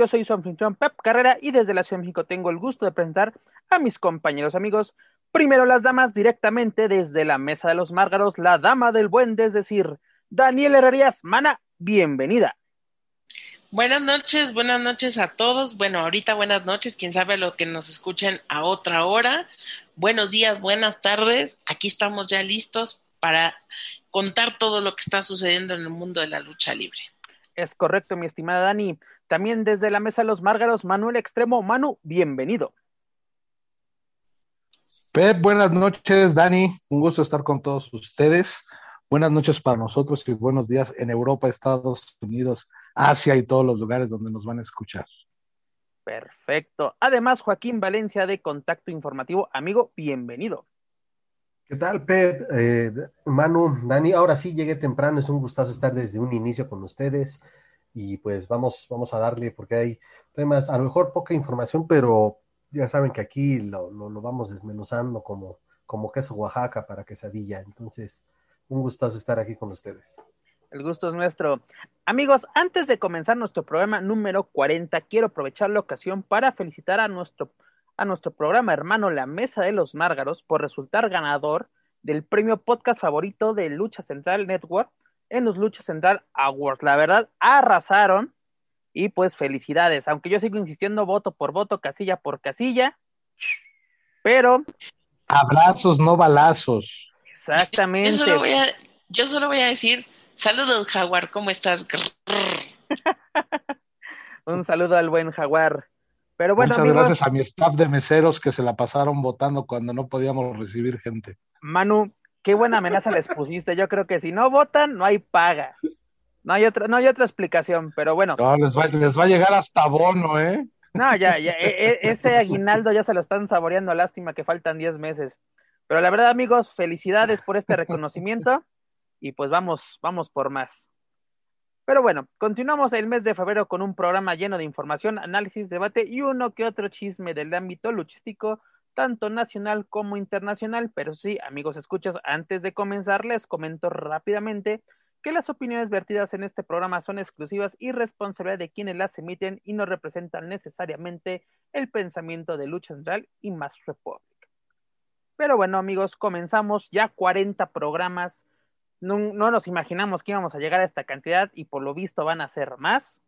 Yo soy su anfitrión Pep Carrera y desde la Ciudad de México tengo el gusto de presentar a mis compañeros amigos. Primero las damas directamente desde la Mesa de los Márgaros, la dama del buen, es decir, Daniel Herrerías. Mana, bienvenida. Buenas noches, buenas noches a todos. Bueno, ahorita buenas noches, quién sabe lo que nos escuchen a otra hora. Buenos días, buenas tardes. Aquí estamos ya listos para contar todo lo que está sucediendo en el mundo de la lucha libre. Es correcto, mi estimada Dani. También desde la mesa de los Márgaros, Manuel Extremo. Manu, bienvenido. Pep, buenas noches, Dani. Un gusto estar con todos ustedes. Buenas noches para nosotros y buenos días en Europa, Estados Unidos, Asia y todos los lugares donde nos van a escuchar. Perfecto. Además, Joaquín Valencia de Contacto Informativo. Amigo, bienvenido. ¿Qué tal, Pep? Eh, Manu, Dani, ahora sí llegué temprano, es un gustazo estar desde un inicio con ustedes y pues vamos, vamos a darle porque hay temas, a lo mejor poca información, pero ya saben que aquí lo, lo, vamos desmenuzando como, como queso Oaxaca para quesadilla, entonces un gustazo estar aquí con ustedes. El gusto es nuestro. Amigos, antes de comenzar nuestro programa número 40, quiero aprovechar la ocasión para felicitar a nuestro a nuestro programa hermano La Mesa de los Márgaros por resultar ganador del premio podcast favorito de Lucha Central Network en los Lucha Central Awards. La verdad, arrasaron y pues felicidades, aunque yo sigo insistiendo voto por voto, casilla por casilla, pero... Abrazos, no balazos. Exactamente. Yo solo voy a, yo solo voy a decir, saludos Jaguar, ¿cómo estás? Un saludo al buen Jaguar. Pero bueno, Muchas amigos, gracias a mi staff de meseros que se la pasaron votando cuando no podíamos recibir gente. Manu, qué buena amenaza les pusiste. Yo creo que si no votan, no hay paga. No hay otra, no hay otra explicación, pero bueno. No, les va, les va a llegar hasta bono, ¿eh? No, ya, ya, e, e, ese aguinaldo ya se lo están saboreando, lástima que faltan 10 meses. Pero la verdad, amigos, felicidades por este reconocimiento y pues vamos, vamos por más. Pero bueno, continuamos el mes de febrero con un programa lleno de información, análisis, debate y uno que otro chisme del ámbito luchístico, tanto nacional como internacional. Pero sí, amigos, escuchas, antes de comenzar, les comento rápidamente que las opiniones vertidas en este programa son exclusivas y responsabilidad de quienes las emiten y no representan necesariamente el pensamiento de Lucha Central y Más Republic. Pero bueno, amigos, comenzamos ya 40 programas no, no, nos imaginamos que íbamos a llegar a esta cantidad y por lo visto van a ser más.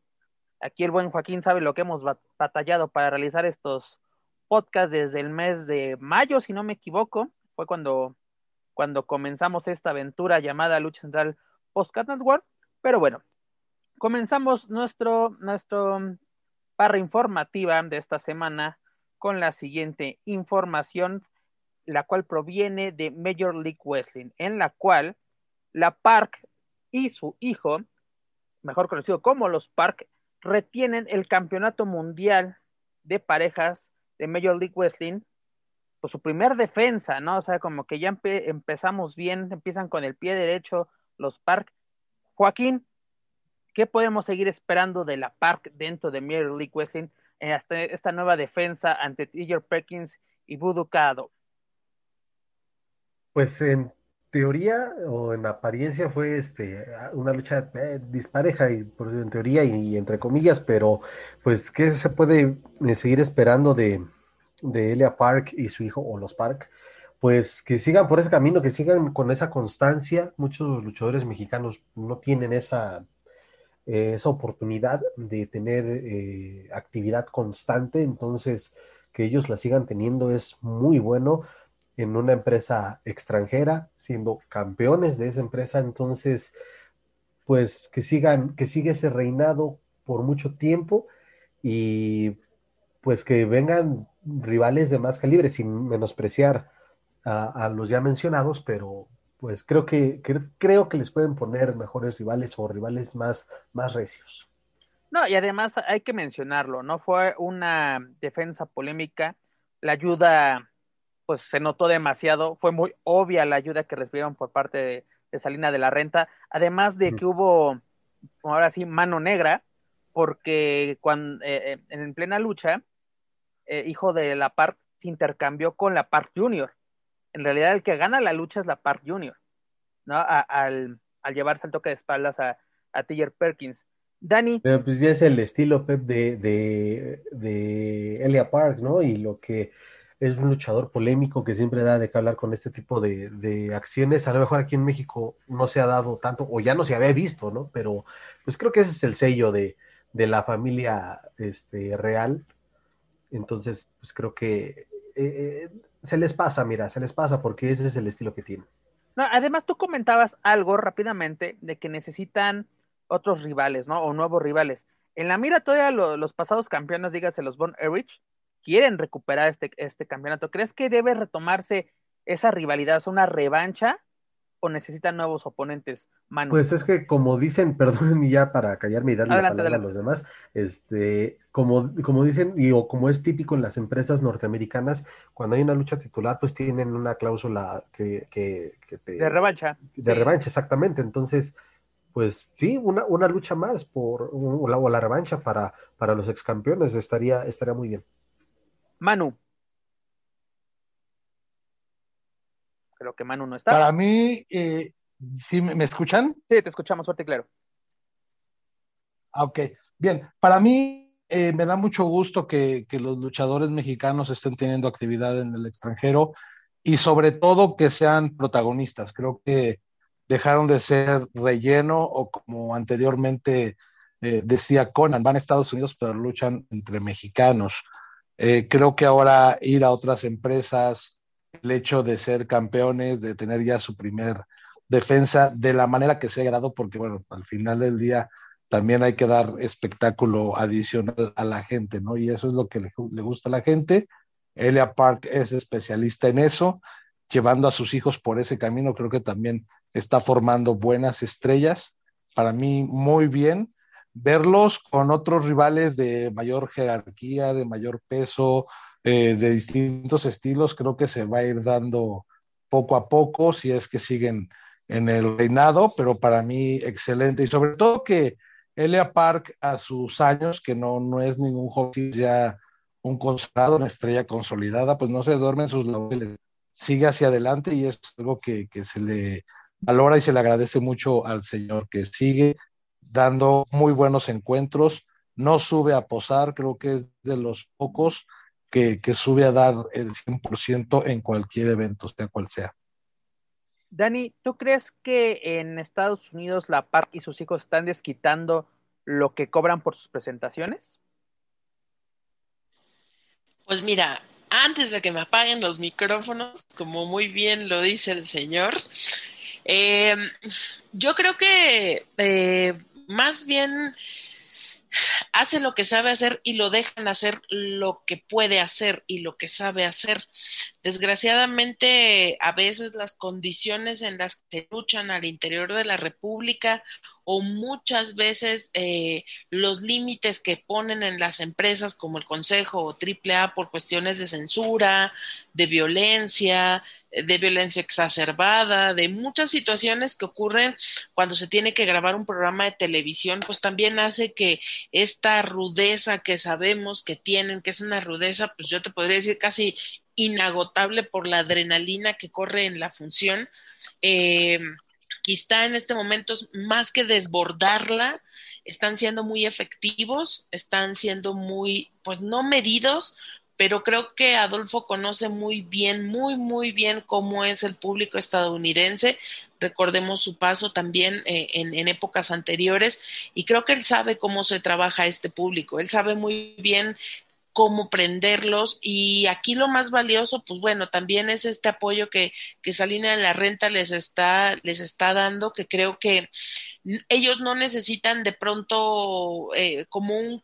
Aquí el buen Joaquín sabe lo que hemos batallado para realizar estos podcasts desde el mes de mayo, si no me equivoco. Fue cuando, cuando comenzamos esta aventura llamada Lucha Central Postcat Network. Pero bueno, comenzamos nuestro, nuestro barra informativa de esta semana con la siguiente información, la cual proviene de Major League Wrestling, en la cual la Park y su hijo, mejor conocido como los Park, retienen el campeonato mundial de parejas de Major League Wrestling por su primer defensa, ¿no? O sea, como que ya empe empezamos bien, empiezan con el pie derecho los Park. Joaquín, ¿qué podemos seguir esperando de la Park dentro de Major League Wrestling en esta, esta nueva defensa ante Tiger Perkins y Buducado? Pues en teoría o en apariencia fue este una lucha eh, dispareja y por en teoría y, entre comillas, pero pues qué se puede eh, seguir esperando de, de Elia Park y su hijo o los Park, pues que sigan por ese camino, que sigan con esa constancia. Muchos luchadores mexicanos no tienen esa eh, esa oportunidad de tener eh, actividad constante, entonces que ellos la sigan teniendo es muy bueno en una empresa extranjera, siendo campeones de esa empresa, entonces, pues que sigan, que siga ese reinado por mucho tiempo y pues que vengan rivales de más calibre, sin menospreciar a, los ya mencionados, pero pues creo que, creo que les pueden poner mejores rivales o rivales más, más recios. No, y además hay que mencionarlo, ¿no? Fue una defensa polémica, la ayuda pues se notó demasiado, fue muy obvia la ayuda que recibieron por parte de, Salina de la Renta, además de que hubo, ahora sí, mano negra, porque cuando eh, eh, en plena lucha, eh, hijo de la Park se intercambió con la Park Junior. En realidad el que gana la lucha es la Park Junior, ¿no? al, llevarse el toque de espaldas a, a Tiger Perkins. Dani. Pero pues ya es el estilo Pep de, de, de Elia Park, ¿no? Y lo que es un luchador polémico que siempre da de qué hablar con este tipo de, acciones. A lo mejor aquí en México no se ha dado tanto, o ya no se había visto, ¿no? Pero pues creo que ese es el sello de, la familia este, real. Entonces, pues creo que eh, se les pasa, mira, se les pasa porque ese es el estilo que tienen. Además, tú comentabas algo rápidamente de que necesitan otros rivales, ¿no? O nuevos rivales. En la mira todavía los pasados campeones, dígase los Von Erich, quieren recuperar este, este campeonato. ¿Crees que debe retomarse esa rivalidad, es una revancha o necesitan nuevos oponentes, Manu? Pues es que como dicen, perdonen ya para callarme y darle la palabra a los demás, este, como, como dicen, y o como es típico en las empresas norteamericanas, cuando hay una lucha titular, pues tienen una cláusula que, que, te... De revancha. De revancha, exactamente. Entonces, pues sí, una, una lucha más por, o la, o la revancha para, para los ex campeones estaría, estaría muy bien. Manu. Creo que Manu no está. Para mí, eh, ¿sí me, escuchan? Sí, te escuchamos fuerte y claro. Ah, ok, bien. Para mí eh, me da mucho gusto que, que, los luchadores mexicanos estén teniendo actividad en el extranjero y sobre todo que sean protagonistas. Creo que dejaron de ser relleno o como anteriormente eh, decía Conan, van a Estados Unidos pero luchan entre mexicanos. Eh, creo que ahora ir a otras empresas, el hecho de ser campeones, de tener ya su primer defensa de la manera que se ha dado, porque bueno, al final del día también hay que dar espectáculo adicional a la gente, ¿no? Y eso es lo que le, gusta a la gente. Elia Park es especialista en eso, llevando a sus hijos por ese camino, creo que también está formando buenas estrellas. Para mí, muy bien verlos con otros rivales de mayor jerarquía, de mayor peso, eh, de distintos estilos, creo que se va a ir dando poco a poco si es que siguen en el reinado, pero para mí excelente. Y sobre todo que Elia Park a sus años, que no, no es ningún joven ya un consagrado, una estrella consolidada, pues no se duerme en sus laureles, sigue hacia adelante y es algo que, que se le valora y se le agradece mucho al Señor que sigue dando muy buenos encuentros, no sube a posar, creo que es de los pocos que, sube a dar el 100% en cualquier evento, sea cual sea. Dani, ¿tú crees que en Estados Unidos la PAR y sus hijos están desquitando lo que cobran por sus presentaciones? Pues mira, antes de que me apaguen los micrófonos, como muy bien lo dice el señor, eh, yo creo que eh, más bien hace lo que sabe hacer y lo dejan hacer lo que puede hacer y lo que sabe hacer. Desgraciadamente, a veces las condiciones en las que luchan al interior de la República o muchas veces eh, los límites que ponen en las empresas como el Consejo o AAA por cuestiones de censura, de violencia, de violencia exacerbada, de muchas situaciones que ocurren cuando se tiene que grabar un programa de televisión, pues también hace que esta rudeza que sabemos que tienen, que es una rudeza, pues yo te podría decir casi inagotable por la adrenalina que corre en la función, eh, quizá en este momento más que desbordarla, están siendo muy efectivos, están siendo muy, pues no medidos, pero creo que Adolfo conoce muy bien, muy, muy bien cómo es el público estadounidense. Recordemos su paso también eh, en, épocas anteriores y creo que él sabe cómo se trabaja este público. Él sabe muy bien cómo prenderlos y aquí lo más valioso, pues bueno, también es este apoyo que, que Salina de la Renta les está, les está dando, que creo que ellos no necesitan de pronto eh, como un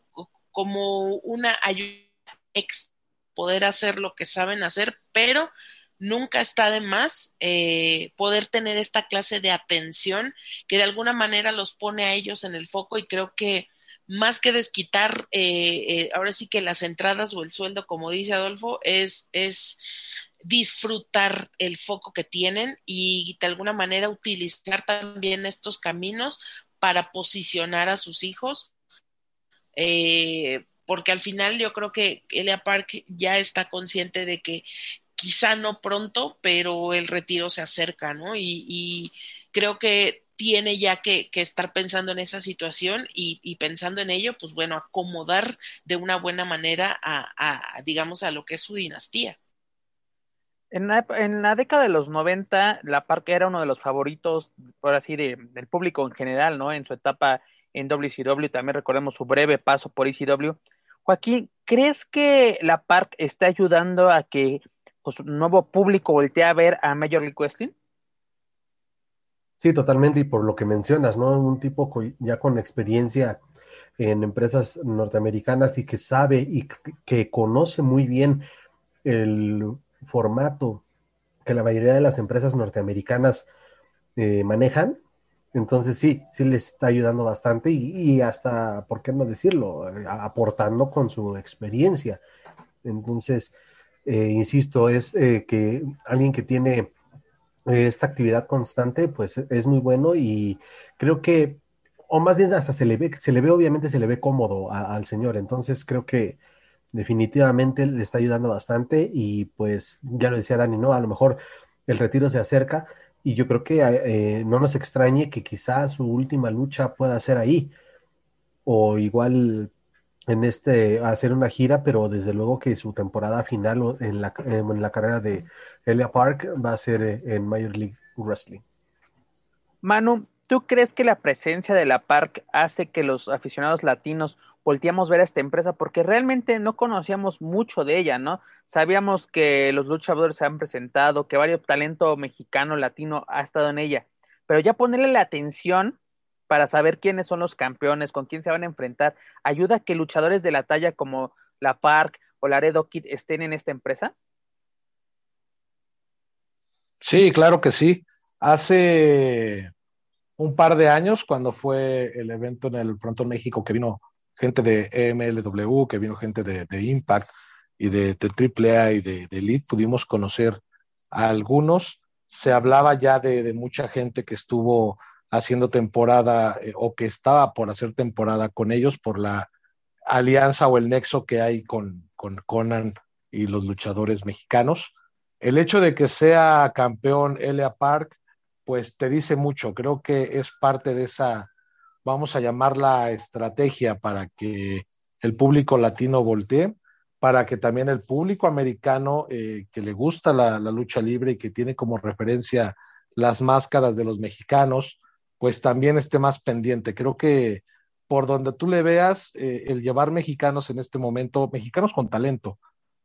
como una ayuda ex poder hacer lo que saben hacer, pero nunca está de más eh, poder tener esta clase de atención que de alguna manera los pone a ellos en el foco y creo que más que desquitar eh, eh, ahora sí que las entradas o el sueldo, como dice Adolfo, es, es disfrutar el foco que tienen y de alguna manera utilizar también estos caminos para posicionar a sus hijos. Eh, porque al final yo creo que Elia Park ya está consciente de que quizá no pronto, pero el retiro se acerca, ¿no? Y, creo que tiene ya que, estar pensando en esa situación y, pensando en ello, pues bueno, acomodar de una buena manera a, digamos, a lo que es su dinastía. En la, en la, década de los 90, la Parque era uno de los favoritos, por así, de, del público en general, ¿no? En su etapa en WCW, también recordemos su breve paso por ECW. Joaquín, ¿crees que la Park está ayudando a que pues, un nuevo público voltee a ver a Major League Wrestling? Sí, totalmente, y por lo que mencionas, ¿no? Un tipo ya con experiencia en empresas norteamericanas y que sabe y que conoce muy bien el formato que la mayoría de las empresas norteamericanas eh, manejan. Entonces sí, sí les está ayudando bastante y, hasta, ¿por qué no decirlo?, aportando con su experiencia. Entonces, eh, insisto, es eh, que alguien que tiene esta actividad constante, pues es muy bueno y creo que, o más bien hasta se le ve, se le ve obviamente, se le ve cómodo al señor, entonces creo que definitivamente le está ayudando bastante y pues ya lo decía Dani, ¿no? A lo mejor el retiro se acerca y yo creo que eh, no nos extrañe que quizás su última lucha pueda ser ahí o igual en este hacer una gira, pero desde luego que su temporada final en la, en la carrera de Elia Park va a ser eh, en Major League Wrestling. Manu, ¿tú crees que la presencia de la Park hace que los aficionados latinos volteamos a ver a esta empresa? Porque realmente no conocíamos mucho de ella, ¿no? Sabíamos que los luchadores se han presentado, que varios talento mexicano, latino ha estado en ella, pero ya ponerle la atención para saber quiénes son los campeones, con quién se van a enfrentar, ayuda a que luchadores de la talla como la Park o la Laredo Kid estén en esta empresa? Sí, claro que sí. Hace un par de años, cuando fue el evento en el Pronto México, que vino gente de EMLW, que vino gente de, Impact y de, AAA y de, Elite, pudimos conocer a algunos. Se hablaba ya de mucha gente que estuvo haciendo temporada eh, o que estaba por hacer temporada con ellos por la alianza o el nexo que hay con, con Conan y los luchadores mexicanos. El hecho de que sea campeón Elia Park, pues te dice mucho. Creo que es parte de esa, vamos a llamarla estrategia para que el público latino voltee, para que también el público americano eh, que le gusta la, lucha libre y que tiene como referencia las máscaras de los mexicanos, pues también esté más pendiente. Creo que por donde tú le veas, eh, el llevar mexicanos en este momento, mexicanos con talento,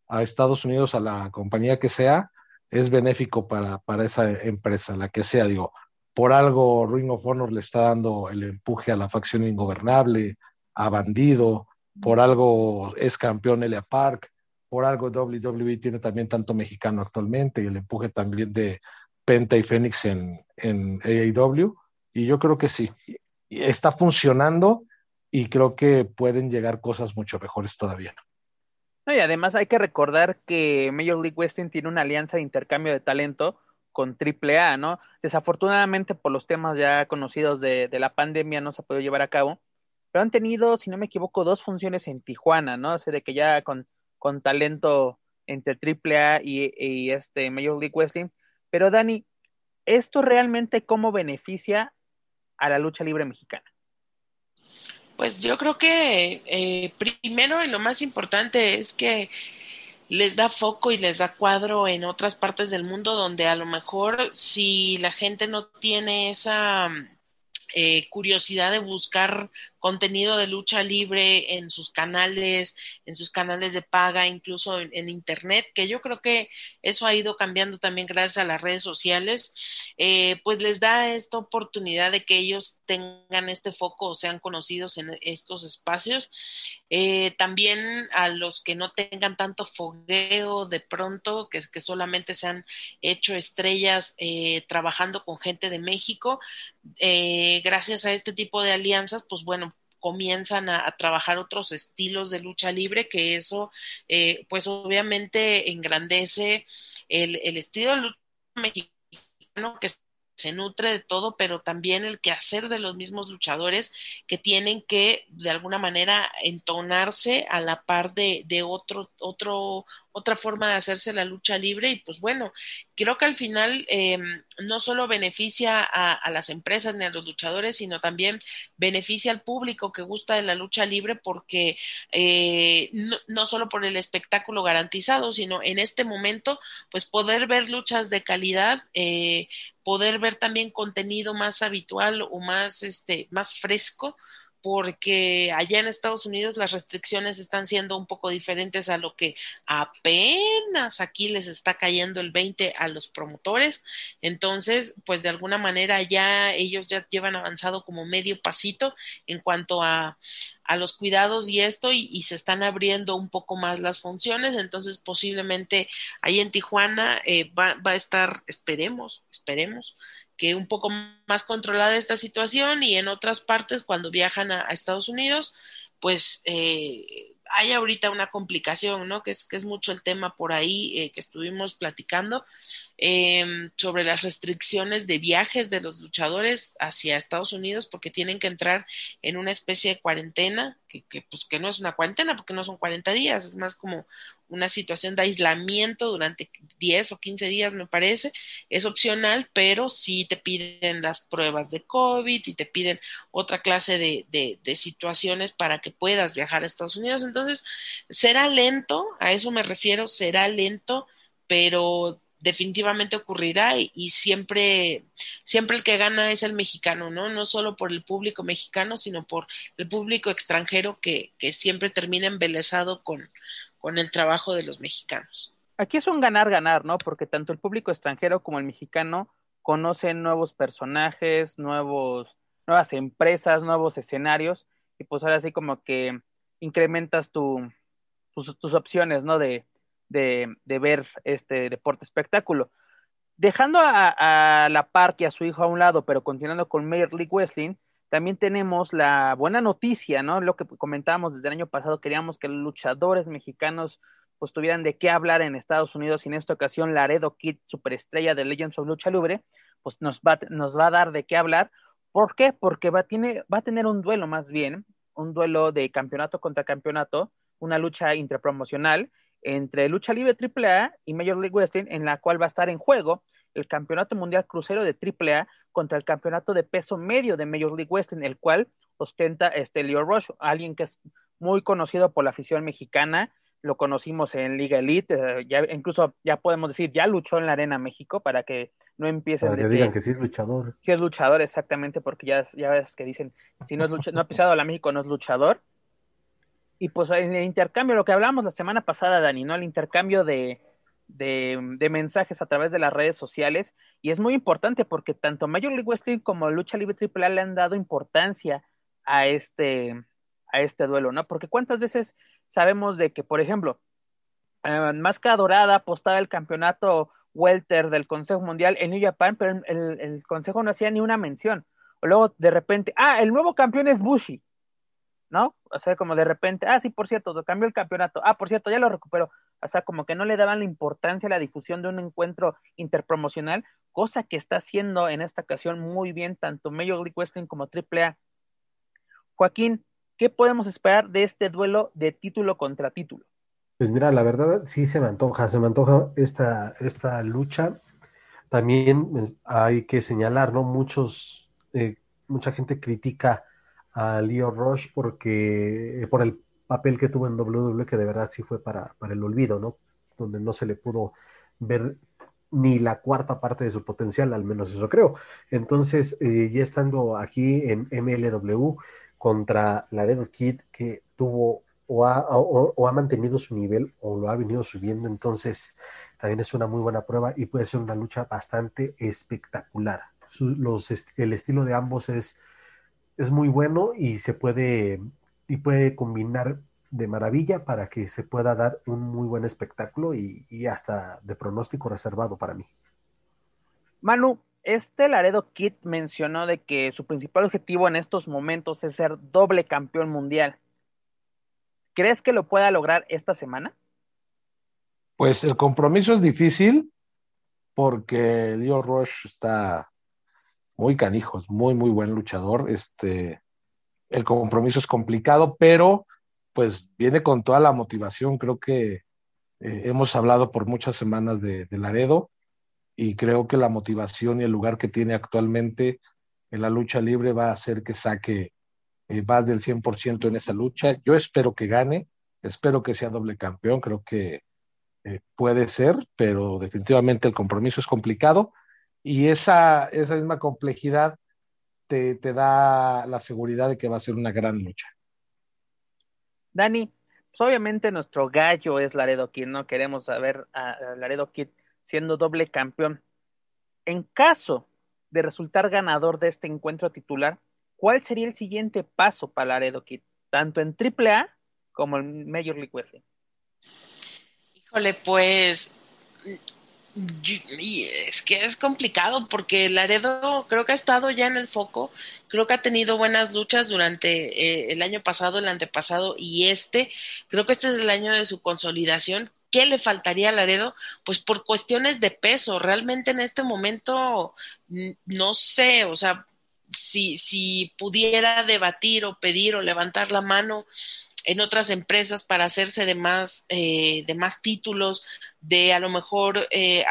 a Estados Unidos, a la compañía que sea, es benéfico para, para esa empresa, la que sea. Digo, por algo Ring of Honor le está dando el empuje a la facción ingobernable, a Bandido, por algo es campeón Elia Park, por algo WWE tiene también tanto mexicano actualmente y el empuje también de Penta y Fénix en, en AAW y yo creo que sí, está funcionando y creo que pueden llegar cosas mucho mejores todavía. y además hay que recordar que Major League Wrestling tiene una alianza de intercambio de talento con AAA, ¿no? Desafortunadamente por los temas ya conocidos de, la pandemia no se ha podido llevar a cabo, pero han tenido, si no me equivoco, dos funciones en Tijuana, ¿no? O de que ya con, con talento entre AAA y, y este Major League Wrestling. Pero Dani, ¿esto realmente cómo beneficia a la lucha libre mexicana? Pues yo creo que eh, primero y lo más importante es que les da foco y les da cuadro en otras partes del mundo donde a lo mejor si la gente no tiene esa eh, curiosidad de buscar contenido de lucha libre en sus canales, en sus canales de paga, incluso en, internet, que yo creo que eso ha ido cambiando también gracias a las redes sociales, eh, pues les da esta oportunidad de que ellos tengan este foco o sean conocidos en estos espacios. Eh, también a los que no tengan tanto fogueo de pronto, que, que solamente se han hecho estrellas trabajando con gente de México, eh, gracias a este tipo de alianzas, pues bueno, comienzan a, trabajar otros estilos de lucha libre, que eso, eh, pues obviamente engrandece el, el estilo de lucha mexicano que se nutre de todo, pero también el quehacer de los mismos luchadores que tienen que de alguna manera entonarse a la par de, de otro, otro, otra forma de hacerse la lucha libre y pues bueno, creo que al final eh, no solo beneficia a, las empresas ni a los luchadores, sino también beneficia al público que gusta de la lucha libre porque eh, no, no, solo por el espectáculo garantizado, sino en este momento pues poder ver luchas de calidad, eh, poder ver también contenido más habitual o más, este, más fresco porque allá en Estados Unidos las restricciones están siendo un poco diferentes a lo que apenas aquí les está cayendo el 20 a los promotores. Entonces, pues de alguna manera ya ellos ya llevan avanzado como medio pasito en cuanto a, a los cuidados y esto y, se están abriendo un poco más las funciones. Entonces, posiblemente ahí en Tijuana eh, va, va a estar, esperemos, esperemos que un poco más controlada esta situación y en otras partes cuando viajan a, Estados Unidos, pues eh, hay ahorita una complicación, ¿no? Que es, que es mucho el tema por ahí eh, que estuvimos platicando eh, sobre las restricciones de viajes de los luchadores hacia Estados Unidos porque tienen que entrar en una especie de cuarentena, que, que, pues que no es una cuarentena porque no son 40 días, es más como una situación de aislamiento durante 10 o 15 días, me parece. Es opcional, pero sí te piden las pruebas de COVID y te piden otra clase de, de, de situaciones para que puedas viajar a Estados Unidos. Entonces, será lento, a eso me refiero, será lento, pero definitivamente ocurrirá y, siempre, siempre el que gana es el mexicano, ¿no? No solo por el público mexicano, sino por el público extranjero que, que siempre termina embelesado con, con el trabajo de los mexicanos. Aquí es un ganar-ganar, ¿no? Porque tanto el público extranjero como el mexicano conocen nuevos personajes, nuevos, nuevas empresas, nuevos escenarios, y pues ahora sí como que incrementas tu, tus, opciones, ¿no? De, de, de, ver este deporte espectáculo. Dejando a, la par y a su hijo a un lado, pero continuando con Major League Wrestling, también tenemos la buena noticia, ¿no? Lo que comentábamos desde el año pasado, queríamos que los luchadores mexicanos pues tuvieran de qué hablar en Estados Unidos y en esta ocasión Laredo Kid, superestrella de Legends of Lucha Libre, pues nos va, nos va a dar de qué hablar. ¿Por qué? Porque va, tiene, va a tener un duelo más bien, un duelo de campeonato contra campeonato, una lucha intrapromocional entre Lucha Libre AAA y Major League Wrestling, en la cual va a estar en juego el Campeonato Mundial Crucero de AAA contra el Campeonato de Peso Medio de Major League West, en el cual ostenta este Leo Rush, alguien que es muy conocido por la afición mexicana, lo conocimos en Liga Elite, eh, ya incluso ya podemos decir, ya luchó en la Arena México para que no empiecen para que digan que, sí es luchador. Sí es luchador, exactamente, porque ya, ya ves que dicen, si no, es lucha, no ha pisado a la México, no es luchador. Y pues en el intercambio, lo que hablamos la semana pasada, Dani, ¿no? El intercambio de, de, mensajes a través de las redes sociales y es muy importante porque tanto Major League Wrestling como Lucha Libre AAA le han dado importancia a este, a este duelo, ¿no? Porque cuántas veces sabemos de que, por ejemplo, eh, Máscara Dorada apostaba el campeonato welter del Consejo Mundial en New Japan, pero el, el, Consejo no hacía ni una mención. O luego de repente, ah, el nuevo campeón es Bushi, ¿no? O sea, como de repente, ah, sí, por cierto, cambió el campeonato, ah, por cierto, ya lo recuperó. O sea, como que no le daban la importancia a la difusión de un encuentro interpromocional, cosa que está haciendo en esta ocasión muy bien tanto Major League Wrestling como AAA. Joaquín, ¿qué podemos esperar de este duelo de título contra título? Pues mira, la verdad sí se me antoja, se me antoja esta, esta lucha. También pues, hay que señalar, ¿no? Muchos, eh, mucha gente critica a Leo Rush porque eh, por el papel que tuvo en WWE que de verdad sí fue para, para el olvido, ¿no? Donde no se le pudo ver ni la cuarta parte de su potencial, al menos eso creo. Entonces, eh, ya estando aquí en MLW contra Laredo Kid, que tuvo o ha, o ha, mantenido su nivel o lo ha venido subiendo, entonces también es una muy buena prueba y puede ser una lucha bastante espectacular. los, el estilo de ambos es, es muy bueno y se puede, y puede combinar de maravilla para que se pueda dar un muy buen espectáculo y, hasta de pronóstico reservado para mí. Manu, este Laredo Kid mencionó de que su principal objetivo en estos momentos es ser doble campeón mundial. ¿Crees que lo pueda lograr esta semana? Pues el compromiso es difícil porque Leo Rush está muy canijo, es muy, muy buen luchador. Este, el compromiso es complicado, pero pues viene con toda la motivación. Creo que eh, hemos hablado por muchas semanas de, Laredo y creo que la motivación y el lugar que tiene actualmente en la lucha libre va a hacer que saque eh, más del 100% en esa lucha. Yo espero que gane, espero que sea doble campeón, creo que eh, puede ser, pero definitivamente el compromiso es complicado y esa, esa misma complejidad te, te da la seguridad de que va a ser una gran lucha. Dani, pues obviamente nuestro gallo es Laredo Kid, ¿no? Queremos saber a, Laredo Kid siendo doble campeón. En caso de resultar ganador de este encuentro titular, ¿cuál sería el siguiente paso para Laredo Kid? Tanto en AAA como en Major League Wrestling. Híjole, pues y es que es complicado porque Laredo creo que ha estado ya en el foco, creo que ha tenido buenas luchas durante eh, el año pasado, el antepasado y este. Creo que este es el año de su consolidación. ¿Qué le faltaría a Laredo? Pues por cuestiones de peso. Realmente en este momento no sé, o sea, si, si pudiera debatir o pedir o levantar la mano en otras empresas para hacerse de más, eh, de más títulos, de a lo mejor, eh,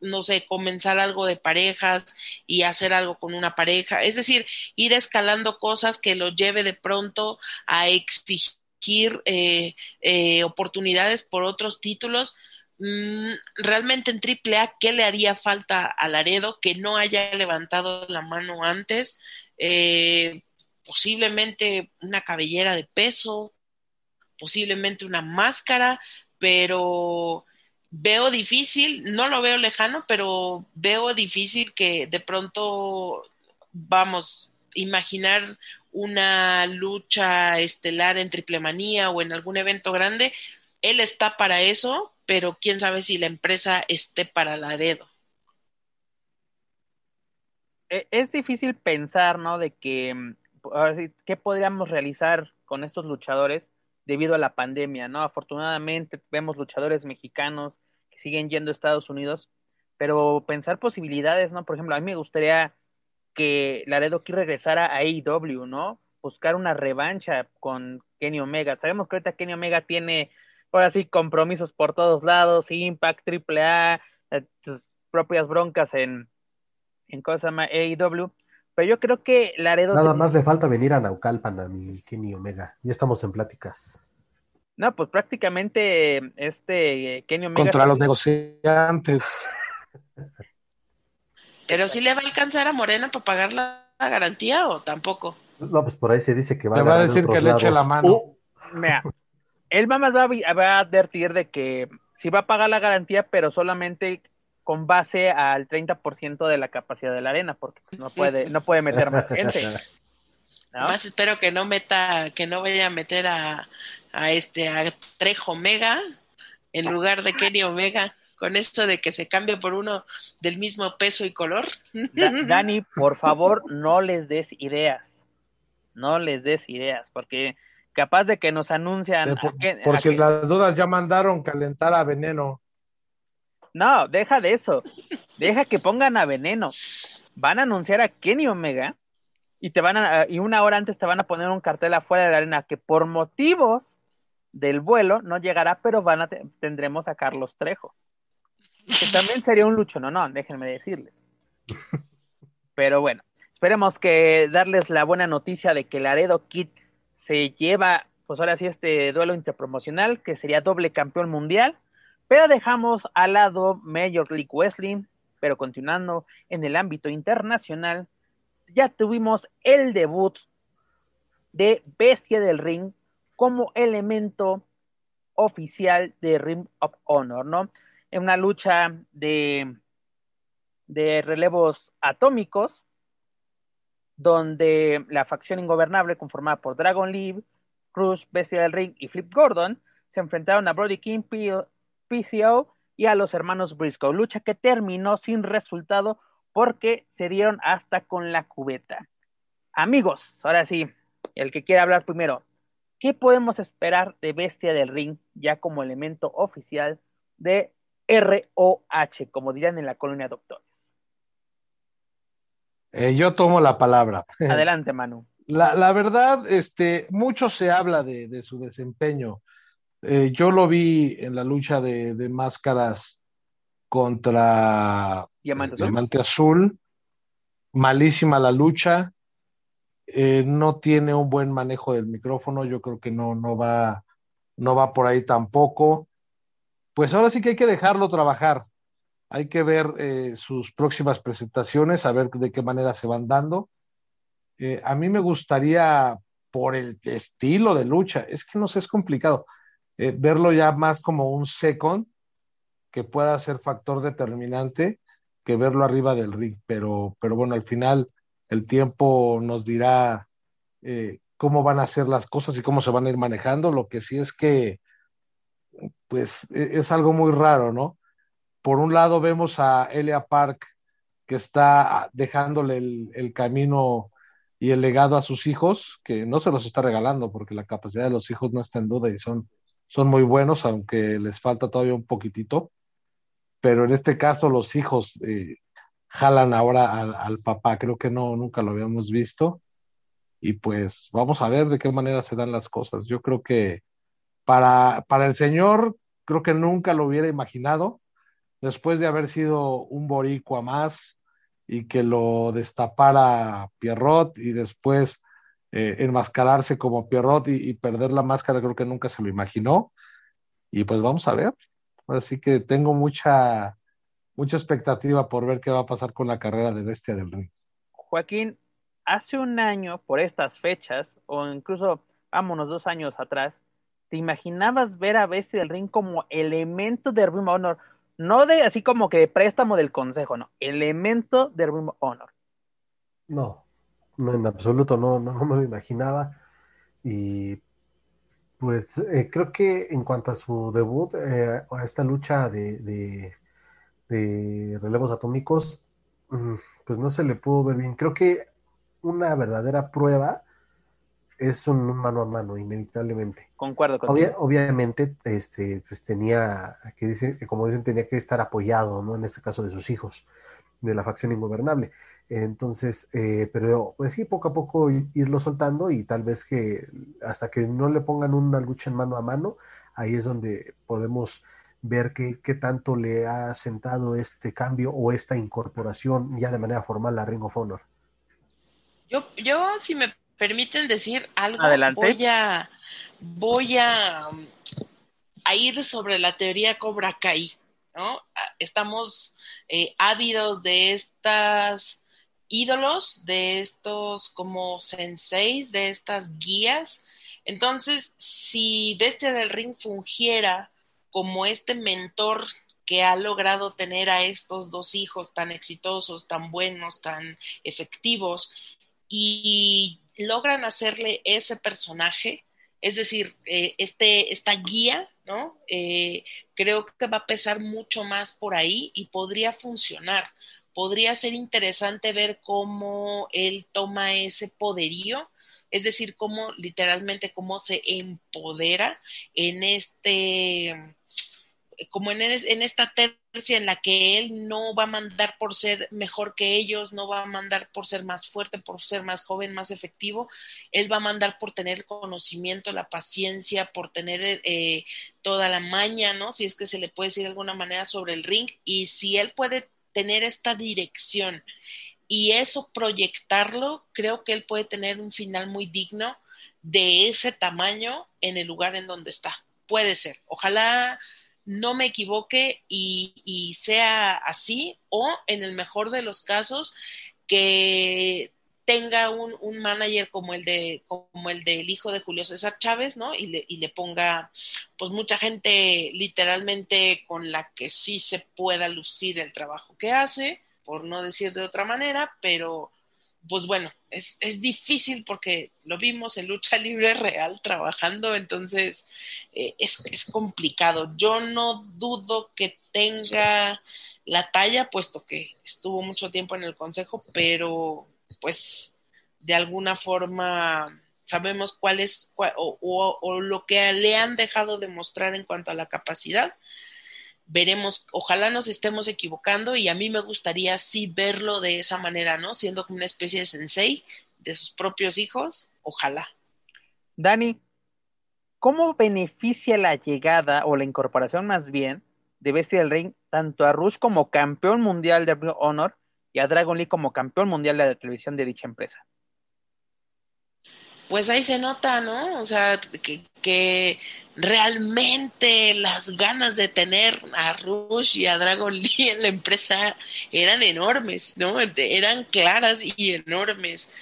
no sé, comenzar algo de parejas y hacer algo con una pareja. Es decir, ir escalando cosas que lo lleve de pronto a exigir eh, oportunidades por otros títulos. Mm, realmente en AAA, ¿qué le haría falta a Laredo que no haya levantado la mano antes? posiblemente una cabellera de peso, posiblemente una máscara, pero veo difícil, no lo veo lejano, pero veo difícil que de pronto, vamos, imaginar una lucha estelar en triple manía o en algún evento grande, él está para eso, pero quién sabe si la empresa esté para Laredo. E, es difícil pensar, ¿no? De que, mm, ¿qué podríamos realizar con estos luchadores? debido a la pandemia, ¿no? Afortunadamente vemos luchadores mexicanos que siguen yendo a Estados Unidos, pero pensar posibilidades, ¿no? Por ejemplo, a mí me gustaría que Laredo aquí regresara a AEW, ¿no? Buscar una revancha con Kenny Omega. Sabemos que ahorita Kenny Omega tiene, ahora sí, compromisos por todos lados, Impact, AAA, eh, sus propias broncas en, en cosa AEW, pero yo creo que Laredo. Nada más le falta venir a Naucalpan a mi Kenny Omega. Ya estamos en pláticas. No, pues prácticamente este Kenny Omega. Contra los negociantes. Pero si le va a alcanzar a Morena para pagar la, garantía o tampoco. No, pues por ahí se dice que va le va a decir que le eche la mano. Uh. Mira, él va, va, va a advertir de que si va a pagar la garantía, pero solamente con base al 30% de la capacidad de la arena, porque no puede, no puede meter más gente. Más espero que no meta, que no vaya a meter a, a este a Trejo Omega en lugar de Kenny Omega, con esto de que se cambie por uno del mismo peso y color. Dani, por favor, no les des ideas. No les des ideas, porque capaz de que nos anuncian. Por, si las dudas ya mandaron calentar a veneno. No, deja de eso. Deja que pongan a Veneno. Van a anunciar a Kenny Omega y te van a, y una hora antes te van a poner un cartel afuera de la arena que por motivos del vuelo no llegará, pero van a tendremos a Carlos Trejo. Que también sería un lucho, no, no, déjenme decirles. Pero bueno, esperemos que darles la buena noticia de que Laredo Kid se lleva, pues ahora sí, este duelo interpromocional, que sería doble campeón mundial Pero dejamos al lado Major League Wrestling, pero continuando en el ámbito internacional, ya tuvimos el debut de Bestia del Ring como elemento oficial de Ring of Honor, ¿no? En una lucha de, de relevos atómicos, donde la facción ingobernable conformada por Dragon Lee, Cruz, Bestia del Ring y Flip Gordon se enfrentaron a Brody King, PCO y a los hermanos Briscoe, lucha que terminó sin resultado porque se dieron hasta con la cubeta. Amigos, ahora sí, el que quiera hablar primero, ¿qué podemos esperar de Bestia del Ring ya como elemento oficial de ROH, como dirán en la colonia doctores? Eh, yo tomo la palabra. Adelante, Manu. La, la verdad, este, mucho se habla de, de su desempeño. Eh, yo lo vi en la lucha de, de máscaras contra Diamante, Azul. Diamante Azul. Malísima la lucha. Eh, no tiene un buen manejo del micrófono. Yo creo que no, no va, no va por ahí tampoco. Pues ahora sí que hay que dejarlo trabajar. Hay que ver eh, sus próximas presentaciones, a ver de qué manera se van dando. Eh, a mí me gustaría, por el estilo de lucha, es que no sé, es complicado, eh, verlo ya más como un second que pueda ser factor determinante que verlo arriba del ring, pero, pero bueno, al final el tiempo nos dirá cómo van a ser las cosas y cómo se van a ir manejando. Lo que sí es que, pues, e- es algo muy raro, ¿no? Por un lado vemos a Elia Park que está dejándole el, camino y el legado a sus hijos, que no se los está regalando porque la capacidad de los hijos no está en duda y son, son muy buenos, aunque les falta todavía un poquitito. Pero en este caso los hijos eh, jalan ahora al, al papá, creo que no, nunca lo habíamos visto. Y pues vamos a ver de qué manera se dan las cosas. Yo creo que para, para el señor, creo que nunca lo hubiera imaginado, después de haber sido un boricua más y que lo destapara Pierrot y después eh, enmascararse como Pierrot y, perder la máscara, creo que nunca se lo imaginó. Y pues vamos a ver. Así que tengo mucha, mucha expectativa por ver qué va a pasar con la carrera de Bestia del Ring. Joaquín, hace un año, por estas fechas, o incluso, vámonos, dos años atrás, ¿te imaginabas ver a Bestia del Ring como elemento de Ring Honor? No de así como que de préstamo del consejo, no, elemento de Honor. No, en absoluto no, no, no me lo imaginaba. Y pues eh, creo que en cuanto a su debut, eh, a esta lucha de, de, de relevos atómicos, mm, pues no se le pudo ver bien. Creo que una verdadera prueba es un mano a mano, inevitablemente. Concuerdo contigo. Obvia- obviamente, este, pues tenía, que dice, que como dicen, tenía que estar apoyado, ¿no? En este caso de sus hijos, de la facción ingobernable. Entonces, eh, pero pues sí, poco a poco irlo soltando y tal vez que hasta que no le pongan una lucha en mano a mano, ahí es donde podemos ver qué, qué tanto le ha sentado este cambio o esta incorporación ya de manera formal a Ring of Honor. Yo, yo, si me permiten decir algo, Adelante. voy a, voy a, a ir sobre la teoría Cobra Kai, ¿no? Ah, Estamos eh, ávidos de estas ídolos, de estos como senseis, de estas guías. Entonces, si Bestia del Ring fungiera como este mentor que ha logrado tener a estos dos hijos tan exitosos, tan buenos, tan efectivos, y logran hacerle ese personaje, es decir, eh, este, esta guía, ¿no? Eh, creo que va a pesar mucho más por ahí y podría funcionar. Podría ser interesante ver cómo él toma ese poderío, es decir, cómo literalmente cómo se empodera en este como en, es, en, esta tercia en la que él no va a mandar por ser mejor que ellos, no va a mandar por ser más fuerte, por ser más joven, más efectivo, él va a mandar por tener el conocimiento, la paciencia, por tener eh, toda la maña, ¿no? Si es que se le puede decir de alguna manera sobre el ring, y si él puede tener esta dirección y eso proyectarlo, creo que él puede tener un final muy digno de ese tamaño en el lugar en donde está. Puede ser. Ojalá no me equivoque y, sea así, o en el mejor de los casos, que tenga un, un, manager como el de como el del hijo de Julio César Chávez, ¿no? Y le, y le ponga pues mucha gente literalmente con la que sí se pueda lucir el trabajo que hace, por no decir de otra manera, pero pues bueno, es, es, difícil porque lo vimos en lucha libre real trabajando, entonces eh, es, es, complicado. Yo no dudo que tenga la talla, puesto que estuvo mucho tiempo en el consejo, pero pues de alguna forma sabemos cuál es o, o lo que le han dejado de mostrar en cuanto a la capacidad veremos, ojalá nos estemos equivocando y a mí me gustaría sí verlo de esa manera, ¿no? Siendo como una especie de sensei de sus propios hijos, ojalá. Dani, ¿cómo beneficia la llegada o la incorporación más bien de Bestia del Ring tanto a Rush como campeón mundial de Honor y a Dragon Lee como campeón mundial de la televisión de dicha empresa? Pues ahí se nota, ¿no? O sea, que, que realmente las ganas de tener a Rush y a Dragon Lee en la empresa eran enormes, ¿no? Eran claras y enormes.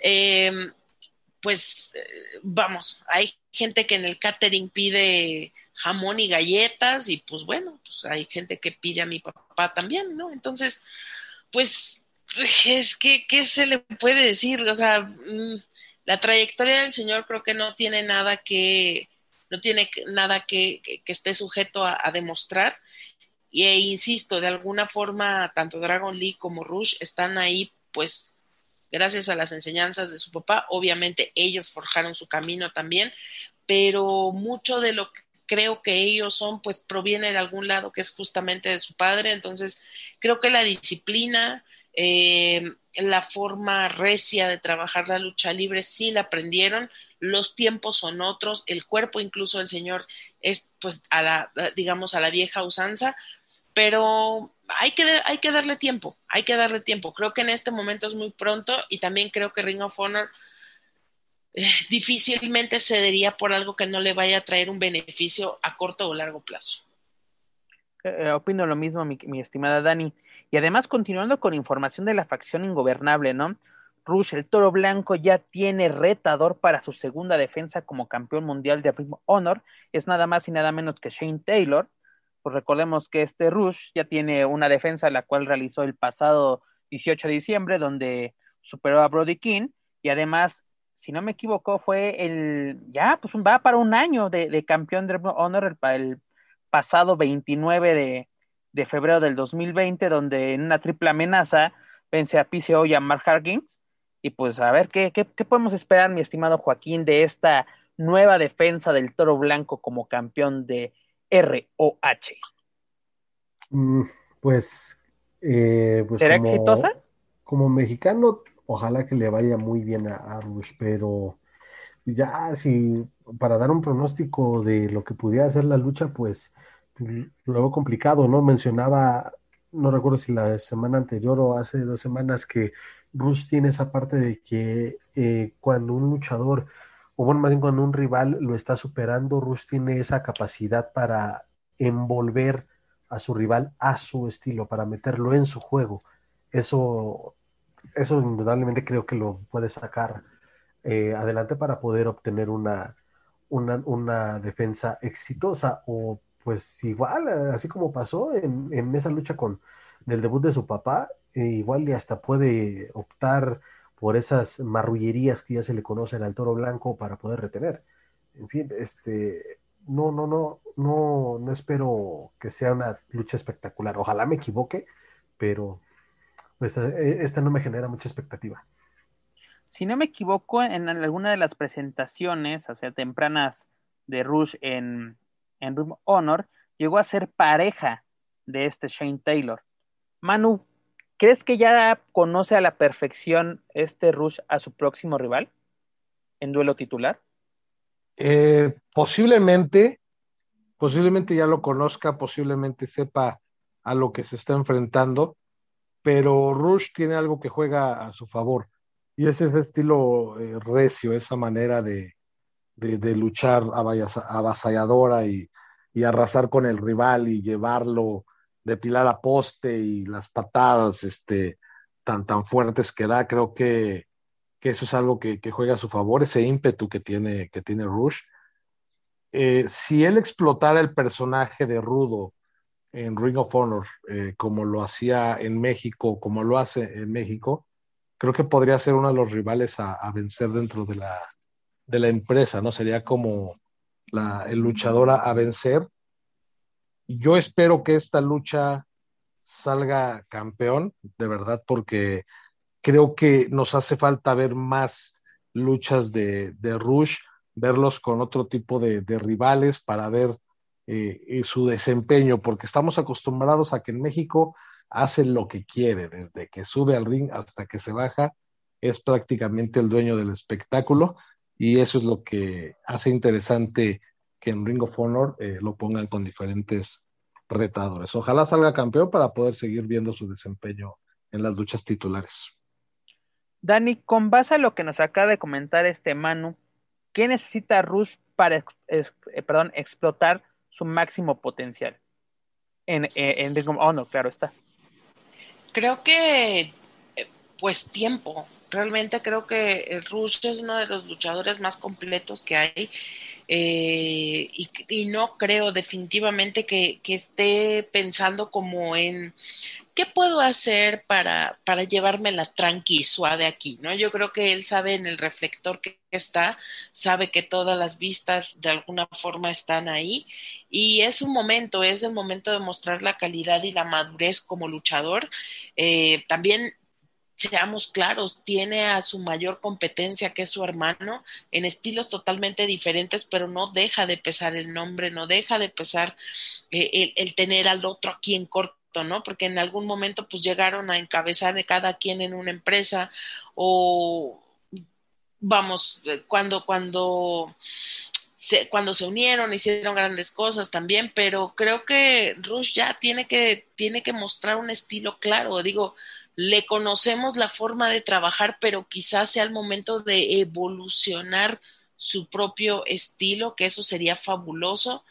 Em, pues vamos, hay gente que en el catering pide jamón y galletas y pues bueno, pues hay gente que pide a mi papá también, ¿no? Entonces, pues es que, ¿qué se le puede decir? O sea, mm, la trayectoria del señor creo que no tiene nada que, no tiene nada que, esté sujeto a, demostrar. E, insisto, de alguna forma, tanto Dragon Lee como Rush están ahí, pues, gracias a las enseñanzas de su papá. Obviamente, ellos forjaron su camino también, pero mucho de lo que creo que ellos son, pues, proviene de algún lado que es justamente de su padre. Entonces, creo que la disciplina, eh, la forma recia de trabajar la lucha libre sí la aprendieron, los tiempos son otros, el cuerpo incluso del señor es pues a la, digamos, a la vieja usanza, pero hay que, hay que darle tiempo, hay que darle tiempo. Creo que en este momento es muy pronto y también creo que Ring of Honor eh, difícilmente cedería por algo que no le vaya a traer un beneficio a corto o largo plazo. Eh, opino lo mismo, mi, mi estimada Dani. Y además, continuando con información de la facción ingobernable, ¿no? Rush, el toro blanco, ya tiene retador para su segunda defensa como campeón mundial de Ring Honor. Es nada más y nada menos que Shane Taylor. Pues recordemos que este Rush ya tiene una defensa la cual realizó el pasado 18 de diciembre, donde superó a Brody King. Y además, si no me equivoco, fue el. Ya, pues va para un año de, campeón de Honor el, el pasado 29 de, de febrero del 2020, donde en una triple amenaza vence a PCO y a Mark Harkins y pues a ver, ¿qué, qué, qué podemos esperar, mi estimado Joaquín, de esta nueva defensa del Toro Blanco como campeón de ROH? Mm, pues, eh, pues ¿será exitosa? Como mexicano, ojalá que le vaya muy bien a, a Rush, pero ya si para dar un pronóstico de lo que pudiera ser la lucha, pues luego complicado, ¿no? Mencionaba, no recuerdo si la semana anterior o hace dos semanas que Rush tiene esa parte de que eh, cuando un luchador, o bueno, más bien cuando un rival lo está superando, Rush tiene esa capacidad para envolver a su rival a su estilo, para meterlo en su juego. Eso, eso indudablemente creo que lo puede sacar eh, adelante para poder obtener una, una, una, defensa exitosa o pues igual, así como pasó en, en esa lucha con del debut de su papá, e igual y hasta puede optar por esas marrullerías que ya se le conocen al toro blanco para poder retener. En fin, este, no, no, no, no, no espero que sea una lucha espectacular. Ojalá me equivoque, pero pues, e, esta no me genera mucha expectativa. Si no me equivoco, en alguna de las presentaciones, o tempranas de Rush en, en Room Honor, llegó a ser pareja de este Shane Taylor. Manu, ¿crees que ya conoce a la perfección este Rush a su próximo rival en duelo titular? Eh, posiblemente, posiblemente ya lo conozca, posiblemente sepa a lo que se está enfrentando, pero Rush tiene algo que juega a su favor y es ese estilo eh, recio, esa manera de, de, de luchar avasalladora y, arrasar con el rival y llevarlo de pilar a poste y las patadas este, tan, tan fuertes que da, creo que, eso es algo que, juega a su favor, ese ímpetu que tiene, que tiene Rush. Eh, si él explotara el personaje de Rudo en Ring of Honor, eh, como lo hacía en México, como lo hace en México, creo que podría ser uno de los rivales a, vencer dentro de la, de la empresa, ¿no? Sería como la, el luchador a, vencer. Yo espero que esta lucha salga campeón, de verdad, porque creo que nos hace falta ver más luchas de, de Rush, verlos con otro tipo de, rivales para ver eh, eh, su desempeño, porque estamos acostumbrados a que en México hace lo que quiere, desde que sube al ring hasta que se baja, es prácticamente el dueño del espectáculo y eso es lo que hace interesante que en Ring of Honor eh, lo pongan con diferentes retadores. Ojalá salga campeón para poder seguir viendo su desempeño en las luchas titulares. Dani, con base a lo que nos acaba de comentar este Manu, ¿qué necesita Rush para eh, perdón, explotar su máximo potencial? En, eh, en Ring of Honor, claro está. Creo que, pues, tiempo. Realmente creo que Rush es uno de los luchadores más completos que hay. Eh, y, no creo definitivamente que, que, esté pensando como en ¿qué puedo hacer para, para llevármela tranqui, suave aquí? ¿no? Yo creo que él sabe en el reflector que está, sabe que todas las vistas de alguna forma están ahí y es un momento, es el momento de mostrar la calidad y la madurez como luchador. Eh, también seamos claros, tiene a su mayor competencia, que es su hermano, en estilos totalmente diferentes, pero no deja de pesar el nombre, no deja de pesar eh, el, tener al otro aquí en corto ¿no? Porque en algún momento pues llegaron a encabezar de cada quien en una empresa o vamos, eh, cuando, cuando se, cuando se unieron, hicieron grandes cosas también, pero creo que Rush ya tiene que, tiene que mostrar un estilo claro. Digo, le conocemos la forma de trabajar, pero quizás sea el momento de evolucionar su propio estilo, que eso sería fabuloso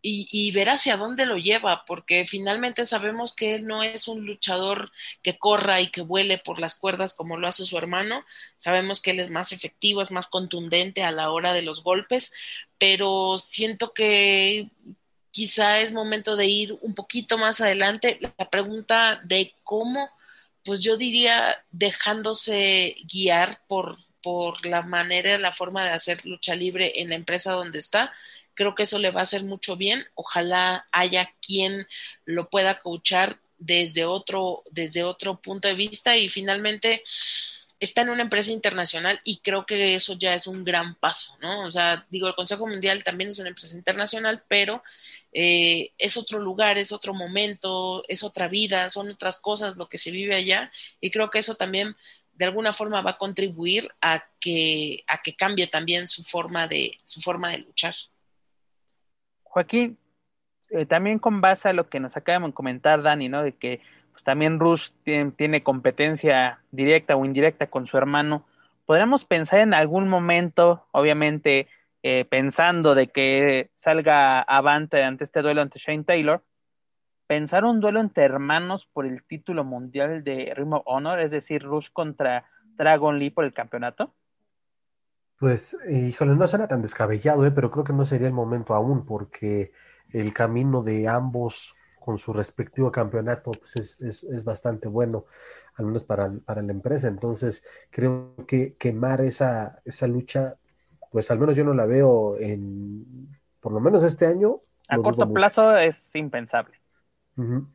y, ver hacia dónde lo lleva, porque finalmente sabemos que él no es un luchador que corra y que vuele por las cuerdas como lo hace su hermano, sabemos que él es más efectivo, es más contundente a la hora de los golpes, pero siento que quizá es momento de ir un poquito más adelante. La pregunta de cómo, pues yo diría dejándose guiar por, por la manera, la forma de hacer lucha libre en la empresa donde está Creo que eso le va a hacer mucho bien. Ojalá haya quien lo pueda coachar desde otro, desde otro punto de vista y finalmente está en una empresa internacional y creo que eso ya es un gran paso, ¿no? O sea, digo, el Consejo Mundial también es una empresa internacional, pero eh, es otro lugar, es otro momento, es otra vida, son otras cosas lo que se vive allá y creo que eso también de alguna forma va a contribuir a que, a que cambie también su forma de, su forma de luchar. Joaquín, eh, también con base a lo que nos acaba de comentar Dani, ¿no? De que pues, también Rush tiene, competencia directa o indirecta con su hermano. ¿Podríamos pensar en algún momento, obviamente, eh, pensando de que salga avante ante este duelo ante Shane Taylor, pensar un duelo entre hermanos por el título mundial de Ring of Honor, es decir, Rush contra Dragon Lee por el campeonato? Pues, híjole, no suena tan descabellado, ¿eh? pero creo que no sería el momento aún, porque el camino de ambos con su respectivo campeonato pues es, es, es bastante bueno, al menos para, para, la empresa. Entonces, creo que quemar esa, esa lucha, pues al menos yo no la veo en, por lo menos este año. A corto plazo es impensable. no,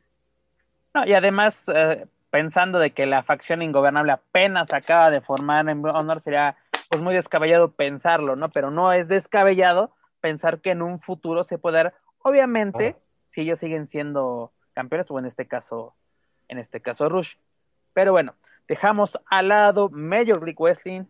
y además, eh, pensando de que la facción ingobernable apenas acaba de formar en Honor, sería pues muy descabellado pensarlo, ¿no? Pero no es descabellado pensar que en un futuro se puede dar, obviamente, si ellos siguen siendo campeones, o en este caso, en este caso Rush. Pero bueno, dejamos al lado Major League Wrestling,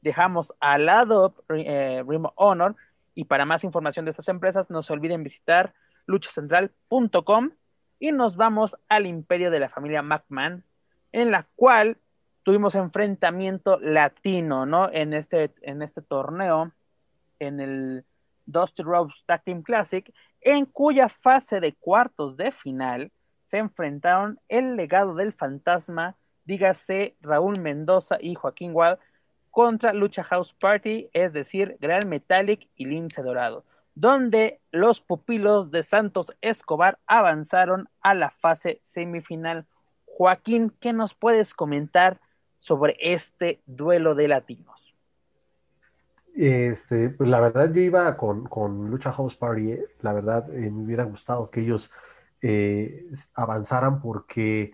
dejamos al lado eh, Honor, y para más información de estas empresas, no se olviden visitar luchacentral.com y nos vamos al imperio de la familia McMahon, en la cual tuvimos enfrentamiento latino, ¿no? En este, en este torneo, en el Dusty Rose Tag Team Classic, en cuya fase de cuartos de final se enfrentaron el legado del fantasma, dígase Raúl Mendoza y Joaquín Wall, contra Lucha House Party, es decir, Gran Metallic y Lince Dorado, donde los pupilos de Santos Escobar avanzaron a la fase semifinal. Joaquín, ¿qué nos puedes comentar sobre este duelo de latinos? Este, pues la verdad yo iba con, con Lucha House Party, ¿eh? la verdad eh, me hubiera gustado que ellos eh, avanzaran porque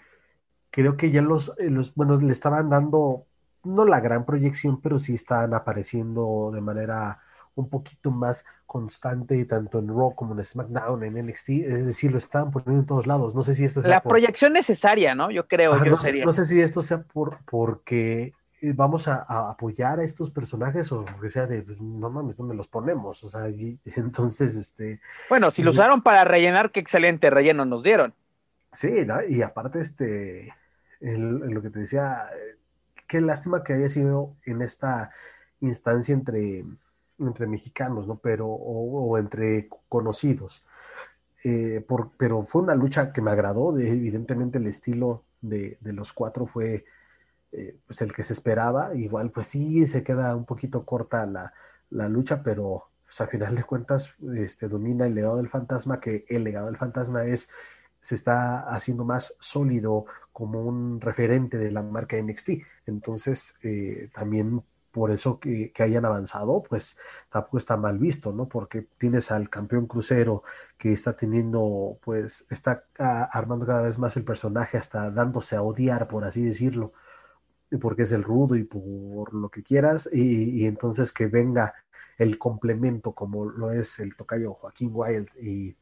creo que ya los, los, bueno, le estaban dando, no la gran proyección, pero sí estaban apareciendo de manera un poquito más constante tanto en Raw como en SmackDown, en NXT, es decir, lo estaban poniendo en todos lados. No sé si esto es la proyección necesaria, ¿no? Yo creo. que no, sería. no, sé si esto sea por porque eh, vamos a, apoyar a estos personajes o que sea de pues, no mames, ¿dónde los ponemos? O sea, y, entonces este. Bueno, si lo usaron para rellenar, qué excelente relleno nos dieron. Sí, ¿no? y aparte, este, lo que te decía, eh, qué lástima que haya sido en esta instancia entre entre mexicanos, ¿no? Pero, o, entre conocidos. Eh, pero fue una lucha que me agradó, de, evidentemente el estilo de, de los cuatro fue eh, pues el que se esperaba, igual pues sí se queda un poquito corta la, la lucha, pero pues, a final de cuentas este, domina el legado del fantasma, que el legado del fantasma es, se está haciendo más sólido como un referente de la marca NXT, entonces eh, también por eso que, hayan avanzado, pues tampoco está mal visto, ¿no? Porque tienes al campeón crucero que está teniendo, pues, está armando cada vez más el personaje, hasta dándose a odiar, por así decirlo, porque es el rudo y por lo que quieras, y, entonces que venga el complemento como lo es el tocayo Joaquín Wild y,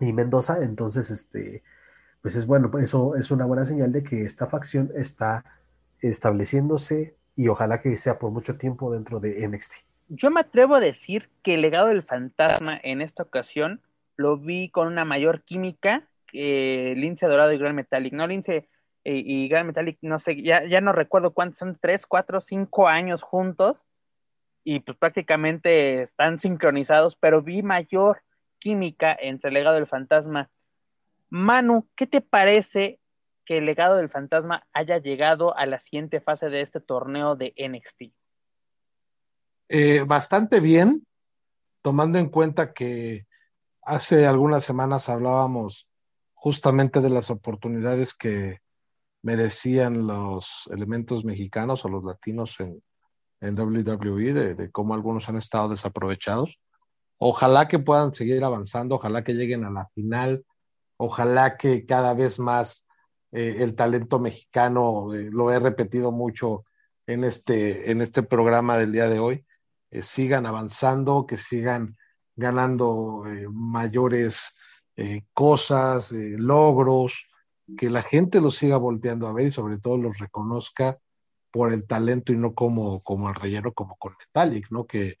y Mendoza, entonces, este, pues es bueno, eso es una buena señal de que esta facción está estableciéndose y ojalá que sea por mucho tiempo dentro de NXT. Yo me atrevo a decir que el legado del fantasma en esta ocasión lo vi con una mayor química que Lince Dorado y Gran Metallic. No, Lince eh, y Gran Metallic, no sé, ya, ya no recuerdo cuántos son, tres, cuatro, cinco años juntos y pues prácticamente están sincronizados, pero vi mayor química entre legado del fantasma. Manu, ¿qué te parece que el legado del fantasma haya llegado a la siguiente fase de este torneo de NXT? Eh, bastante bien, tomando en cuenta que hace algunas semanas hablábamos justamente de las oportunidades que merecían los elementos mexicanos o los latinos en, WWE, de, cómo algunos han estado desaprovechados. Ojalá que puedan seguir avanzando, ojalá que lleguen a la final, ojalá que cada vez más eh, el talento mexicano, eh, lo he repetido mucho en este, en este programa del día de hoy, eh, sigan avanzando, que sigan ganando mayores cosas, logros, que la gente los siga volteando a ver y sobre todo los reconozca por el talento y no como, como el relleno, como con Metallic, ¿no? Que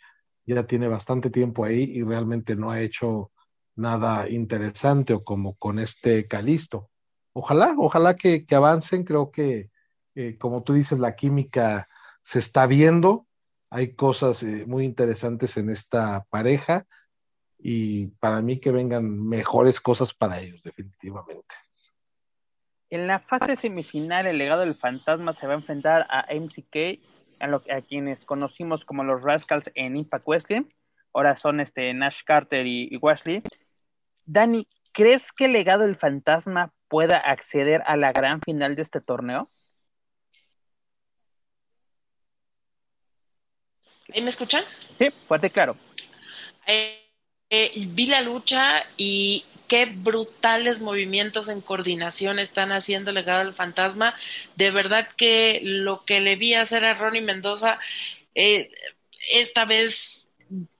ya tiene bastante tiempo ahí y realmente no ha hecho nada interesante o como con este Calisto ojalá, ojalá que, avancen. Creo que, eh, como tú dices, la química se está viendo. Hay cosas eh, muy interesantes en esta pareja y para mí que vengan mejores cosas para ellos, definitivamente. En la fase semifinal, el legado del fantasma se va a enfrentar a MCK, a, quienes conocimos como los Rascals en Impact Wrestling. Ahora son este Nash Carter y, y Wesley. Dani, ¿crees que el legado del fantasma pueda acceder a la gran final de este torneo? ¿Ahí me escuchan? Sí, fuerte claro. Eh, eh, vi la lucha y qué brutales movimientos en coordinación están haciendo legado del fantasma. De verdad que lo que le vi hacer a Ronnie Mendoza, eh, esta vez,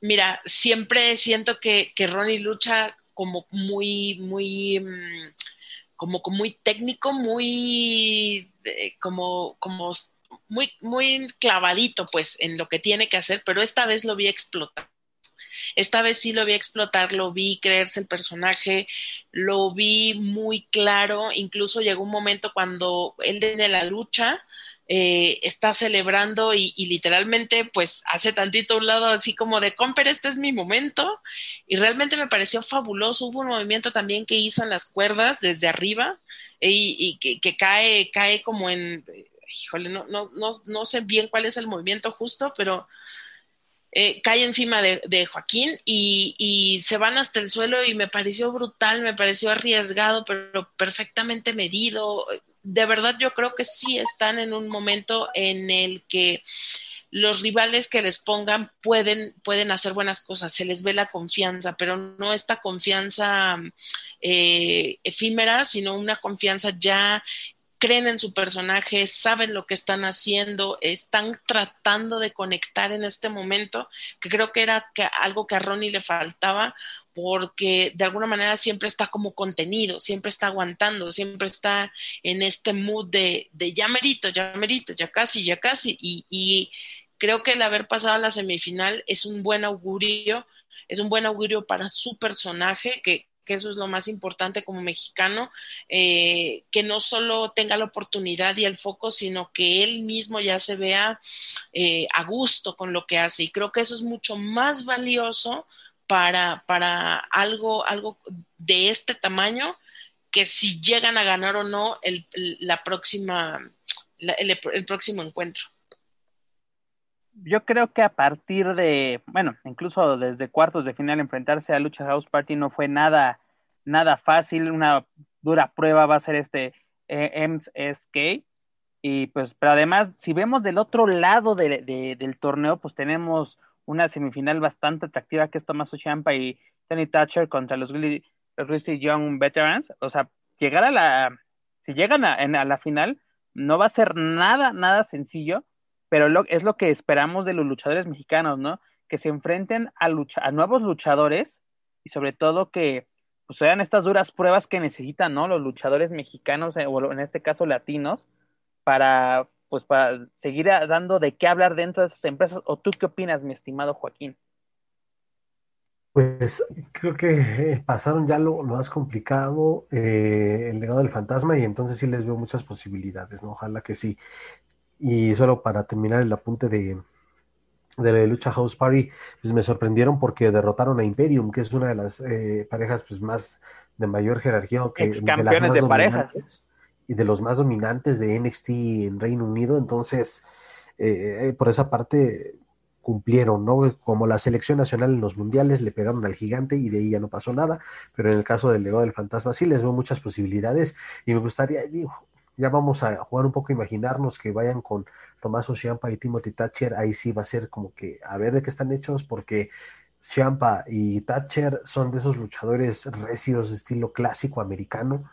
mira, siempre siento que, que Ronnie lucha como muy, muy... Mm, como, muy técnico, muy como, como muy, muy clavadito pues en lo que tiene que hacer, pero esta vez lo vi explotar. Esta vez sí lo vi explotar, lo vi creerse el personaje, lo vi muy claro, incluso llegó un momento cuando él tiene la lucha, eh, está celebrando y, literalmente pues hace tantito un lado así como de Comper, este es mi momento y realmente me pareció fabuloso. Hubo un movimiento también que hizo en las cuerdas desde arriba y, que, cae, cae como en, híjole, no, no, no, no sé bien cuál es el movimiento justo, pero eh, cae encima de, Joaquín y, se van hasta el suelo y me pareció brutal, me pareció arriesgado, pero perfectamente medido. De verdad yo creo que sí están en un momento en el que los rivales que les pongan pueden, pueden hacer buenas cosas, se les ve la confianza, pero no esta confianza eh, efímera, sino una confianza ya creen en su personaje, saben lo que están haciendo, están tratando de conectar en este momento, que creo que era algo que a Ronnie le faltaba, porque de alguna manera siempre está como contenido, siempre está aguantando, siempre está en este mood de, de ya merito, ya merito, ya casi, ya casi, y, y creo que el haber pasado a la semifinal es un buen augurio, es un buen augurio para su personaje, que, que eso es lo más importante como mexicano, eh, que no solo tenga la oportunidad y el foco, sino que él mismo ya se vea eh, a gusto con lo que hace. Y creo que eso es mucho más valioso para, para algo, algo de este tamaño que si llegan a ganar o no el, la próxima, el próximo encuentro yo creo que a partir de, bueno, incluso desde cuartos de final enfrentarse a Lucha House Party no fue nada, nada fácil, una dura prueba va a ser este eh, MSK. Y pues, pero además, si vemos del otro lado del torneo, pues tenemos una semifinal bastante atractiva que es Tommaso Ciampa y Tony Thatcher contra los Grizzly Young Veterans. O sea, llegar a la, si llegan a, a la final, no va a ser nada, nada sencillo pero es lo que esperamos de los luchadores mexicanos, ¿no? Que se enfrenten a, nuevos luchadores y sobre todo que pues sean estas duras pruebas que necesitan, ¿no? Los luchadores mexicanos, eh, o en este caso latinos, para pues para seguir dando de qué hablar dentro de esas empresas. ¿O tú qué opinas, mi estimado Joaquín? Pues creo que pasaron ya lo, más complicado, eh, el legado del fantasma, y entonces sí les veo muchas posibilidades, ¿no? Ojalá que sí. Y solo para terminar el apunte de, de la lucha House Party, pues me sorprendieron porque derrotaron a Imperium, que es una de las eh, parejas pues más de mayor jerarquía que de las más de parejas y de los más dominantes de NXT en Reino Unido, entonces eh, por esa parte cumplieron, ¿no? Como la selección nacional en los mundiales le pegaron al gigante y de ahí ya no pasó nada, pero en el caso del legado del fantasma sí les veo muchas posibilidades y me gustaría, digo, ya vamos a jugar un poco, imaginarnos que vayan con Tomás Ciampa y Timothy Thatcher, ahí sí va a ser como que a ver de qué están hechos, porque Ciampa y Thatcher son de esos luchadores recios de estilo clásico americano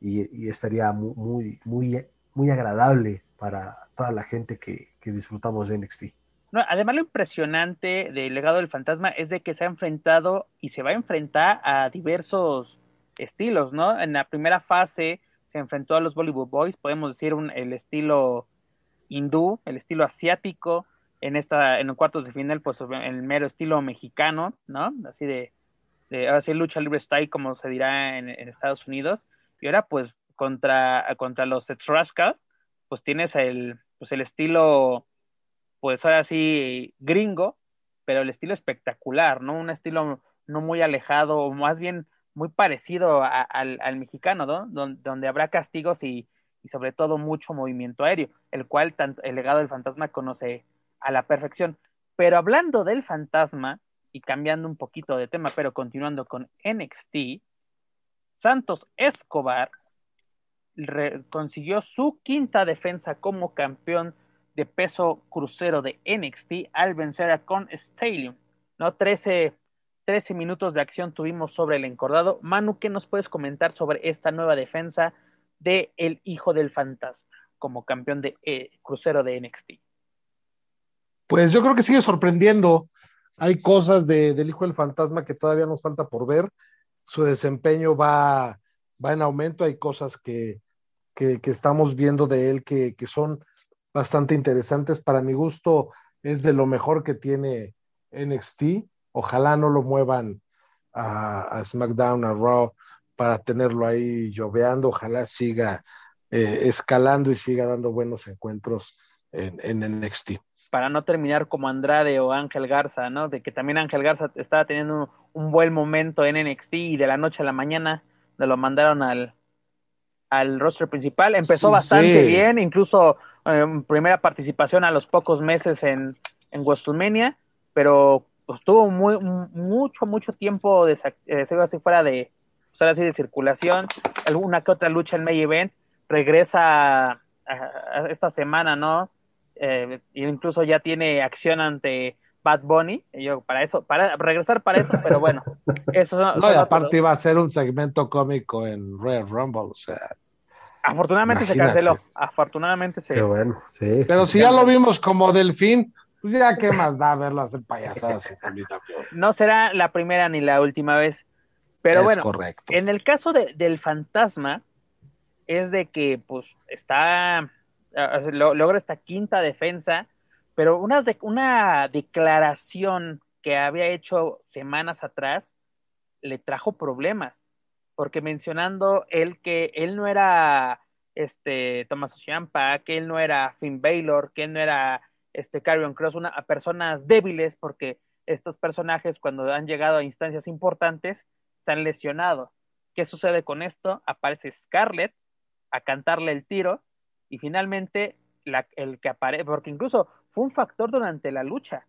y, estaría muy, muy, muy, agradable para toda la gente que, disfrutamos de NXT. No, además lo impresionante del legado del fantasma es de que se ha enfrentado y se va a enfrentar a diversos estilos, ¿no? En la primera fase se enfrentó a los Bollywood Boys, podemos decir un, el estilo hindú, el estilo asiático, en esta, en los cuartos de final, pues el mero estilo mexicano, ¿no? Así de, lucha libre style, como se dirá en, Estados Unidos, y ahora pues contra, contra los Etrusca, pues tienes el, pues el estilo, pues ahora sí gringo, pero el estilo espectacular, ¿no? Un estilo no muy alejado, o más bien muy parecido al, mexicano, ¿no? Donde, habrá castigos y, sobre todo mucho movimiento aéreo, el cual tanto, el legado del fantasma conoce a la perfección. Pero hablando del fantasma y cambiando un poquito de tema, pero continuando con NXT, Santos Escobar consiguió su quinta defensa como campeón de peso crucero de NXT al vencer a Con Stadium, ¿no? 13 13 minutos de acción tuvimos sobre el encordado. Manu, ¿qué nos puedes comentar sobre esta nueva defensa de El Hijo del Fantasma como campeón de eh, crucero de NXT? Pues yo creo que sigue sorprendiendo. Hay cosas de, del Hijo del Fantasma que todavía nos falta por ver. Su desempeño va, va en aumento. Hay cosas que, que, estamos viendo de él que, que son bastante interesantes. Para mi gusto, es de lo mejor que tiene NXT Ojalá no lo muevan a, SmackDown, a Raw, para tenerlo ahí lloveando. Ojalá siga eh, escalando y siga dando buenos encuentros en, en NXT. Para no terminar como Andrade o Ángel Garza, ¿no? De que también Ángel Garza estaba teniendo un, buen momento en NXT y de la noche a la mañana de lo mandaron al, al roster principal. Empezó bastante bien, incluso eh, primera participación a los pocos meses en, en WrestleMania, pero tuvo muy, mucho, mucho tiempo de, eh, así fuera de, pues, así de circulación, alguna que otra lucha en May Event, regresa esta semana, ¿no? Eh, incluso ya tiene acción ante Bad Bunny, y yo para eso, para regresar para eso, pero bueno, eso no, y aparte iba a ser un segmento cómico en Royal Rumble, o sea. Afortunadamente se canceló, afortunadamente se. bueno, sí. Pero si ya lo vimos como delfín, pues ya qué más da verlo hacer payasadas. no será la primera ni la última vez. Pero bueno, en el caso de, del fantasma, es de que pues está, logra esta quinta defensa, pero una, de, una declaración que había hecho semanas atrás le trajo problemas, porque mencionando él que él no era este Thomas Ciampa, que él no era Finn Baylor, que él no era este Carrion Cross, una, a personas débiles, porque estos personajes cuando han llegado a instancias importantes están lesionados. ¿Qué sucede con esto? Aparece Scarlett a cantarle el tiro y finalmente la, el que aparece, porque incluso fue un factor durante la lucha,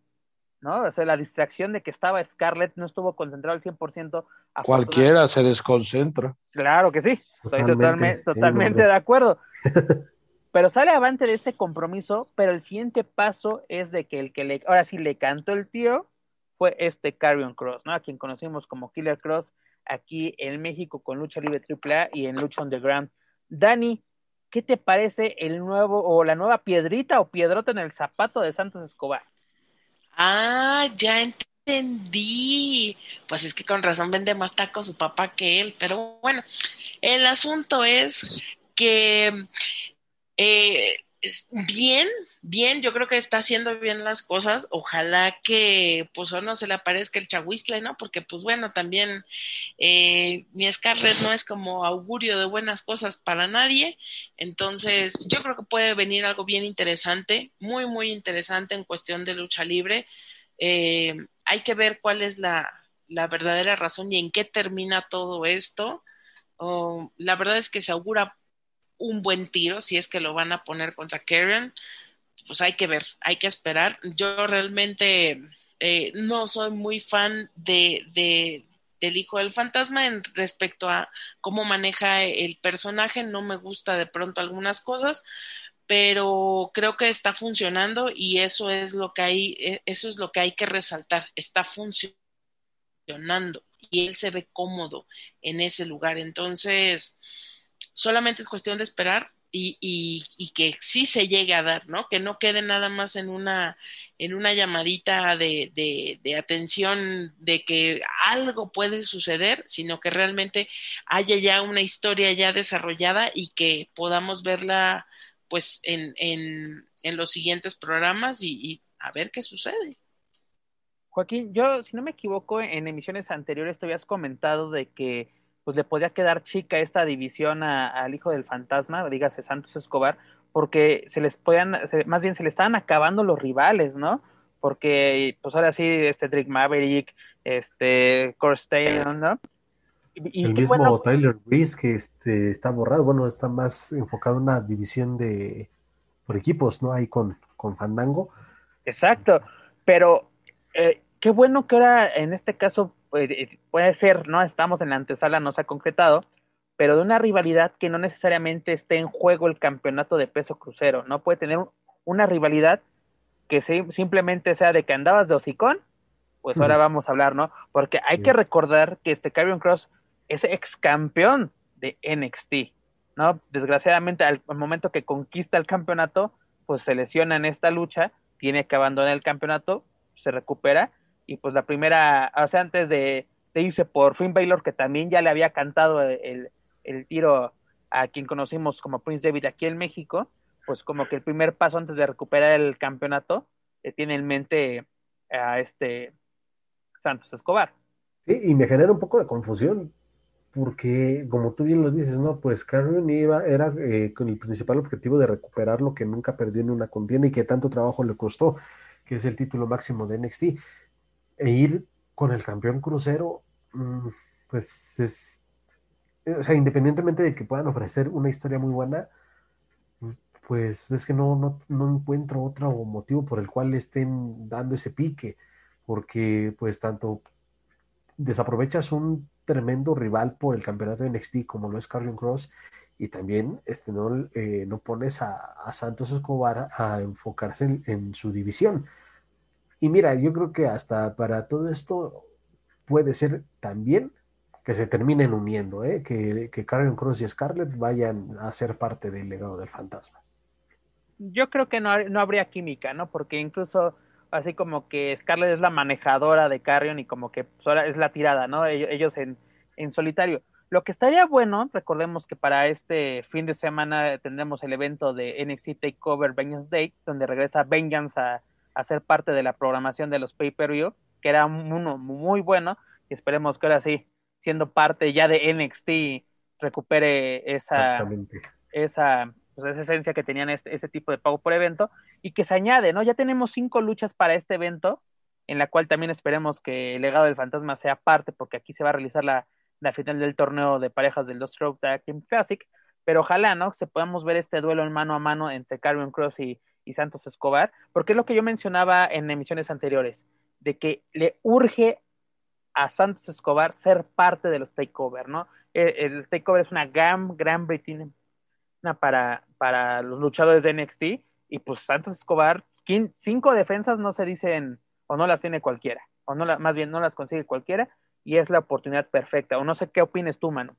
¿no? O sea, la distracción de que estaba Scarlett no estuvo concentrado al 100%. Cualquiera se desconcentra. Claro que sí, estoy totalmente, totalmente de acuerdo. pero sale avante de este compromiso, pero el siguiente paso es de que el que le, ahora sí le cantó el tiro fue este Carrion Cross, ¿no? A quien conocimos como Killer Cross aquí en México con Lucha Libre AAA y en Lucha Underground. Dani, ¿qué te parece el nuevo o la nueva piedrita o piedrota en el zapato de Santos Escobar? Ah, ya entendí. Pues es que con razón vende más tacos su papá que él, pero bueno, el asunto es que eh, bien, bien, yo creo que está haciendo bien las cosas. Ojalá que pues o no se le aparezca el chahuistle, ¿no? Porque pues bueno, también eh, mi Scarlett no es como augurio de buenas cosas para nadie. Entonces, yo creo que puede venir algo bien interesante, muy, muy interesante en cuestión de lucha libre. Eh, hay que ver cuál es la, la, verdadera razón y en qué termina todo esto. Oh, la verdad es que se augura un buen tiro, si es que lo van a poner contra Karen, pues hay que ver, hay que esperar. Yo realmente eh, no soy muy fan de, de, del hijo del fantasma en respecto a cómo maneja el personaje, no me gusta de pronto algunas cosas, pero creo que está funcionando y eso es lo que hay, e, eso es lo que hay que resaltar, está funcionando y él se ve cómodo en ese lugar. Entonces, solamente es cuestión de esperar y, que sí se llegue a dar, ¿no? Que no quede nada más en una, en una llamadita de, atención de que algo puede suceder, sino que realmente haya ya una historia ya desarrollada y que podamos verla pues en, en, los siguientes programas y a ver qué sucede. Joaquín, yo, si no me equivoco, en emisiones anteriores te habías comentado de que pues le podía quedar chica esta división al hijo del fantasma, dígase Santos Escobar, porque se les podían, más bien se le estaban acabando los rivales, ¿no? Porque, pues ahora sí, este Drake Maverick, este Taylor, ¿no? Y, el mismo Tyler Breeze que este, está borrado, bueno, está más enfocado en una división de por equipos, ¿no? Ahí con, con Fandango. Exacto, pero eh, qué bueno que ahora en este caso puede ser, ¿no? Estamos en la antesala, no se ha concretado, pero de una rivalidad que no necesariamente esté en juego el campeonato de peso crucero, ¿no? Puede tener una rivalidad que simplemente sea de que andabas de hocicón, pues ahora vamos a hablar, ¿no? Porque hay que recordar que este Karrion Cross es ex campeón de NXT, ¿no? Desgraciadamente, al, momento que conquista el campeonato, pues se lesiona en esta lucha, tiene que abandonar el campeonato, se recupera y pues la primera, o sea, antes de, irse por Finn Baylor, que también ya le había cantado el, tiro a quien conocimos como Prince David aquí en México, pues como que el primer paso antes de recuperar el campeonato tiene en mente a este Santos Escobar. Sí, y me genera un poco de confusión, porque, como tú bien lo dices, ¿no? Pues Carrion iba, era eh, con el principal objetivo de recuperar lo que nunca perdió en una contienda y que tanto trabajo le costó, que es el título máximo de NXT. E ir con el campeón crucero, mm, pues es, o sea, independientemente de que puedan ofrecer una historia muy buena, pues es que no, no, no encuentro otro motivo por el cual le estén dando ese pique, porque pues tanto desaprovechas un tremendo rival por el campeonato de NXT como lo es Carrion Cross y también este, no, eh, no pones a, Santos Escobar a enfocarse en, su división. Y mira, yo creo que hasta para todo esto puede ser también que se terminen uniendo, ¿eh? que, que Cross y Scarlett vayan a ser parte del legado del fantasma. Yo creo que no, no habría química, ¿no? Porque incluso así como que Scarlett es la manejadora de Carrion y como que es la tirada, ¿no? Ellos en, en solitario. Lo que estaría bueno, recordemos que para este fin de semana tendremos el evento de NXT Takeover Vengeance Day, donde regresa Vengeance a, a ser parte de la programación de los pay-per-view, que era uno muy bueno, y esperemos que ahora sí, siendo parte ya de NXT, recupere esa, esa pues, esa esencia que tenían este, este, tipo de pago por evento y que se añade, ¿no? Ya tenemos cinco luchas para este evento, en la cual también esperemos que el legado del fantasma sea parte, porque aquí se va a realizar la, la final del torneo de parejas del Dos Stroke Tag Team Classic, pero ojalá, ¿no? Se podamos ver este duelo en mano a mano entre Carmen Cross y, y Santos Escobar, porque es lo que yo mencionaba en emisiones anteriores, de que le urge a Santos Escobar ser parte de los takeover, ¿no? El, el takeover es una gran, gran para, para los luchadores de NXT. Y pues Santos Escobar, cinco defensas no se dicen, o no las tiene cualquiera, o no más bien no las consigue cualquiera, y es la oportunidad perfecta. O no sé qué opines tú, mano.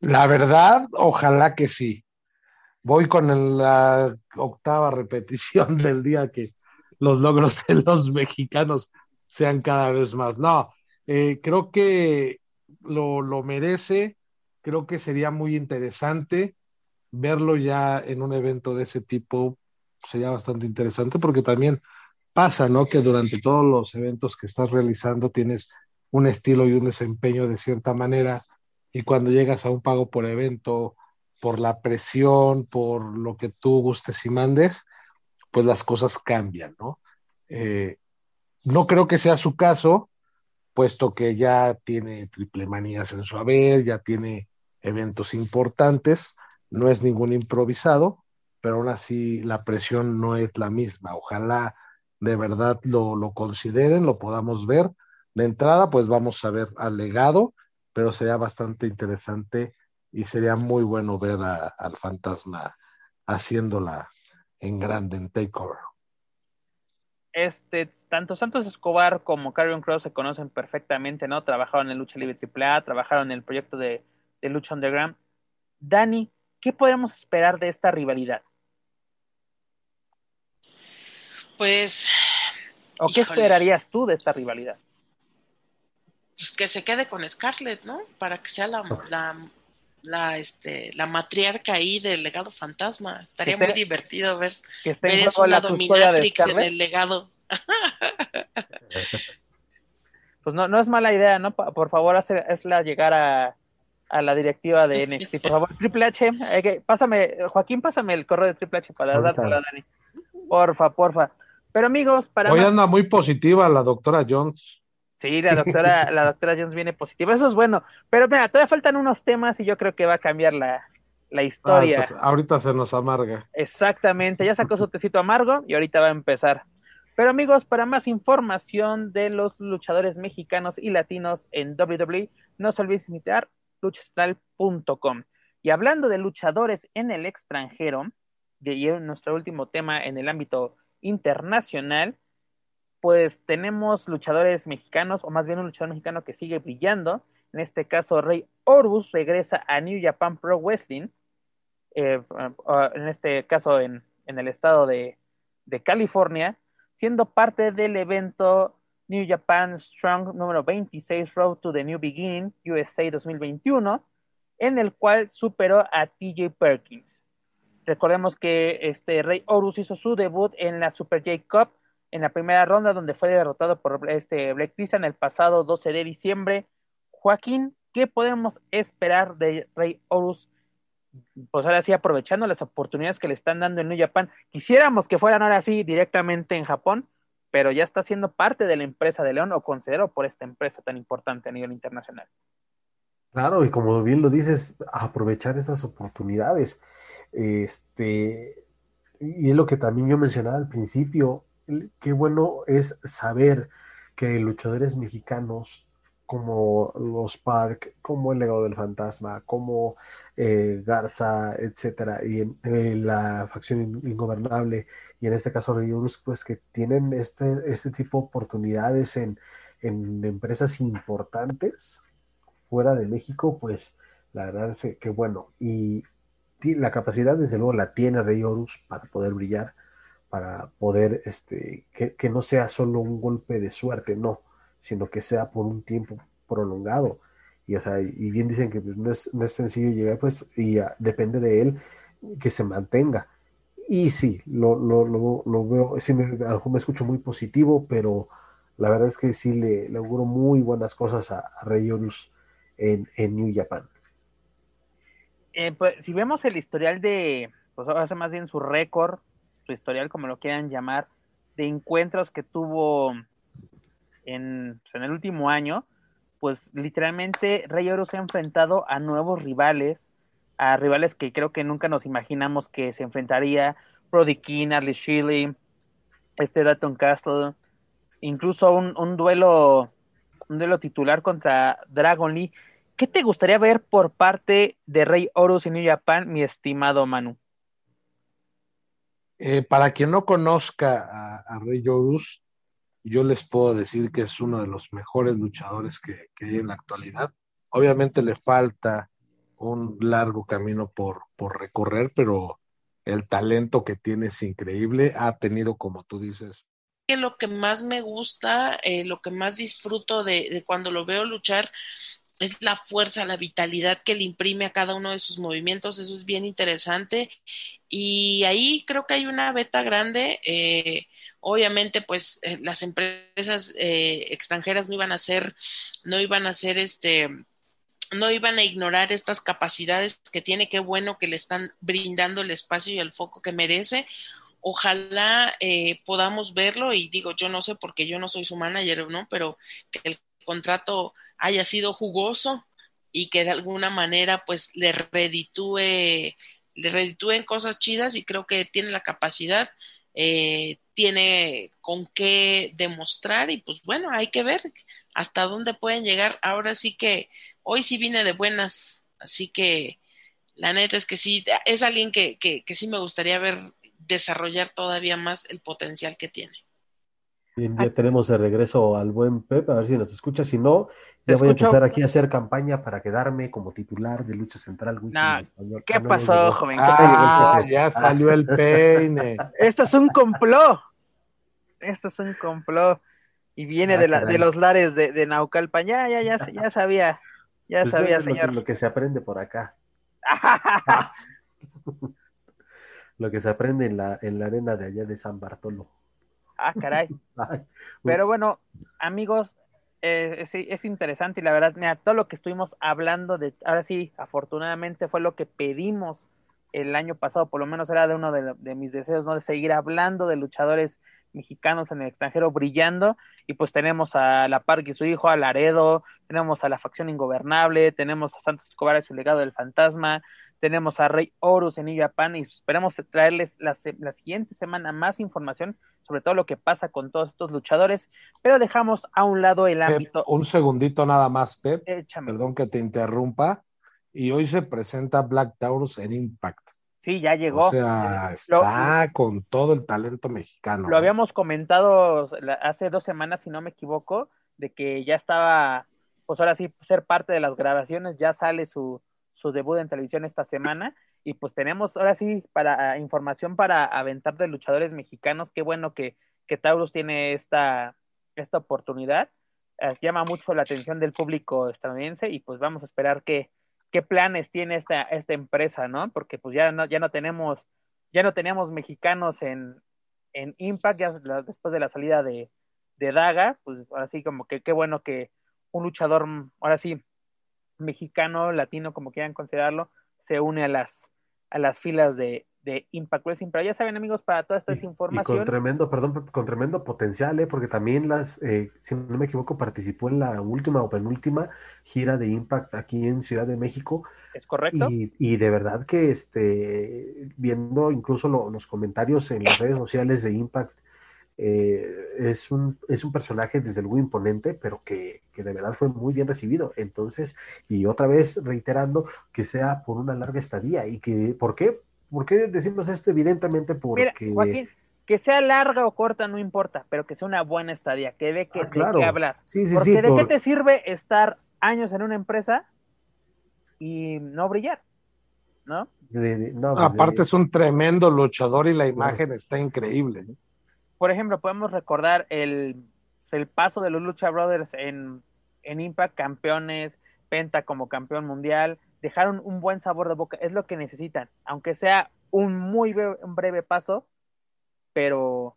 La verdad, ojalá que sí. Voy con la octava repetición del día que los logros de los mexicanos sean cada vez más. No, eh, creo que lo, lo merece creo que sería muy interesante verlo ya en un evento de ese tipo, sería bastante interesante porque también pasa, ¿no? Que durante todos los eventos que estás realizando tienes un estilo y un desempeño de cierta manera y cuando llegas a un pago por evento, por la presión, por lo que tú gustes y mandes, pues las cosas cambian, ¿no? Eh, no creo que sea su caso, puesto que ya tiene triple manías en su haber, ya tiene eventos importantes, no es ningún improvisado, pero aún así la presión no es la misma. Ojalá de verdad lo, lo consideren, lo podamos ver. De entrada, pues vamos a ver al legado, pero sería bastante interesante y sería muy bueno ver al fantasma haciéndola en grande en Takeover. Este, tanto Santos Escobar como Carrion Cross se conocen perfectamente, ¿no? Trabajaron en Lucha Libre AAA, trabajaron en el proyecto de de Lucha Underground. Dani, ¿qué podemos esperar de esta rivalidad? Pues. ¿O qué esperarías tú de esta rivalidad? Pues que se quede con Scarlett, ¿no? Para que sea la, la, este, la matriarca ahí del legado fantasma. Estaría muy divertido ver, que esté ver una dominatrix en el legado. pues no, no es mala idea, ¿no? Por favor, hazla llegar a, a la directiva de NXT. Por favor, Triple H, eh, pásame, Joaquín, pásame el correo de Triple H para dárselo a Dani. Porfa, porfa. Pero amigos, para. Hoy anda muy positiva la doctora Jones. Sí, la doctora, la doctora Jones viene positiva. Eso es bueno. Pero mira, todavía faltan unos temas y yo creo que va a cambiar la, la historia. Ah, ahorita se nos amarga. Exactamente, ya sacó su tecito amargo y ahorita va a empezar. Pero amigos, para más información de los luchadores mexicanos y latinos en WWE, no se olviden visitar luchastral.com. Y hablando de luchadores en el extranjero, y nuestro último tema en el ámbito internacional, pues tenemos luchadores mexicanos, o más bien un luchador mexicano que sigue brillando. En este caso, Rey Orbus regresa a New Japan Pro Wrestling, eh, en este caso en, el estado de, de California, siendo parte del evento New Japan Strong número 26, Road to the New Beginning, USA 2021, en el cual superó a TJ Perkins. Recordemos que este Rey Horus hizo su debut en la Super J Cup en la primera ronda, donde fue derrotado por este Black en el pasado 12 de diciembre. Joaquín, ¿qué podemos esperar de Rey Horus? Pues ahora sí, aprovechando las oportunidades que le están dando en New Japan, quisiéramos que fueran ahora sí directamente en Japón, pero ya está siendo parte de la empresa de León o considero por esta empresa tan importante a nivel internacional. Claro, y como bien lo dices, aprovechar esas oportunidades. Este, y es lo que también yo mencionaba al principio, qué bueno es saber que luchadores mexicanos como los Park, como el legado del fantasma, como eh, Garza, etcétera, y en, la facción ingobernable, y en este caso Reyes, pues que tienen este, este tipo de oportunidades en, en empresas importantes fuera de México, pues la verdad es que bueno, y la capacidad desde luego la tiene Rey Horus para poder brillar, para poder, este, que, no sea solo un golpe de suerte, no, sino que sea por un tiempo prolongado. Y, o sea, y bien dicen que pues, no, es, no es sencillo llegar, pues, y depende de él que se mantenga. Y sí, lo, lo, lo, veo, sí me, a lo mejor me escucho muy positivo, pero la verdad es que sí le, auguro muy buenas cosas a, Horus en, en New Japan. Eh, pues, si vemos el historial de, pues hace más bien su récord, su historial, como lo quieran llamar, de encuentros que tuvo en, pues, en el último año, pues literalmente Rey Oro se ha enfrentado a nuevos rivales, a rivales que creo que nunca nos imaginamos que se enfrentaría, Brody King, Arlie Shirley, este Dalton Castle, incluso un, un duelo, un duelo titular contra Dragon Lee, ¿Qué te gustaría ver por parte de Rey Horus en New Japan, mi estimado Manu? Eh, para quien no conozca a, Rey Horus, yo les puedo decir que es uno de los mejores luchadores que, hay en la actualidad. Obviamente le falta un largo camino por, por recorrer, pero el talento que tiene es increíble. Ha tenido, como tú dices, lo que más me gusta, eh, lo que más disfruto de, cuando lo veo luchar es la fuerza, la vitalidad que le imprime a cada uno de sus movimientos, eso es bien interesante. Y ahí creo que hay una beta grande. Eh, obviamente, pues eh, las empresas eh, extranjeras no iban a ser, no iban a ser este, no iban a ignorar estas capacidades que tiene. Qué bueno que le están brindando el espacio y el foco que merece. Ojalá podamos verlo y digo, yo no sé porque yo no soy su manager, ¿no? Pero que el contrato haya sido jugoso y que de alguna manera pues le reditúe, le reditúen cosas chidas y creo que tiene la capacidad, eh, tiene con qué demostrar y pues bueno, hay que ver hasta dónde pueden llegar. Ahora sí que hoy sí vine de buenas, así que la neta es que sí, es alguien que, que, que sí me gustaría ver desarrollar todavía más el potencial que tiene. Bien, ya tenemos de regreso al buen Pep, a ver si nos escucha. Si no, ya voy a empezar aquí a hacer campaña para quedarme como titular de Lucha Central ¿Qué ah, pasó, joven? Ah, ya salió el peine. Esto es un complot. Esto es un complot. Y viene ah, de, la, de los lares de, de Naucalpan. Ya, ya, ya, ya sabía. Ya pues sabía el señor. Lo que, se aprende por acá. lo que se aprende en la, en la arena de allá de San Bartolo. Ah, caray. Pero bueno, amigos, eh, es, interesante y la verdad, mira, todo lo que estuvimos hablando de, ahora sí, afortunadamente fue lo que pedimos el año pasado, por lo menos era de uno de, mis deseos, ¿no? De seguir hablando de luchadores mexicanos en el extranjero brillando y pues tenemos a La Parque y su hijo, a Laredo, tenemos a la facción ingobernable, tenemos a Santos Escobar y su legado del fantasma, tenemos a Rey Horus en Japan y esperemos traerles la, la, siguiente semana más información sobre todo lo que pasa con todos estos luchadores, pero dejamos a un lado el ámbito. un segundito nada más, Pep. Perdón que te interrumpa. Y hoy se presenta Black Taurus en Impact. Sí, ya llegó. O sea, está con todo el talento mexicano. Lo ¿eh? habíamos comentado hace dos semanas, si no me equivoco, de que ya estaba, pues ahora sí, ser parte de las grabaciones, ya sale su, su debut en televisión esta semana. Y pues tenemos ahora sí para ah, información para aventar de luchadores mexicanos. Qué bueno que, que Taurus tiene esta, esta oportunidad. Eh, llama mucho la atención del público estadounidense y pues vamos a esperar qué, qué planes tiene esta, esta empresa, ¿no? Porque pues ya no, ya no tenemos, ya no teníamos mexicanos en, en Impact, ya después de la salida de, de Daga, pues ahora sí como que qué bueno que un luchador, ahora sí, mexicano, latino, como quieran considerarlo, se une a las, a las filas de, de Impact Wrestling. Pero ya saben, amigos, para toda esta Y- información. Y con tremendo, perdón, con tremendo potencial, ¿eh? porque también las, eh, si no me equivoco, participó en la última o penúltima gira de Impact aquí en Ciudad de México. ¿Es correcto? Y, y de verdad que este, viendo incluso lo- los comentarios en las redes sociales de Impact, eh, es un, es un personaje desde luego imponente, pero que, que de verdad fue muy bien recibido. Entonces, y otra vez reiterando que sea por una larga estadía. ¿Y que, por qué? ¿Por qué decimos esto? Evidentemente Mira, porque... Joaquín, que sea larga o corta no importa, pero que sea una buena estadía, que dé que, Ah, de claro. qué hablar. Sí, sí, Porque sí, ¿de qué te sirve estar años en una empresa y no brillar? ¿No? de- de- no, Aparte de- es un tremendo luchador y la imagen está increíble. ¿eh? Por ejemplo, podemos recordar el, el paso de los Lucha Brothers en, en Impact, campeones, Penta como campeón mundial, dejaron un buen sabor de boca, es lo que necesitan, aunque sea un muy breve, un breve paso, pero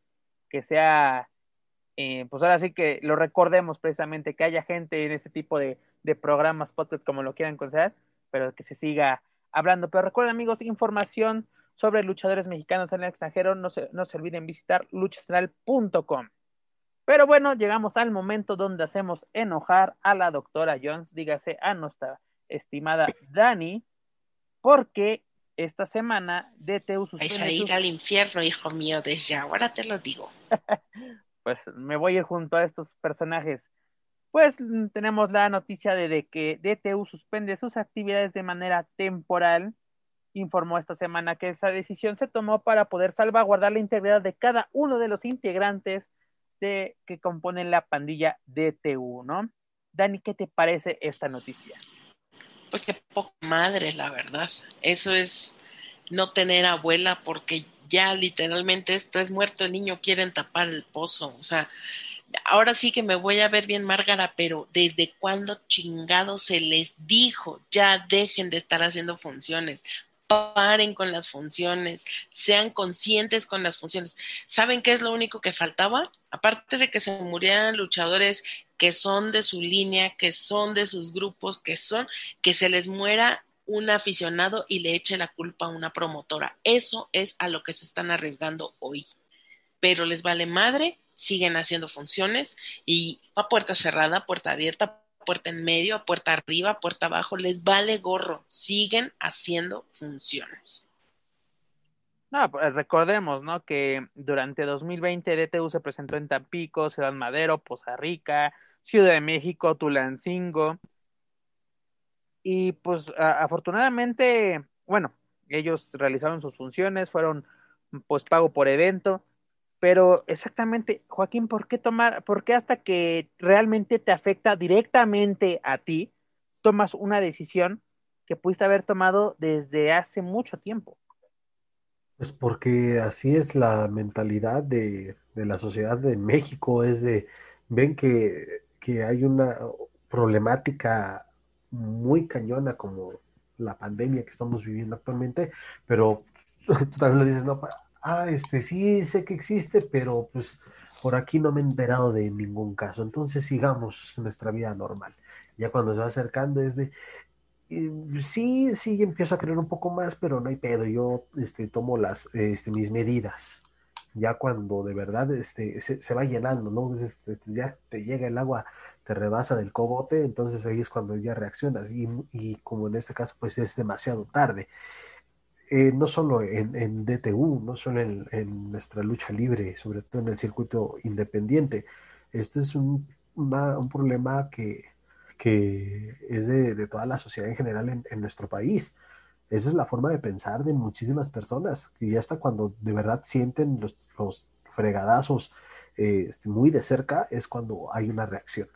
que sea, eh, pues ahora sí que lo recordemos precisamente, que haya gente en ese tipo de, de programas, podcast, como lo quieran considerar, pero que se siga hablando. Pero recuerden amigos, información sobre luchadores mexicanos en el extranjero, no se, no se olviden visitar luchacentral.com. Pero bueno, llegamos al momento donde hacemos enojar a la doctora Jones, dígase a nuestra estimada Dani, porque esta semana DTU Vais a suspende ir sus- al infierno, hijo mío, desde ahora te lo digo. pues me voy a ir junto a estos personajes. Pues tenemos la noticia de, de que DTU suspende sus actividades de manera temporal. Informó esta semana que esa decisión se tomó para poder salvaguardar la integridad de cada uno de los integrantes de, que componen la pandilla DTU, ¿no? Dani, ¿qué te parece esta noticia? Pues qué poca madre, la verdad. Eso es no tener abuela porque ya literalmente esto es muerto el niño, quieren tapar el pozo. O sea, ahora sí que me voy a ver bien Márgara, pero ¿desde cuándo chingado se les dijo ya dejen de estar haciendo funciones? Paren con las funciones, sean conscientes con las funciones. ¿Saben qué es lo único que faltaba? Aparte de que se murieran luchadores que son de su línea, que son de sus grupos, que son, que se les muera un aficionado y le eche la culpa a una promotora. Eso es a lo que se están arriesgando hoy. Pero les vale madre, siguen haciendo funciones y a puerta cerrada, puerta abierta, puerta en medio, a puerta arriba, puerta abajo, les vale gorro, siguen haciendo funciones. No, pues recordemos, ¿no? Que durante 2020 DTU se presentó en Tampico, Ciudad Madero, Poza Rica, Ciudad de México, Tulancingo. Y pues a- afortunadamente, bueno, ellos realizaron sus funciones, fueron pues pago por evento, pero exactamente, Joaquín, ¿por qué tomar, por qué hasta que realmente te afecta directamente a ti, tomas una decisión que pudiste haber tomado desde hace mucho tiempo? Pues porque así es la mentalidad de, de la sociedad de México, es de, ven que, que hay una problemática muy cañona como la pandemia que estamos viviendo actualmente, pero tú también lo dices, no, ah, este, sí sé que existe, pero pues por aquí no me he enterado de ningún caso, entonces sigamos nuestra vida normal. Ya cuando se va acercando es de, eh, sí, sí, empiezo a creer un poco más, pero no hay pedo. Yo este, tomo las, este, mis medidas. Ya cuando de verdad este, se, va llenando, ¿no? Este, ya te llega el agua, te rebasa del cogote, entonces ahí es cuando ya reaccionas. Y, y como en este caso, pues es demasiado tarde. Eh, no solo en, DTU, no solo en, nuestra lucha libre, sobre todo en el circuito independiente. Este es un, un problema que, que es de, toda la sociedad en general en, nuestro país. Esa es la forma de pensar de muchísimas personas, y hasta cuando de verdad sienten los, los fregadazos eh, este, muy de cerca, es cuando hay una reacción.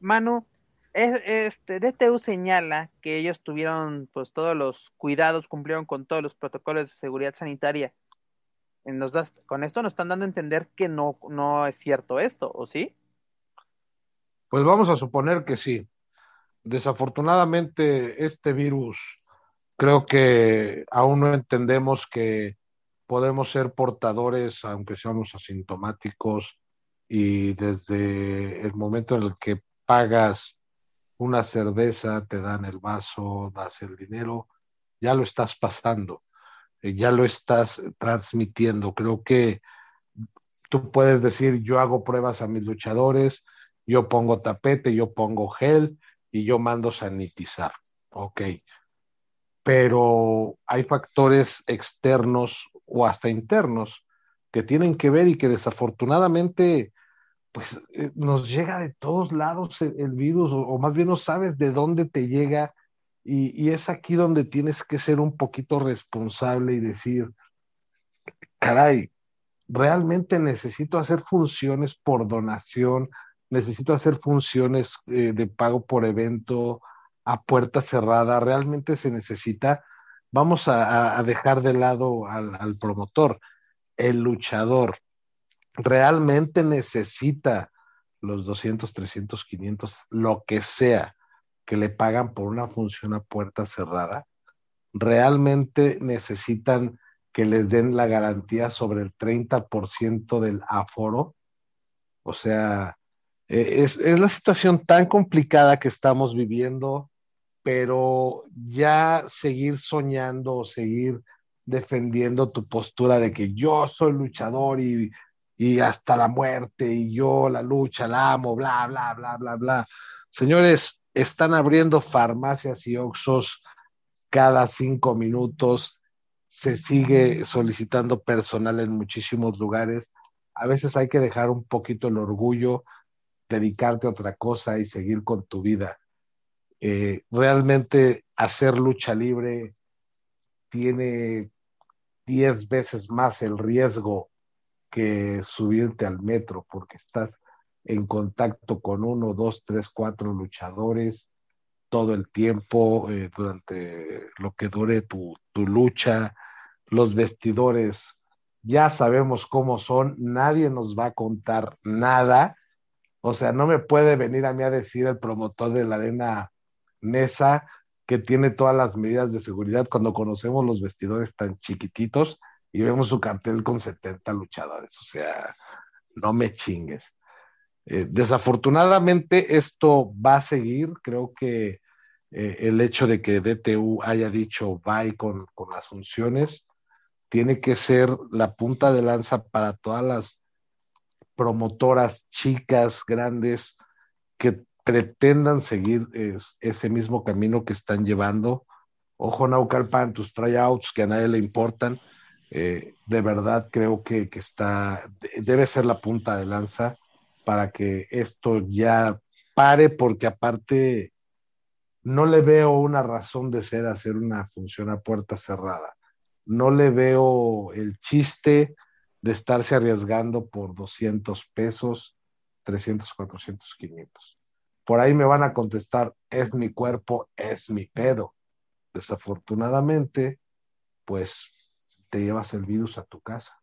Manu, es- este DTU señala que ellos tuvieron pues todos los cuidados, cumplieron con todos los protocolos de seguridad sanitaria. Nos das, con esto nos están dando a entender que no, no es cierto esto, ¿o sí? Pues vamos a suponer que sí. Desafortunadamente, este virus creo que aún no entendemos que podemos ser portadores, aunque seamos asintomáticos, y desde el momento en el que pagas una cerveza, te dan el vaso, das el dinero, ya lo estás pasando, eh, ya lo estás transmitiendo. Creo que tú puedes decir, yo hago pruebas a mis luchadores, yo pongo tapete, yo pongo gel y yo mando sanitizar. Ok. Pero hay factores externos o hasta internos que tienen que ver y que desafortunadamente pues eh, nos llega de todos lados el, virus o, más bien no sabes de dónde te llega y, y, es aquí donde tienes que ser un poquito responsable y decir, caray, realmente necesito hacer funciones por donación, necesito hacer funciones eh, de pago por evento a puerta cerrada, realmente se necesita, vamos a, dejar de lado al, promotor, el luchador realmente necesita los 200, 300, 500, lo que sea que le pagan por una función a puerta cerrada, realmente necesitan que les den la garantía sobre el 30% del aforo. O sea, e, es, es, la situación tan complicada que estamos viviendo, pero ya seguir soñando o seguir defendiendo tu postura de que yo soy luchador y, y hasta la muerte y yo la lucha la amo, bla, bla, bla, bla, bla. Señores, están abriendo farmacias y oxos cada cinco minutos se sigue solicitando personal en muchísimos lugares. A veces hay que dejar un poquito el orgullo, dedicarte a otra cosa y seguir con tu vida. Eh, realmente hacer lucha libre tiene diez veces más el riesgo que subirte al metro porque estás en contacto con uno, dos, tres, cuatro luchadores todo el tiempo eh, durante lo que dure tu, tu lucha los vestidores ya sabemos cómo son, nadie nos va a contar nada. O sea, no me puede venir a mí a decir el promotor de la arena Mesa que tiene todas las medidas de seguridad cuando conocemos los vestidores tan chiquititos y vemos su cartel con 70 luchadores. O sea, no me chingues. Eh, desafortunadamente esto va a seguir. Creo que eh, el hecho de que DTU haya dicho bye con, con las funciones tiene que ser la punta de lanza para todas las promotoras chicas, grandes, que pretendan seguir ese mismo camino que están llevando. Ojo, Naucalpan, tus tryouts que a nadie le importan. Eh, de verdad creo que, que, está, debe ser la punta de lanza para que esto ya pare, porque aparte no le veo una razón de ser hacer una función a puerta cerrada no le veo el chiste de estarse arriesgando por 200 pesos, 300, 400, 500. Por ahí me van a contestar, es mi cuerpo, es mi pedo. Desafortunadamente, pues te llevas el virus a tu casa.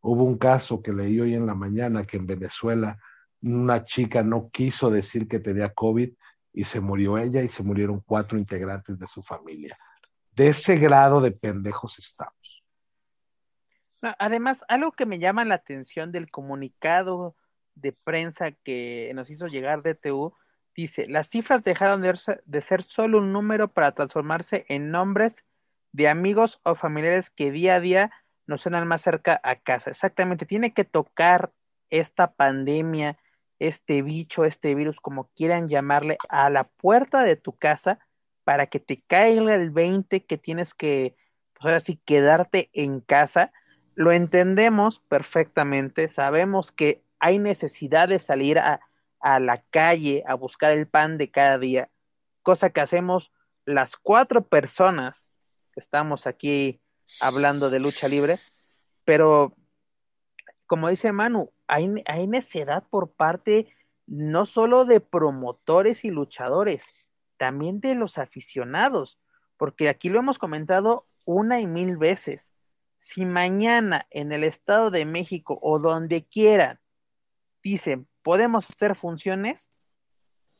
Hubo un caso que leí hoy en la mañana que en Venezuela una chica no quiso decir que tenía COVID y se murió ella y se murieron cuatro integrantes de su familia de ese grado de pendejos estamos. Además, algo que me llama la atención del comunicado de prensa que nos hizo llegar DTU, dice, las cifras dejaron de ser solo un número para transformarse en nombres de amigos o familiares que día a día nos suenan más cerca a casa. Exactamente, tiene que tocar esta pandemia, este bicho, este virus, como quieran llamarle, a la puerta de tu casa para que te caiga el 20 que tienes que, pues ahora sí, quedarte en casa. Lo entendemos perfectamente, sabemos que hay necesidad de salir a, a la calle a buscar el pan de cada día, cosa que hacemos las cuatro personas estamos aquí hablando de lucha libre, pero como dice Manu, hay, hay necedad por parte no solo de promotores y luchadores, también de los aficionados, porque aquí lo hemos comentado una y mil veces. Si mañana en el Estado de México o donde quieran dicen podemos hacer funciones,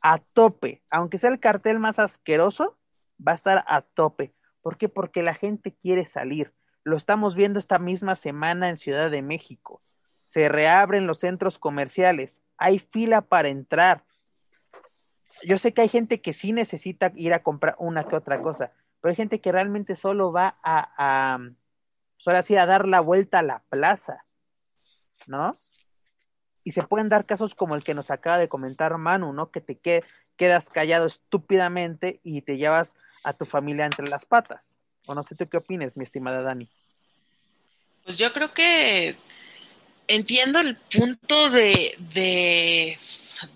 a tope, aunque sea el cartel más asqueroso, va a estar a tope. ¿Por qué? Porque la gente quiere salir. Lo estamos viendo esta misma semana en Ciudad de México. Se reabren los centros comerciales, hay fila para entrar, yo sé que hay gente que sí necesita ir a comprar una que otra cosa, pero hay gente que realmente solo va a, a así a dar la vuelta a la plaza, ¿no? Y se pueden dar casos como el que nos acaba de comentar Manu, ¿no? Que te quedas callado estúpidamente y te llevas a tu familia entre las patas. O no sé tú qué opines, mi estimada Dani. Pues yo creo que entiendo el punto de, de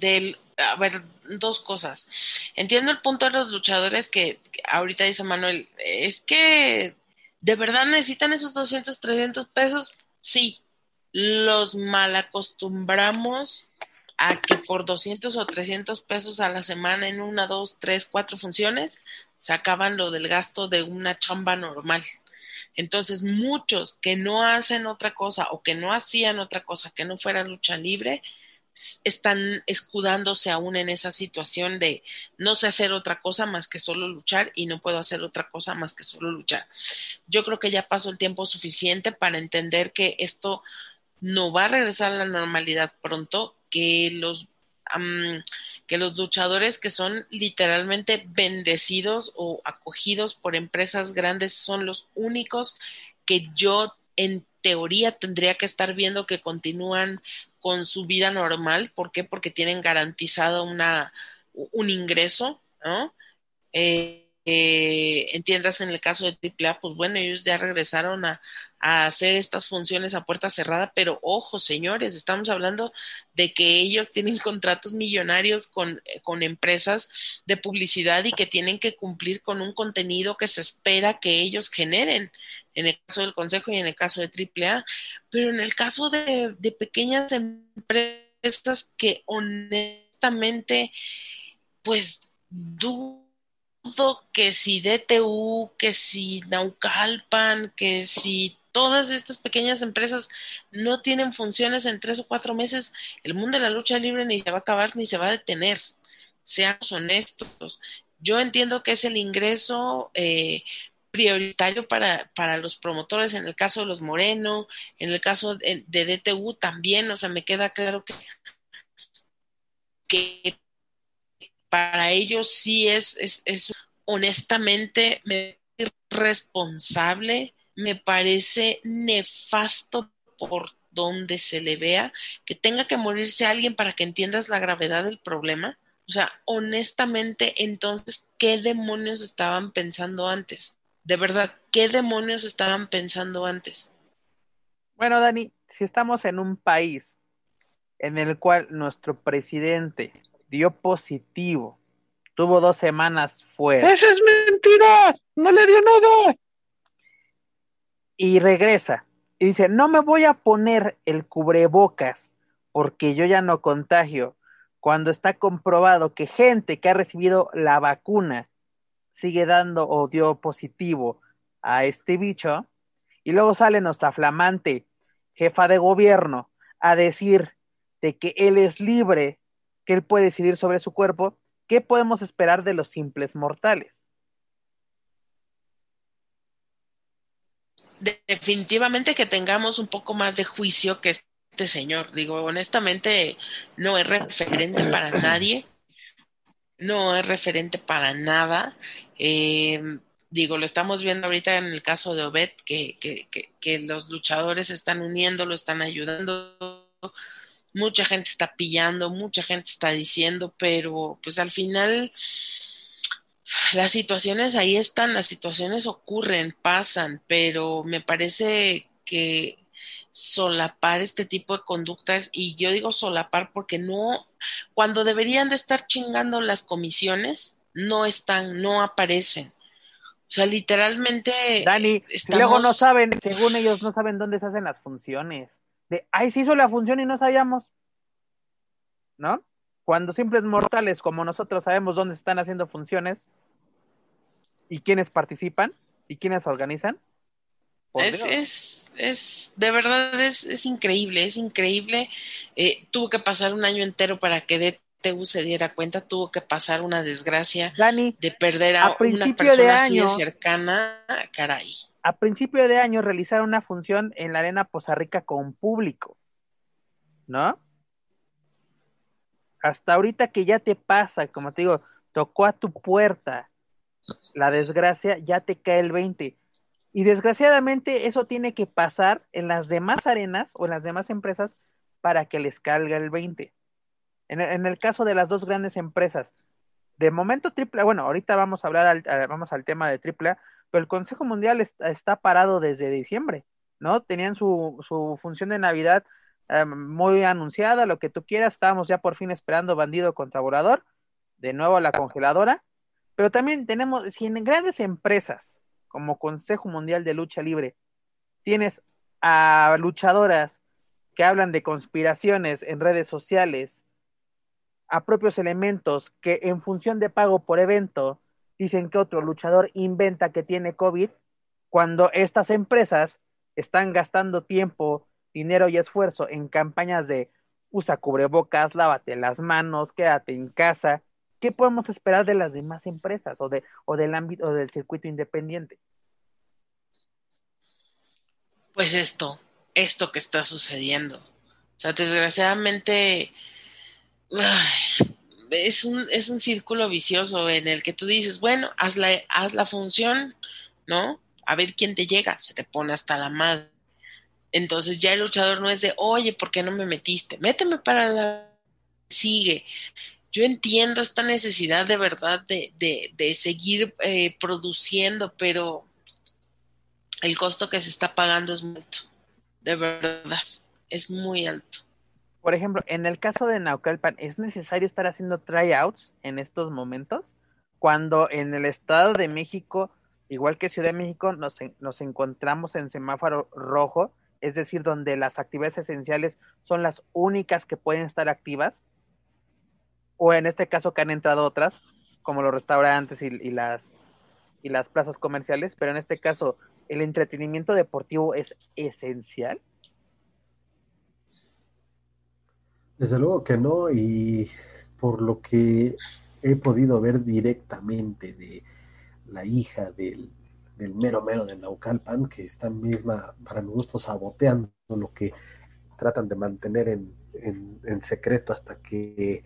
del a ver, dos cosas. Entiendo el punto de los luchadores que, ahorita dice Manuel, es que de verdad necesitan esos 200, 300 pesos. Sí, los mal acostumbramos a que por 200 o 300 pesos a la semana en una, dos, tres, cuatro funciones sacaban lo del gasto de una chamba normal. Entonces, muchos que no hacen otra cosa o que no hacían otra cosa que no fuera lucha libre, están escudándose aún en esa situación de no sé hacer otra cosa más que solo luchar y no puedo hacer otra cosa más que solo luchar. Yo creo que ya pasó el tiempo suficiente para entender que esto no va a regresar a la normalidad pronto, que los que los luchadores que son literalmente bendecidos o acogidos por empresas grandes son los únicos que yo en teoría tendría que estar viendo que continúan con su vida normal. ¿Por qué? Porque tienen garantizado una, un ingreso, ¿no? Eh, eh, entiendas en el caso de AAA, pues bueno, ellos ya regresaron a, a, hacer estas funciones a puerta cerrada, pero ojo, señores, estamos hablando de que ellos tienen contratos millonarios con, con empresas de publicidad y que tienen que cumplir con un contenido que se espera que ellos generen en el caso del Consejo y en el caso de AAA, pero en el caso de, de pequeñas empresas que honestamente, pues dudo que si DTU, que si Naucalpan, que si todas estas pequeñas empresas no tienen funciones en tres o cuatro meses, el mundo de la lucha libre ni se va a acabar ni se va a detener. Seamos honestos. Yo entiendo que es el ingreso eh, prioritario para, para los promotores, en el caso de los Moreno, en el caso de, DTU también, o sea, me queda claro que, que para ellos sí es, es, es honestamente me responsable, me parece nefasto por donde se le vea, que tenga que morirse alguien para que entiendas la gravedad del problema. O sea, honestamente, entonces, ¿qué demonios estaban pensando antes? De verdad, ¿qué demonios estaban pensando antes? Bueno, Dani, si estamos en un país en el cual nuestro presidente dio positivo, tuvo dos semanas fuera. ¡Esa es mentira! ¡No le dio nada! Y regresa y dice, no me voy a poner el cubrebocas porque yo ya no contagio, cuando está comprobado que gente que ha recibido la vacuna sigue dando o dio positivo a este bicho, y luego sale nuestra flamante jefa de gobierno a decir de que él es libre, que él puede decidir sobre su cuerpo, ¿qué podemos esperar de los simples mortales? Definitivamente que tengamos un poco más de juicio que este señor. Digo, honestamente, no es referente para nadie no es referente para nada. Eh, digo, lo estamos viendo ahorita en el caso de Obed, que, que, que, los luchadores están uniendo, lo están ayudando. Mucha gente está pillando, mucha gente está diciendo, pero pues al final las situaciones ahí están, las situaciones ocurren, pasan, pero me parece que solapar este tipo de conductas y yo digo solapar porque no, cuando deberían de estar chingando las comisiones, no están, no aparecen. O sea, literalmente. Dani, luego no saben, según ellos, no saben dónde se hacen las funciones. De, ay, se hizo la función y no sabíamos. ¿No? Cuando simples mortales como nosotros sabemos dónde se están haciendo funciones y quiénes participan y quiénes organizan. Es, es, es, de verdad es, es increíble, es increíble. Eh, tuvo que pasar un año entero para que DTU se diera cuenta, tuvo que pasar una desgracia de perder a, una persona así de cercana, caray. A principio de año realizaron una función en la Arena Poza Rica con público, ¿no? hasta ahorita que ya te pasa, como te digo, tocó a tu puerta la desgracia, ya te cae el 20. Y desgraciadamente eso tiene que pasar en las demás arenas o en las demás empresas para que les calga el 20. En el, caso de las dos grandes empresas, de momento triple, bueno, ahorita vamos a hablar, al, vamos al tema de triple, pero el Consejo Mundial está, parado desde diciembre, ¿no? Tenían su, función de Navidad eh, muy anunciada, lo que tú quieras, estábamos ya por fin esperando bandido contra volador, de nuevo a la congeladora, pero también tenemos, si en grandes empresas como Consejo Mundial de Lucha Libre tienes a luchadoras que hablan de conspiraciones en redes sociales, a propios elementos que en función de pago por evento dicen que otro luchador inventa que tiene COVID, cuando estas empresas están gastando tiempo, dinero y esfuerzo en campañas de usa cubrebocas, lávate las manos, quédate en casa, ¿qué podemos esperar de las demás empresas o, de, o del ámbito o del circuito independiente? Pues esto, esto que está sucediendo. O sea, desgraciadamente es, un, es un círculo vicioso en el que tú dices, bueno, haz la, haz la función, ¿no? A ver quién te llega, se te pone hasta la madre. Entonces ya el luchador no es de, oye, ¿por qué no me metiste? Méteme para la... Sigue yo entiendo esta necesidad de verdad de, de, seguir eh, produciendo, pero el costo que se está pagando es muy alto, de verdad, es muy alto. Por ejemplo, en el caso de Naucalpan, ¿es necesario estar haciendo tryouts en estos momentos? Cuando en el Estado de México, igual que Ciudad de México, nos, encontramos en semáforo rojo, es decir, donde las actividades esenciales son las únicas que pueden estar activas o en este caso que han entrado otras, como los restaurantes y, las, y las plazas comerciales, pero en este caso el entretenimiento deportivo es esencial. Desde luego que no, y por lo que he podido ver directamente de la hija del, mero mero de Naucalpan, que está misma, para mi gusto, saboteando lo que tratan de mantener en, en secreto hasta que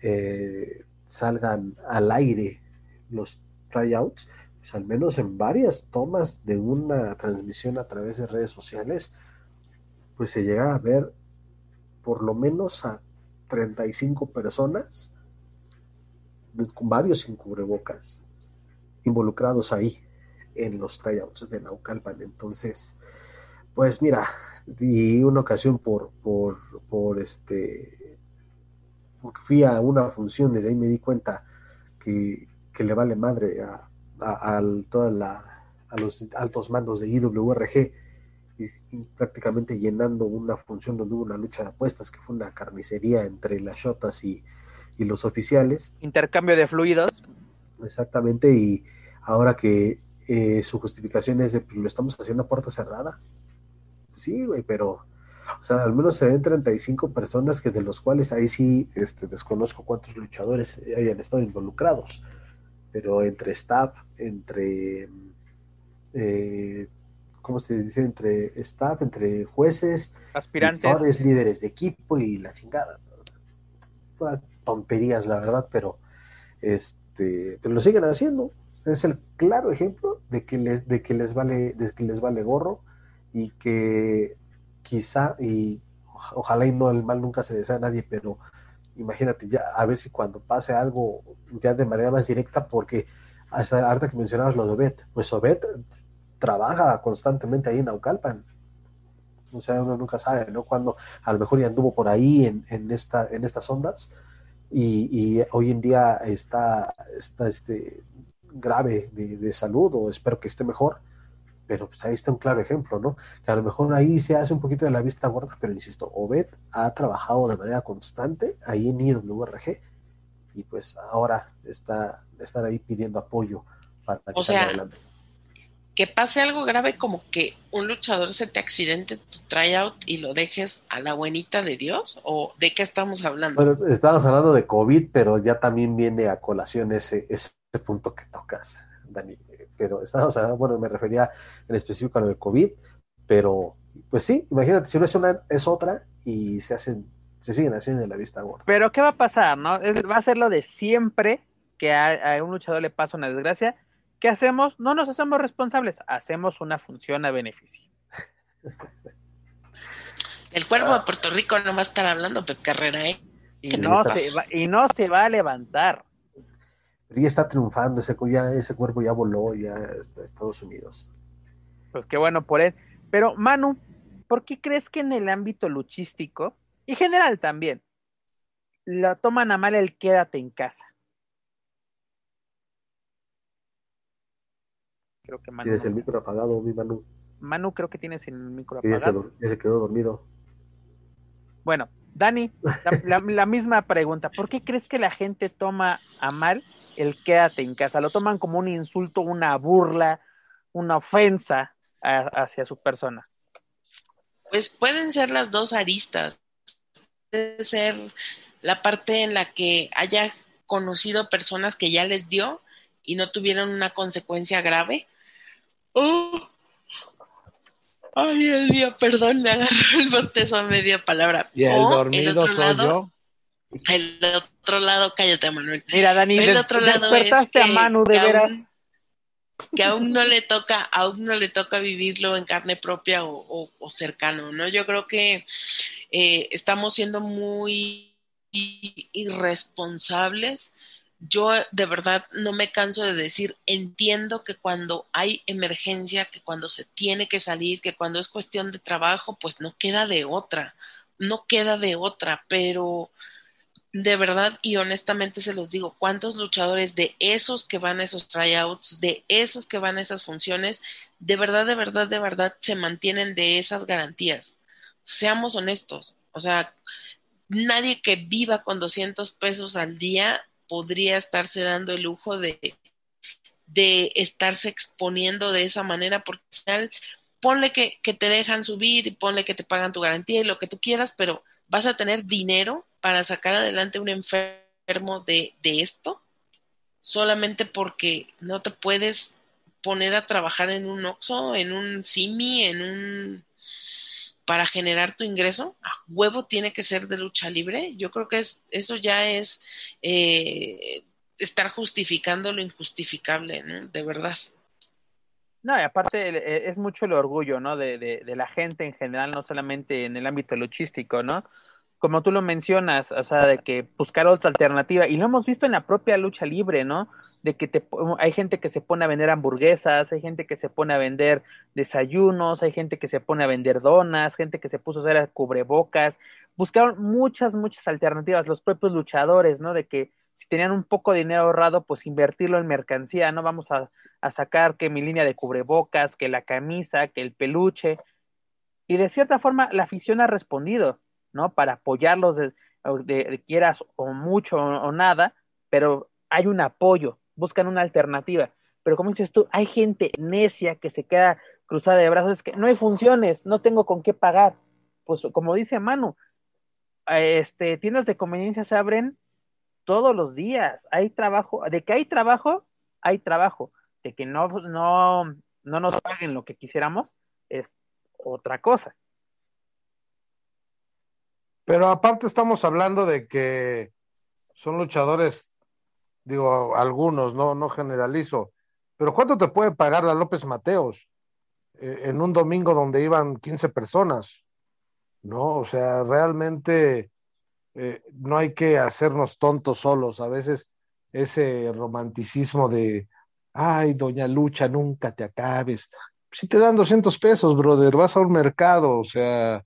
eh, salgan al aire los tryouts, pues al menos en varias tomas de una transmisión a través de redes sociales, pues se llega a ver por lo menos a 35 personas con varios sin cubrebocas involucrados ahí en los tryouts de Naucalpan. Entonces, pues mira, y una ocasión por, por, por este fui a una función, desde ahí me di cuenta que, le vale madre a, a, toda la, a los altos mandos de IWRG y, prácticamente llenando una función donde hubo una lucha de apuestas que fue una carnicería entre las shotas y, los oficiales. Intercambio de fluidos. Exactamente, y ahora que eh, su justificación es de pues, lo estamos haciendo a puerta cerrada. Sí, güey, pero o sea, al menos se ven 35 personas que de los cuales ahí sí este, desconozco cuántos luchadores hayan estado involucrados, pero entre staff, entre, eh, ¿cómo se dice? Entre staff, entre jueces, aspirantes, líderes de equipo y la chingada. tonterías, la verdad, pero este, pero lo siguen haciendo. Es el claro ejemplo de que les, de que les vale, de que les vale gorro y que quizá, y ojalá y no el mal nunca se desea a nadie, pero imagínate ya, a ver si cuando pase algo ya de manera más directa, porque hasta ahorita que mencionabas lo de Obed, pues Obed trabaja constantemente ahí en Naucalpan. O sea, uno nunca sabe, ¿no? Cuando a lo mejor ya anduvo por ahí en, en, esta, en estas ondas y, y, hoy en día está, está este, grave de, de salud o espero que esté mejor pero pues ahí está un claro ejemplo, ¿no? Que a lo mejor ahí se hace un poquito de la vista gorda, pero insisto, Obed ha trabajado de manera constante ahí en IWRG y pues ahora está estar ahí pidiendo apoyo para que o sea, adelante. Que pase algo grave como que un luchador se te accidente tu tryout y lo dejes a la buenita de Dios, o de qué estamos hablando? Bueno, estamos hablando de COVID, pero ya también viene a colación ese, ese punto que tocas, Dani pero estamos hablando, bueno, me refería en específico a lo del COVID, pero pues sí, imagínate, si una es una, es otra y se hacen se siguen haciendo en la vista gorda. Pero ¿qué va a pasar, no? va a ser lo de siempre que a, un luchador le pasa una desgracia. ¿Qué hacemos? No nos hacemos responsables, hacemos una función a beneficio. El cuervo de Puerto Rico no va a estar hablando Pep Carrera, ¿eh? Y no, se va, y no se va a levantar. Pero ya está triunfando, ese, ya, ese cuerpo ya voló, ya está Estados Unidos. Pues qué bueno por él. Pero, Manu, ¿por qué crees que en el ámbito luchístico, y general también, la toman a mal el quédate en casa? Creo que Manu. Tienes el micro apagado, mi Manu. Manu, creo que tienes el micro apagado. Ya se, quedó dormido. Bueno, Dani, la, misma pregunta. ¿Por qué crees que la gente toma a mal el quédate en casa? ¿Lo toman como un insulto, una burla, una ofensa? hacia su persona? Pues pueden ser las dos aristas. Puede ser la parte en la que haya conocido personas que ya les dio y no tuvieron una consecuencia grave. Oh. Ay, Dios mío, perdón, me agarró el bostezo a media palabra. Y el dormido soy yo. El otro lado, cállate, Manuel. Mira, Dani, el otro lado despertaste a Manu, de veras que aún no le toca, aún no le toca vivirlo en carne propia o, cercano, ¿no? Yo creo que eh, estamos siendo muy irresponsables. Yo de verdad no me canso de decir, entiendo que cuando hay emergencia, que cuando se tiene que salir, que cuando es cuestión de trabajo, pues no queda de otra, no queda de otra, pero de verdad y honestamente se los digo, cuántos luchadores de esos que van a esos tryouts, de esos que van a esas funciones, de verdad, de verdad, de verdad se mantienen de esas garantías. Seamos honestos, o sea, nadie que viva con 200 pesos al día podría estarse dando el lujo de, de estarse exponiendo de esa manera, porque al final, ponle que, que te dejan subir y ponle que te pagan tu garantía y lo que tú quieras, pero vas a tener dinero para sacar adelante un enfermo de, esto, solamente porque no te puedes poner a trabajar en un OXO, en un SIMI, en un para generar tu ingreso, a huevo tiene que ser de lucha libre. Yo creo que es, eso ya es eh, estar justificando lo injustificable, ¿no? De verdad. No, y aparte e, es mucho el orgullo, ¿no? De, de, de, la gente en general, no solamente en el ámbito luchístico, ¿no? como tú lo mencionas, o sea, de que buscar otra alternativa, y lo hemos visto en la propia lucha libre, ¿no? De que te, hay gente que se pone a vender hamburguesas, hay gente que se pone a vender desayunos, hay gente que se pone a vender donas, gente que se puso a hacer cubrebocas, buscaron muchas, muchas alternativas, los propios luchadores, ¿no? De que si tenían un poco de dinero ahorrado, pues invertirlo en mercancía, ¿no? Vamos a, a sacar que mi línea de cubrebocas, que la camisa, que el peluche, y de cierta forma la afición ha respondido ¿no? Para apoyarlos de, quieras o mucho o, nada, pero hay un apoyo, buscan una alternativa. Pero como dices tú, hay gente necia que se queda cruzada de brazos, es que no hay funciones, no tengo con qué pagar. Pues como dice Manu, este, tiendas de conveniencia se abren todos los días, hay trabajo, de que hay trabajo, hay trabajo, de que no, no, no nos paguen lo que quisiéramos, es otra cosa. Pero aparte estamos hablando de que son luchadores, digo, algunos, no, no generalizo, pero ¿cuánto te puede pagar la López Mateos eh, en un domingo donde iban 15 personas? ¿No? O sea, realmente eh, no hay que hacernos tontos solos. A veces ese romanticismo de, ay, doña Lucha, nunca te acabes. Si te dan 200 pesos, brother, vas a un mercado, o sea,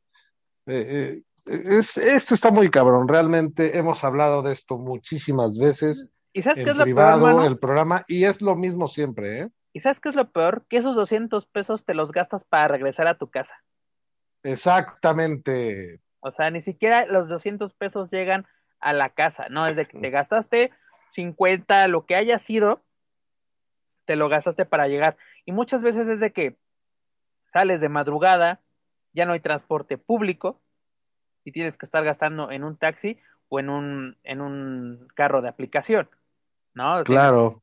eh, es, esto está muy cabrón, realmente hemos hablado de esto muchísimas veces. ¿Y sabes qué es lo peor, el programa, y es lo mismo siempre, ¿eh? ¿Y sabes qué es lo peor? Que esos 200 pesos te los gastas para regresar a tu casa. Exactamente. O sea, ni siquiera los 200 pesos llegan a la casa, ¿no? Desde que te gastaste 50, lo que haya sido, te lo gastaste para llegar. Y muchas veces es de que sales de madrugada, ya no hay transporte público, y tienes que estar gastando en un taxi o en un, en un carro de aplicación, ¿no? Claro.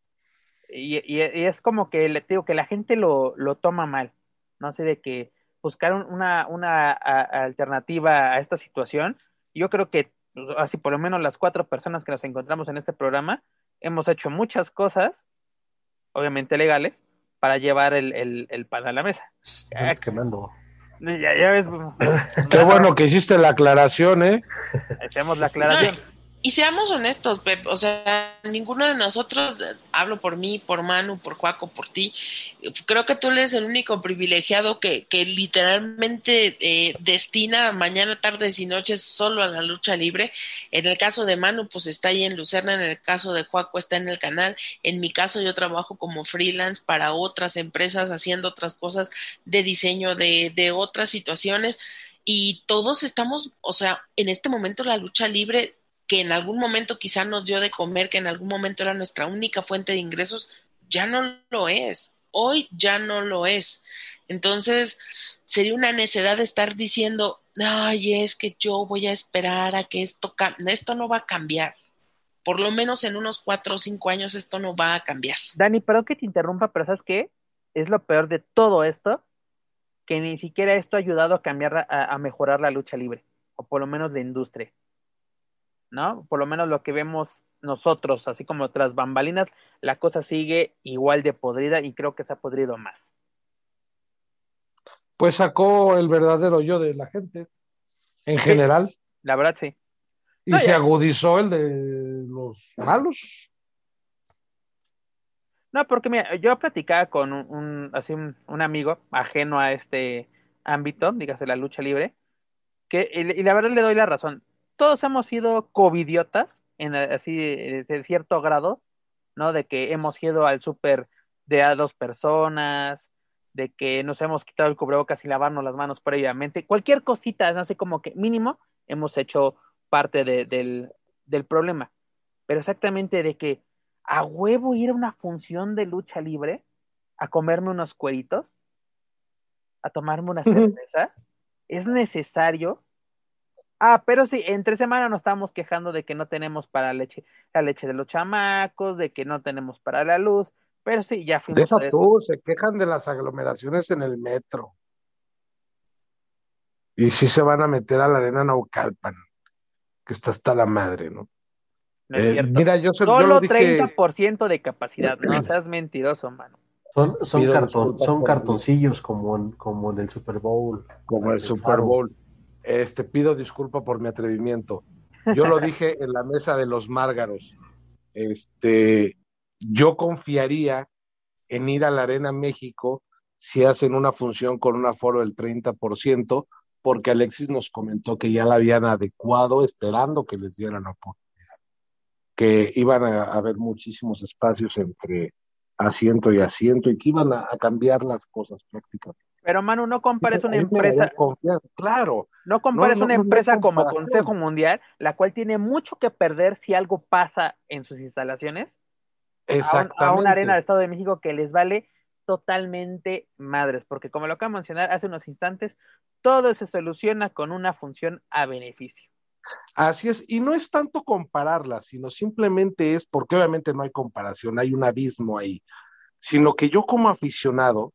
Y, y, es como que le digo que la gente lo, lo toma mal, no sé, de que buscar una, una alternativa a esta situación Yo creo que así por lo menos las cuatro personas que nos encontramos en este programa hemos hecho muchas cosas, obviamente legales, para llevar el, el, el pan a la mesa. Estás quemando. Ya, ya ves. Qué bueno que hiciste la aclaración, ¿eh? Hacemos la aclaración. Y seamos honestos, Pep, o sea, ninguno de nosotros, hablo por mí, por Manu, por Juaco, por ti, creo que tú eres el único privilegiado que, que literalmente eh, destina mañana, tardes y noches solo a la lucha libre. En el caso de Manu, pues está ahí en Lucerna, en el caso de Juaco está en el canal, en mi caso yo trabajo como freelance para otras empresas haciendo otras cosas de diseño de, de otras situaciones y todos estamos, o sea, en este momento la lucha libre que en algún momento quizá nos dio de comer, que en algún momento era nuestra única fuente de ingresos, ya no lo es. Hoy ya no lo es. Entonces, sería una necedad estar diciendo, ay, es que yo voy a esperar a que esto. Esto no va a cambiar. Por lo menos en unos cuatro o cinco años esto no va a cambiar. Dani, perdón que te interrumpa, pero ¿sabes qué? Es lo peor de todo esto, que ni siquiera esto ha ayudado a cambiar, a, a mejorar la lucha libre, o por lo menos la industria. ¿No? Por lo menos lo que vemos nosotros, así como tras bambalinas, la cosa sigue igual de podrida y creo que se ha podrido más. Pues sacó el verdadero yo de la gente, en Sí. general, La verdad, sí. y No, se ya. agudizó el de los malos. No, porque mira, yo platicaba con un, un- así un, un amigo ajeno a este ámbito, dígase la lucha libre, que, y, y la verdad le doy la razón. Todos hemos sido covidiotas, en así eh, de cierto grado, ¿no? De que hemos ido al súper de a dos personas, de que nos hemos quitado el cubrebocas y lavarnos las manos previamente, cualquier cosita, no sé, como que mínimo hemos hecho parte de- del, del problema. Pero exactamente de que a huevo ir a una función de lucha libre, a comerme unos cueritos, a tomarme una cerveza, es necesario. Ah, pero sí, entre semana nos estamos quejando de que no tenemos para leche, la leche de los chamacos, de que no tenemos para la luz, pero sí, ya fuimos Deja a tú, se quejan de las aglomeraciones en el metro. Y sí se van a meter a la arena Naucalpan, que está hasta la madre, ¿no? no es Eh, cierto. mira, yo, se- yo Solo lo dije, 30% de capacidad, no seas mentiroso, mano. Son, son, disculpas son cartoncillos como en, como en el Super Bowl. como el Super Bowl. Este, pido disculpa por mi atrevimiento. Yo lo dije en la mesa de los Márgaros. Este, yo confiaría en ir a la Arena México si hacen una función con un aforo del 30%, porque Alexis nos comentó que ya la habían adecuado esperando que les dieran la oportunidad, que iban a haber muchísimos espacios entre asiento y asiento y que iban a, a cambiar las cosas prácticamente. Pero Manu, no compares una empresa, claro, no compares No, no, una no empresa como. Consejo Mundial, la cual tiene mucho que perder si algo pasa en sus instalaciones, a, un- a exactamente. una arena de Estado de México que les vale totalmente madres, porque como lo acabo de mencionar hace unos instantes, todo se soluciona con una función a beneficio. Así es, y no es tanto compararlas, sino simplemente es, porque obviamente no hay comparación, hay un abismo ahí, sino que yo como aficionado,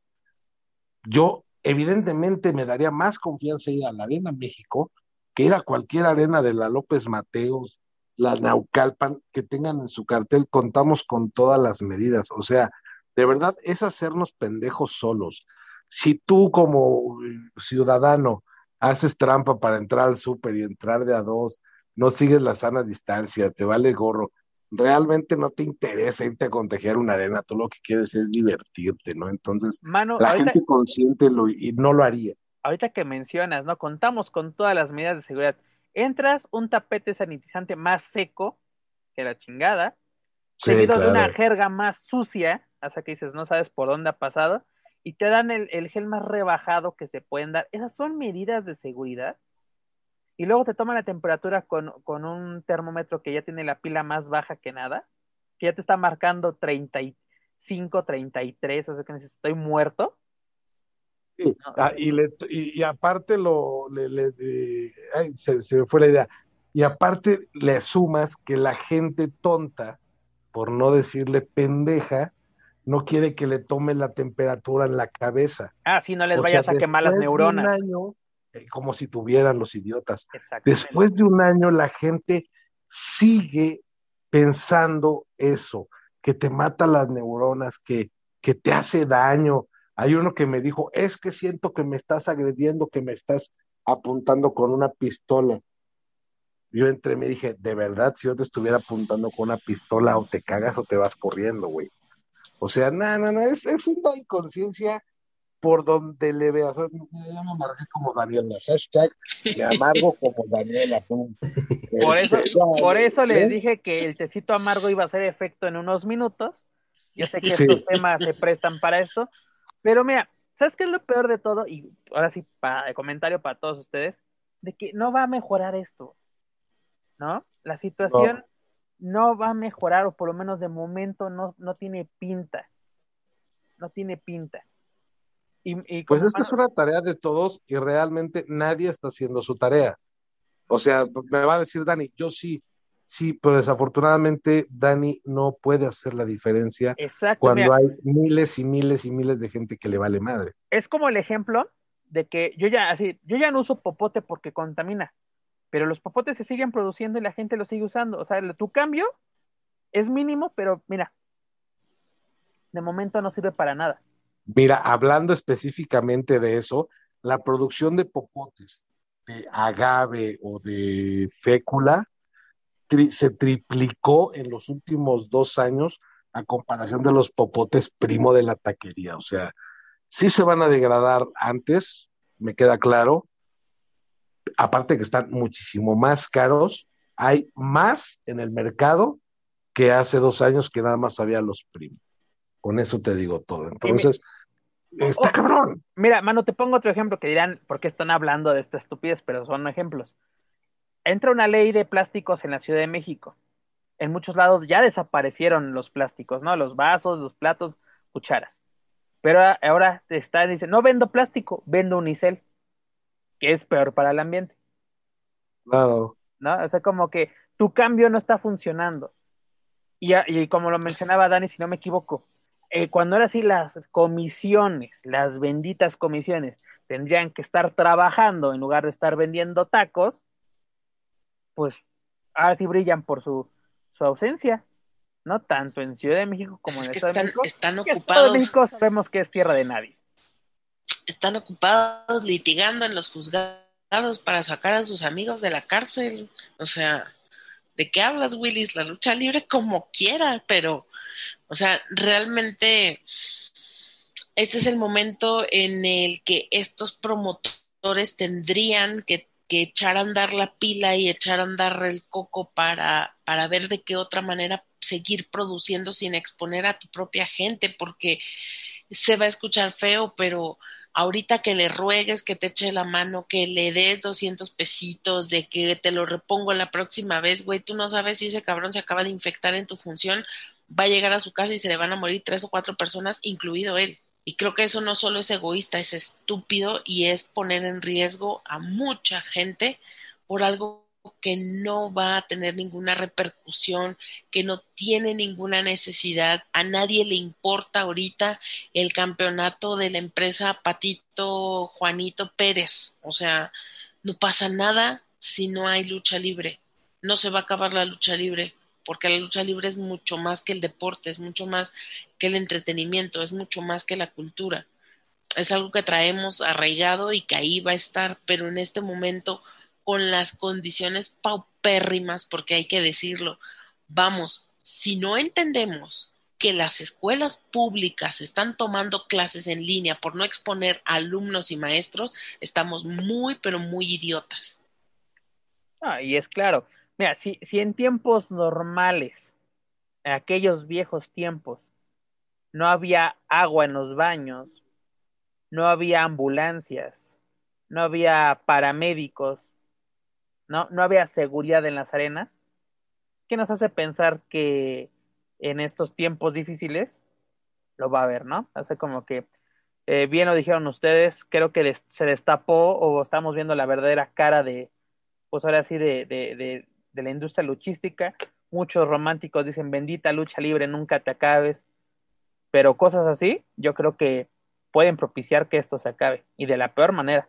yo evidentemente me daría más confianza ir a la Arena México que ir a cualquier arena de la López Mateos, la Naucalpan, que tengan en su cartel, contamos con todas las medidas, o sea, de verdad es hacernos pendejos solos. Si tú como eh, ciudadano haces trampa para entrar al súper y entrar de a dos, no sigues la sana distancia, te vale gorro, realmente no te interesa irte a contagiar una arena, tú lo que quieres es divertirte, ¿no? Entonces, Manu, la ahorita, gente consciente lo, y no lo haría. ahorita que mencionas, ¿no? Contamos con todas las medidas de seguridad. Entras un tapete sanitizante más seco que la chingada, Sí, seguido de una jerga más sucia, hasta que dices, no sabes por dónde ha pasado, y te dan el, el gel más rebajado que se pueden dar. Esas son medidas de seguridad. Y luego te toman la temperatura con, con un termómetro que ya tiene la pila más baja que nada, que ya te está marcando 35, 33, o sea que dices, estoy muerto. Sí, No, ah, y, le, y, y aparte lo, le, le- de- ay, se, se me fue la idea, y aparte le sumas que la gente tonta, por no decirle pendeja, no quiere que le tome la temperatura en la cabeza. Ah, sí, no les O vayas sea, a quemar las después de un neuronas. año, eh, como si tuvieran los idiotas. Después de un año la gente sigue pensando eso, que te mata las neuronas, que, que te hace daño. Hay uno que me dijo, es que siento que me estás agrediendo, que me estás apuntando con una pistola. Yo entré me dije, de verdad, si yo te estuviera apuntando con una pistola o te cagas o te vas corriendo, güey. O sea, no, no, no, es, es una inconsciencia por donde le veas. Yo me marqué como Daniela, hashtag y amargo como Daniela. Por eso, Este, ya, por eso les dije que el tecito amargo iba a hacer efecto en unos minutos. Yo sé que Sí. estos temas se prestan para esto, pero mira, ¿sabes qué es lo peor de todo? Y ahora sí, para comentario para todos ustedes, de que no va a mejorar esto, ¿no? La situación no, va a mejorar, o por lo menos de momento no, no tiene pinta. No tiene pinta. Y, y Pues como es que es Manu- una tarea de todos y realmente nadie está haciendo su tarea. O sea, me va a decir Dani, yo sí, sí, pero desafortunadamente Dani no puede hacer la diferencia Exacto, cuando mira, hay miles y miles y miles de gente que le vale madre. es como el ejemplo de que yo ya así, yo ya no uso popote porque contamina, pero los popotes se siguen produciendo y la gente los sigue usando. O sea, el- tu cambio es mínimo, pero mira, de momento no sirve para nada. Mira, hablando específicamente de eso, la producción de popotes de agave o de fécula tri- se triplicó en los últimos dos años a comparación de los popotes primo de la taquería. O sea, sí se van a degradar antes, me queda claro. Aparte que están muchísimo más caros, hay más en el mercado que hace dos años que nada más había los primos. Con eso te digo todo. Entonces, está Oh, cabrón. Mira, mano, te pongo otro ejemplo que dirán, ¿por qué están hablando de esta estupidez? Pero son ejemplos. Entra una ley de plásticos en la Ciudad de México. En muchos lados ya desaparecieron los plásticos, ¿no? Los vasos, los platos, cucharas. Pero ahora está, dice, no vendo plástico, vendo unicel, que es peor para el ambiente, Claro. ¿no? O sea, como que tu cambio no está funcionando. Y como lo mencionaba Dani, si no me equivoco, eh, cuando ahora sí las comisiones, las benditas comisiones, tendrían que estar trabajando en lugar de estar vendiendo tacos, pues ahora sí brillan por su, su ausencia, ¿no? Tanto en Ciudad de México como en Es el que Estado de están, México. están de ocupados, México sabemos que es tierra de nadie. están ocupados litigando en los juzgados para sacar a sus amigos de la cárcel. O sea, ¿de qué hablas, Willis? La lucha libre como quiera, pero, o sea, realmente este es el momento en el que estos promotores tendrían que, que echar a andar la pila y echar a andar el coco para, para ver de qué otra manera seguir produciendo sin exponer a tu propia gente, porque se va a escuchar feo, pero ahorita que le ruegues que te eche la mano, que le des 200 pesitos, de que te lo repongo la próxima vez, güey, tú no sabes si ese cabrón se acaba de infectar en tu función, va a llegar a su casa y se le van a morir tres o cuatro personas, incluido él. Y creo que eso no solo es egoísta, es estúpido y es poner en riesgo a mucha gente por algo que no va a tener ninguna repercusión, que no tiene ninguna necesidad, a nadie le importa ahorita el campeonato de la empresa Patito Juanito Pérez. O sea, no pasa nada si no hay lucha libre. No se va a acabar la lucha libre, porque la lucha libre es mucho más que el deporte, es mucho más que el entretenimiento, es mucho más que la cultura. Es algo que traemos arraigado y que ahí va a estar, pero en este momento con las condiciones paupérrimas, porque hay que decirlo, vamos, si no entendemos que las escuelas públicas están tomando clases en línea por no exponer alumnos y maestros, estamos muy, pero muy idiotas. Ah, y es claro, mira, si, si en tiempos normales, en aquellos viejos tiempos, no había agua en los baños, no había ambulancias, no había paramédicos, no, no había seguridad en las arenas, ¿qué nos hace pensar que en estos tiempos difíciles lo va a haber, ¿no? Hace como que, eh, bien lo dijeron ustedes, creo que se destapó o estamos viendo la verdadera cara de, pues ahora sí, de, de, de, de la industria luchística. Muchos románticos dicen, bendita lucha libre, nunca te acabes. Pero cosas así, yo creo que pueden propiciar que esto se acabe y de la peor manera.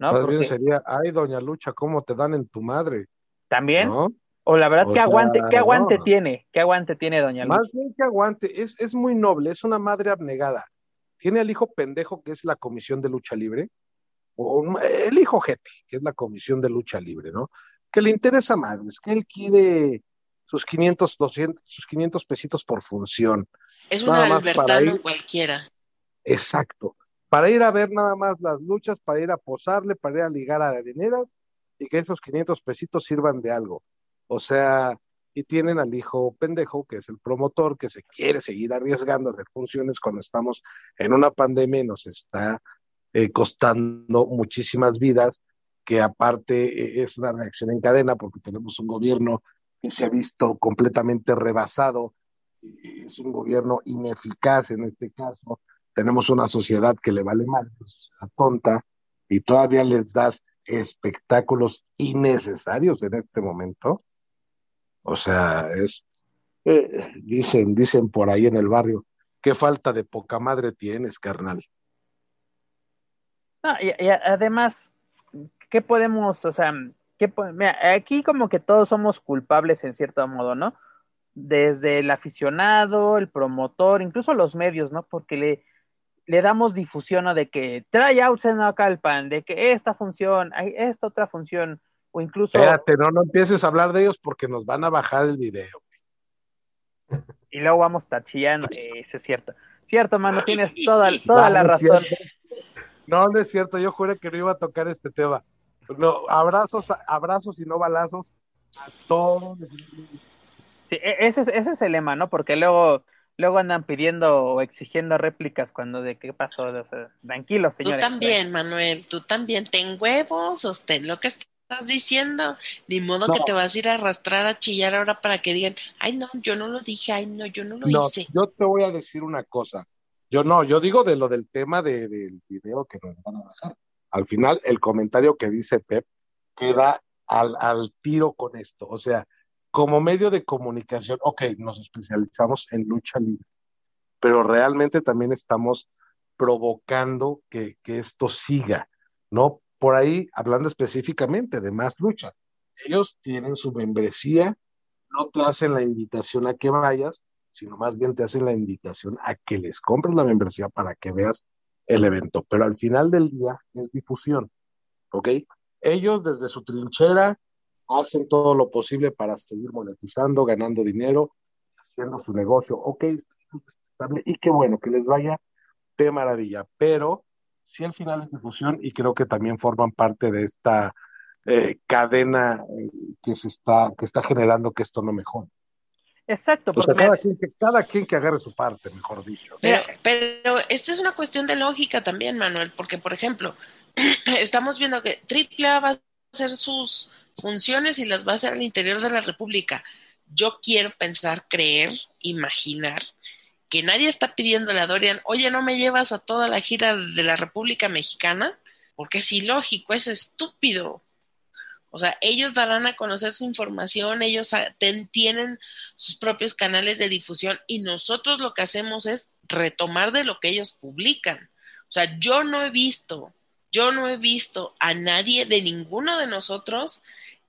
¿No? Más bien sería, ay, doña Lucha, ¿cómo te dan en tu madre? también, ¿No? o la verdad, O ¿qué aguante, qué aguante no. tiene? ¿Qué aguante tiene doña Lucha? Más bien que aguante, es, es muy noble, es una madre abnegada. Tiene al hijo pendejo que es la comisión de lucha libre, o un- el hijo Jete, que es la comisión de lucha libre, ¿no? Que le interesa madres, que él quiere sus 500, 200, sus 500 pesitos por función. Es un más albertano cualquiera. Exacto. Para ir a ver nada más las luchas, para ir a posarle, para ir a ligar a areneras y que esos 500 pesitos sirvan de algo. O sea, y tienen al hijo pendejo, que es el promotor, que se quiere seguir arriesgando a hacer funciones cuando estamos en una pandemia y nos está eh, costando muchísimas vidas, que aparte eh, es una reacción en cadena porque tenemos un gobierno que se ha visto completamente rebasado, es un gobierno ineficaz en este caso, tenemos una sociedad que le vale mal, una sociedad tonta, y todavía les das espectáculos innecesarios en este momento. O sea, es, eh, dicen, dicen por ahí en el barrio, qué falta de poca madre tienes, carnal. No, y, además, ¿qué podemos, o sea, aquí como que todos somos culpables en cierto modo, ¿no? Desde el aficionado, el promotor, incluso los medios, ¿no? Porque le, le damos difusión ¿no? de que tryouts en Naucalpan, de que esta función, hay esta otra función, o incluso, Espérate, no, no empieces a hablar de ellos porque nos van a bajar el video. y luego vamos a estar chillando, eh, eso es cierto. Cierto, mano, tienes toda, toda No, la no razón. No, no es cierto, yo juré que no iba a tocar este tema. No, abrazos, abrazos y no balazos a todos. Sí, e- ese es, ese es el lema, ¿no? Porque luego, luego andan pidiendo o exigiendo réplicas cuando de qué pasó. O sea, tranquilos, Tú también, Manuel, tú también. Ten huevos, sostén lo que estás diciendo. Ni modo No. que te vas a ir a arrastrar a chillar ahora para que digan, ay, no, yo no lo dije, ay, no, yo no lo No, hice. yo te voy a decir una cosa. Yo no, yo digo de lo del tema de- del video que nos van a bajar. Al final, el comentario que dice Pep queda al, al tiro con esto. O sea, como medio de comunicación, ok, nos especializamos en lucha libre, pero realmente también estamos provocando que, que esto siga, ¿no? Por ahí, hablando específicamente de más lucha, ellos tienen su membresía, no te hacen la invitación a que vayas, sino más bien te hacen la invitación a que les compres la membresía para que veas el evento. Pero al final del día es difusión, ¿ok? Ellos desde su trinchera hacen todo lo posible para seguir monetizando, ganando dinero, haciendo su negocio, ok, estable, y qué bueno, que les vaya de maravilla, pero sí al final es difusión y creo que también forman parte de esta eh, cadena eh, que se está, que está generando que esto no mejore. Exacto, O sea, porque cada quien, que, cada quien que agarre su parte, mejor dicho. Pero, pero esta es una cuestión de lógica también, Manuel, porque, por ejemplo, estamos viendo que AAA va a hacer sus funciones y las va a hacer al interior de la República. Yo quiero pensar, creer, imaginar que nadie está pidiéndole a Dorian, oye, ¿no me llevas a toda la gira de la República Mexicana? Porque es ilógico, es estúpido. O sea, ellos darán a conocer su información, ellos tienen sus propios canales de difusión y nosotros lo que hacemos es retomar de lo que ellos publican. O sea, yo no he visto, yo no he visto a nadie de ninguno de nosotros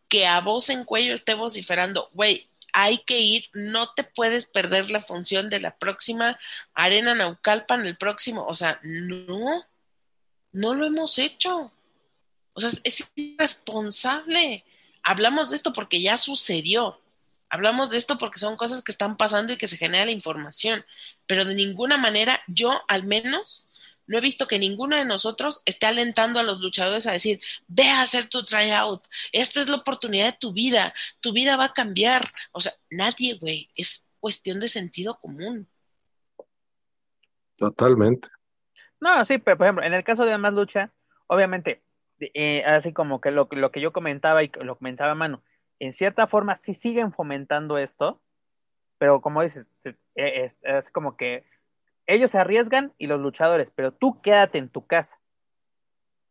que a voz en cuello esté vociferando, güey, hay que ir, no te puedes perder la función de la próxima Arena Naucalpan, el próximo, o sea, no, no lo hemos hecho. O sea, es irresponsable. Hablamos de esto porque ya sucedió. Hablamos de esto porque son cosas que están pasando y que se genera la información. Pero de ninguna manera, yo al menos, no he visto que ninguno de nosotros esté alentando a los luchadores a decir, ve a hacer tu tryout, esta es la oportunidad de tu vida, tu vida va a cambiar. O sea, nadie, güey, es cuestión de sentido común. Totalmente. No, sí, pero por ejemplo, en el caso de más lucha, obviamente, eh, así como que lo, lo, que yo comentaba y lo comentaba Manu, en cierta forma sí siguen fomentando esto, pero como dices, es, es como que ellos se arriesgan y los luchadores, pero tú quédate en tu casa.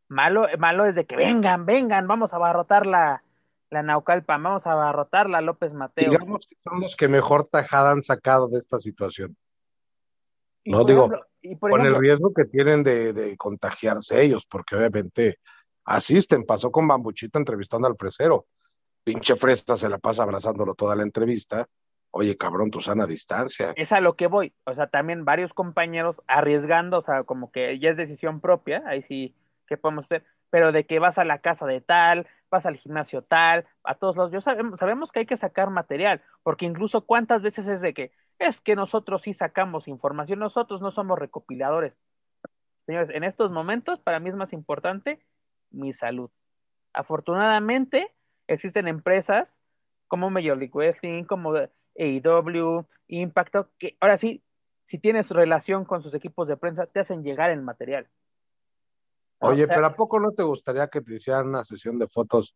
Malo, malo es de que vengan, vengan, vamos a abarrotar la, la Naucalpan, vamos a abarrotar la López Mateo. Digamos que son los que mejor tajada han sacado de esta situación. Y no digo, ejemplo, y por con ejemplo, el riesgo que tienen de, de, contagiarse ellos, porque obviamente asisten. Pasó con Bambuchito entrevistando al fresero. Pinche fresa se la pasa abrazándolo toda la entrevista. Oye, cabrón, tu sana distancia. Es a lo que voy. O sea, también varios compañeros arriesgando, o sea, como que ya es decisión propia, ahí sí, ¿qué podemos hacer? Pero de que vas a la casa de tal, vas al gimnasio tal, a todos los, yo sabemos, sabemos que hay que sacar material, porque incluso cuántas veces es de que es que nosotros sí sacamos información, nosotros no somos recopiladores. Señores, en estos momentos para mí es más importante mi salud. Afortunadamente existen empresas como Major League como AEW, Impacto, que ahora sí, si tienes relación con sus equipos de prensa, te hacen llegar el material. Oye, pero ¿a poco no te gustaría que te hicieran una sesión de fotos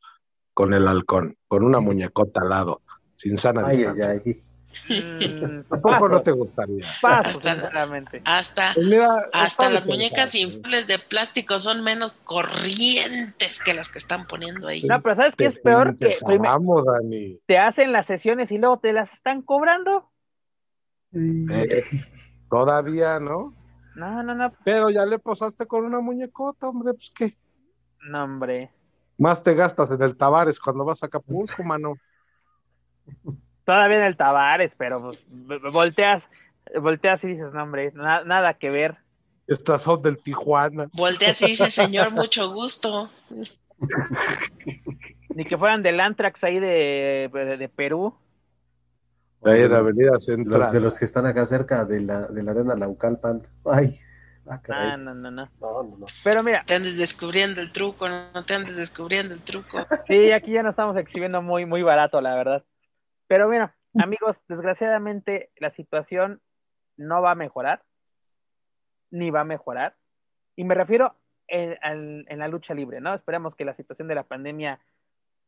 con el halcón, con una muñecota al lado, sin sana distancia? Mm, ¿A poco no te gustaría? Paso, Hasta- sinceramente. Hasta, mira, hasta está las muñecas inflables de plástico son menos corrientes que las que están poniendo ahí. No, pero ¿sabes qué es peor? Que Dani. te hacen las sesiones y luego te las están cobrando. Eh, todavía, ¿no? No, no, no, Pero ya le posaste con una muñecota, hombre, pues qué. no, hombre. Más te gastas en el Tavares cuando vas a Acapulco, mano. Todavía en el Tavares, pero pues, volteas, volteas y dices, no, hombre, na- nada que ver. Estas son del Tijuana. Volteas y dices, señor, mucho gusto. Ni que fueran del Antrax ahí de, de, de Perú. Ahí en la Avenida Los- de los que están acá cerca de la, de la arena Laucalpan. Ay, ah, no, no, no. No, no, no. Pero mira, Te andes descubriendo el truco, no te andes descubriendo el truco. sí, aquí ya nos estamos exhibiendo muy, muy barato, la verdad. Pero mira, amigos, desgraciadamente la situación no va a mejorar, ni va a mejorar. Y me refiero en, en la lucha libre, ¿no? Esperemos que la situación de la pandemia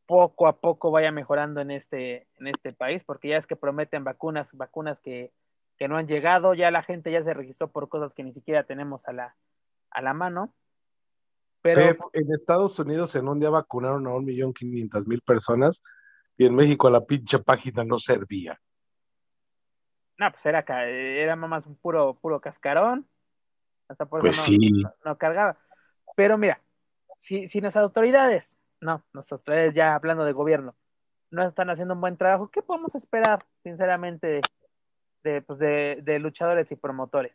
poco a poco vaya mejorando en este, en este país, porque ya es que prometen vacunas, vacunas que, que no han llegado, ya la gente ya se registró por cosas que ni siquiera tenemos a la, a la mano. Pero Pep, en Estados Unidos en un día vacunaron a un millón quinientas mil personas y en México la pinche página no servía. No, pues era, era más un puro, puro cascarón. Hasta por Pues eso no, sí. no, no cargaba. Pero mira, si, si nuestras autoridades, no, nuestras autoridades ya hablando de gobierno, no están haciendo un buen trabajo, ¿qué podemos esperar, sinceramente, de, de, pues de, de luchadores y promotores?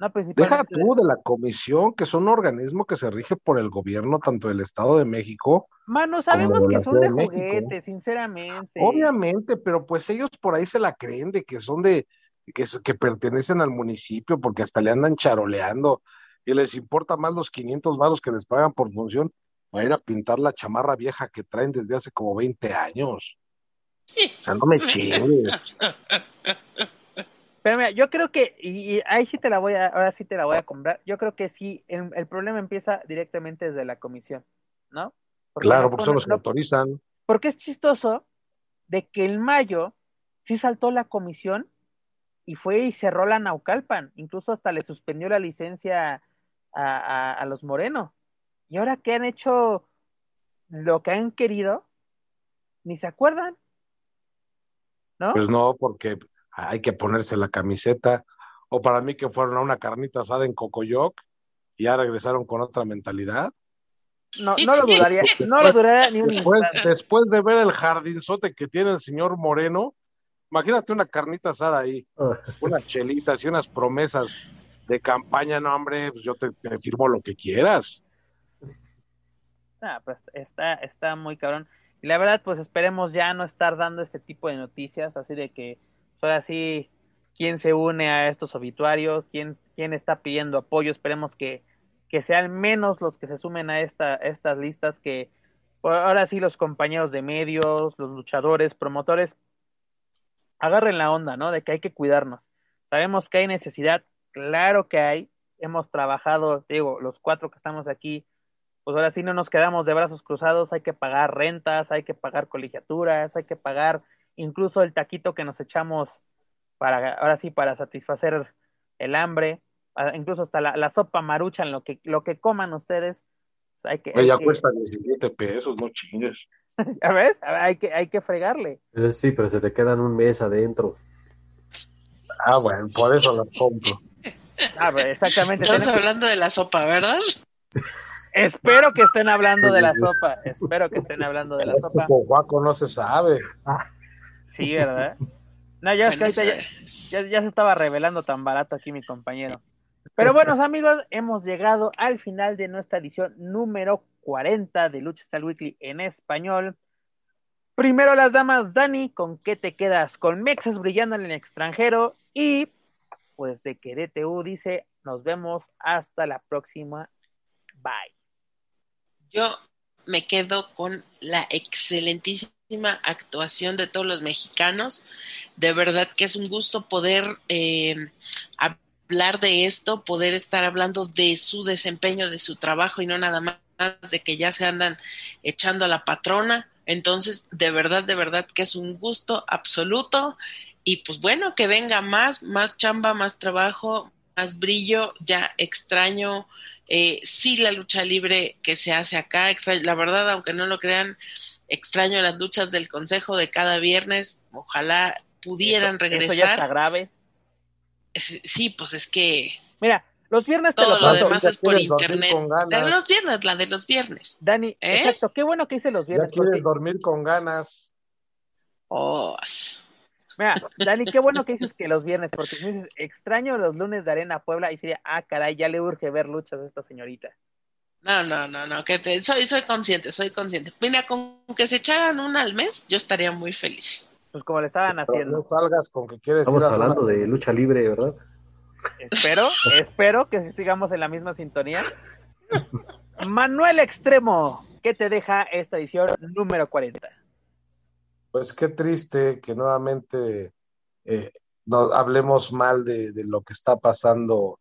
No, Deja tú de la comisión, que es un organismo que se rige por el gobierno tanto del Estado de México. Mano, sabemos que son de México. juguete, sinceramente. Obviamente, pero pues ellos por ahí se la creen de que son de, que pertenecen al municipio porque hasta le andan charoleando y les importa más los 500 varos que les pagan por función para ir a pintar la chamarra vieja que traen desde hace como 20 años. O sea, no me chingues. Pero mira, yo creo que, y, y ahí sí te la voy a, ahora sí te la voy a comprar. Yo creo que sí, el, el problema empieza directamente desde la comisión, ¿no? Porque Claro, no porque son los que autorizan. porque es chistoso de que en mayo sí saltó la comisión y fue y cerró la Naucalpan, incluso hasta le suspendió la licencia a, a, a los Moreno. Y ahora que han hecho lo que han querido, ni se acuerdan, ¿no? Pues no, porque hay que ponerse la camiseta. O para mí que fueron a una carnita asada en Cocoyoc y ya regresaron con otra mentalidad. No, no lo dudaría, no lo dudaría ni un Después, instante. después de ver el jardinzote que tiene el señor Moreno, imagínate una carnita asada ahí, Ah, unas chelitas y unas promesas de campaña, no hombre, pues yo te, te firmo lo que quieras. Ah, pues está, está muy cabrón. Y la verdad, pues esperemos ya no estar dando este tipo de noticias, así de que, ahora sí, quién se une a estos obituarios, quién, quién está pidiendo apoyo, esperemos que, que sean menos los que se sumen a esta, estas listas, que ahora sí los compañeros de medios, los luchadores, promotores, agarren la onda, ¿no? De que hay que cuidarnos. Sabemos que hay necesidad, claro que hay, hemos trabajado, digo, los cuatro que estamos aquí, pues ahora sí no nos quedamos de brazos cruzados, hay que pagar rentas, hay que pagar colegiaturas, hay que pagar incluso el taquito que nos echamos para, ahora sí, para satisfacer el hambre, ah, incluso hasta la, la sopa maruchan, lo que, lo que coman ustedes, pues hay que, hay Ella que- cuesta 17 pesos, no chingues. ¿ya ves? Hay que, hay que fregarle. pero sí, pero se te quedan un mes adentro. Ah, bueno, por eso las compro. Ah, pues, exactamente. Estamos hablando de la sopa, ¿verdad? Espero que estén hablando de la sopa. Espero que estén hablando de la Es sopa. que con Juaco no se sabe. Sí, ¿verdad? No, ya, es que ahorita ya, ya- ya se estaba revelando tan barato aquí mi compañero. Pero bueno, amigos, hemos llegado al final de nuestra edición número 40 de Lucha Style Weekly en español. Primero las damas, Dani, ¿con qué te quedas? Con Mexas brillando en el extranjero y pues de que DTU dice, nos vemos hasta la próxima. Bye. Yo me quedo con la excelentísima actuación de todos los mexicanos. De verdad que es un gusto poder eh, hablar de esto, poder estar hablando de su desempeño, de su trabajo y no nada más de que ya se andan echando a la patrona. Entonces, de verdad, de verdad que es un gusto absoluto. Y pues bueno, que venga más, más chamba, más trabajo, más brillo. Ya extraño eh, sí la lucha libre que se hace acá. La verdad, aunque no lo crean, extraño las luchas del consejo de cada viernes. Ojalá pudieran Eso- regresar. Eso ya está grave. Sí, pues es que Mira, los viernes te todo lo lo paso. demás ya es por quieres internet. con ganas. La de los viernes, la de los viernes. Dani, ¿Eh? exacto, qué bueno que hice los Ya viernes. quieres porque- dormir con ganas. Oh, Mira, Dani, qué bueno que dices que los viernes, porque me dices, extraño los lunes de Arena Puebla, y sería, ah, caray, ya le urge ver luchas a esta señorita. No, no, no, no, que te, soy, soy consciente, soy consciente. Mira, con que se echaran una al mes, yo estaría muy feliz. Pues como le estaban Pero haciendo. no salgas con que quieres Estamos ir a hablando zona- de lucha libre, ¿verdad? Espero, espero que sigamos en la misma sintonía. Manuel Extremo, ¿qué te deja esta edición número 40? Pues qué triste que nuevamente eh, nos hablemos mal de, de lo que está pasando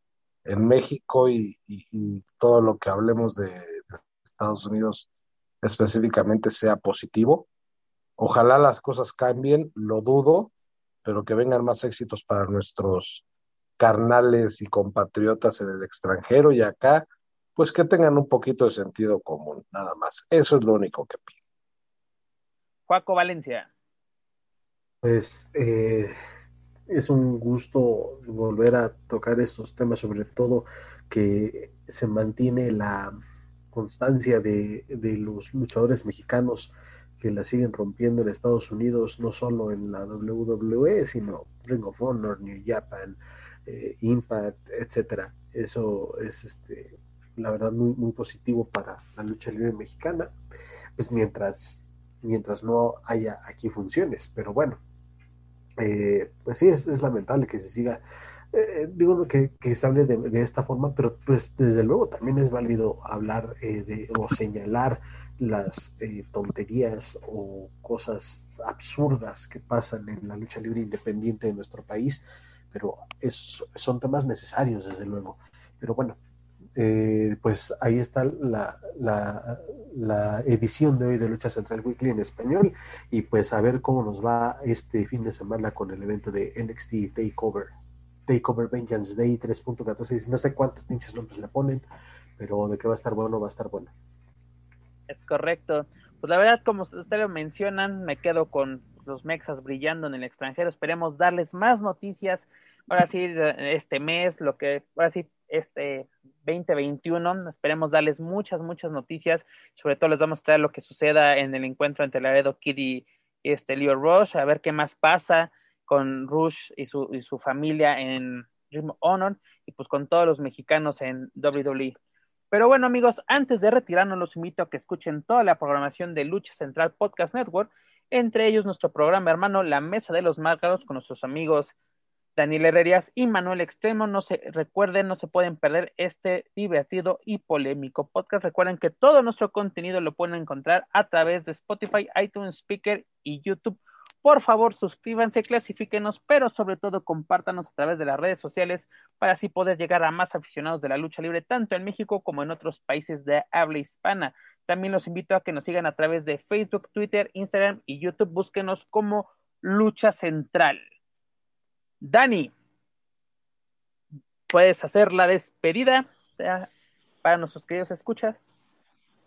en México y, y- y todo lo que hablemos de, de Estados Unidos específicamente sea positivo. Ojalá las cosas cambien, lo dudo, pero que vengan más éxitos para nuestros carnales y compatriotas en el extranjero y acá, pues que tengan un poquito de sentido común, nada más. Eso es lo único que pido. Juaco Valencia. Pues eh, es un gusto volver a tocar estos temas, sobre todo que se mantiene la constancia de, de los luchadores mexicanos que la siguen rompiendo en Estados Unidos, no solo en la WWE, sino Ring of Honor, New Japan, eh, Impact, etcétera. Eso es este, la verdad muy, muy positivo para la lucha libre mexicana, pues mientras, mientras no haya aquí funciones, pero bueno, eh, pues sí, es, es lamentable que se siga, eh, digo que, que se hable de, de esta forma, pero pues desde luego también es válido hablar eh, de o señalar las eh, tonterías o cosas absurdas que pasan en la lucha libre independiente de nuestro país, pero es, son temas necesarios, desde luego. Pero bueno, eh, pues ahí está la, la, edición de hoy de Lucha Central Weekly en español y pues a ver cómo nos va este fin de semana con el evento de NXT Takeover. Takeover Vengeance Day 3.14, no sé cuántos pinches nombres le ponen, pero de que va a estar bueno, va a estar bueno. Es correcto. Pues la verdad, como ustedes lo mencionan, me quedo con los mexas brillando en el extranjero. Esperemos darles más noticias. Ahora sí, este mes, lo que, ahora sí, este 2021, esperemos darles muchas, muchas noticias. Sobre todo les vamos a traer lo que suceda en el encuentro entre Laredo Kid y este Leo Rush, a ver qué más pasa con Rush y su, y su familia en of Honor y pues con todos los mexicanos en WWE. Pero bueno, amigos, antes de retirarnos, los invito a que escuchen toda la programación de Lucha Central Podcast Network, entre ellos nuestro programa hermano La Mesa de los Márgaros con nuestros amigos Daniel Herrerías y Manuel Extremo. No se recuerden, no se pueden perder este divertido y polémico podcast. Recuerden que todo nuestro contenido lo pueden encontrar a través de Spotify, iTunes, Speaker y YouTube. Por favor, suscríbanse, clasifíquenos, pero sobre todo compártanos a través de las redes sociales para así poder llegar a más aficionados de la lucha libre, tanto en México como en otros países de habla hispana. También los invito a que nos sigan a través de Facebook, Twitter, Instagram y YouTube. Búsquenos como Lucha Central. Dani, ¿puedes hacer la despedida para nuestros queridos escuchas?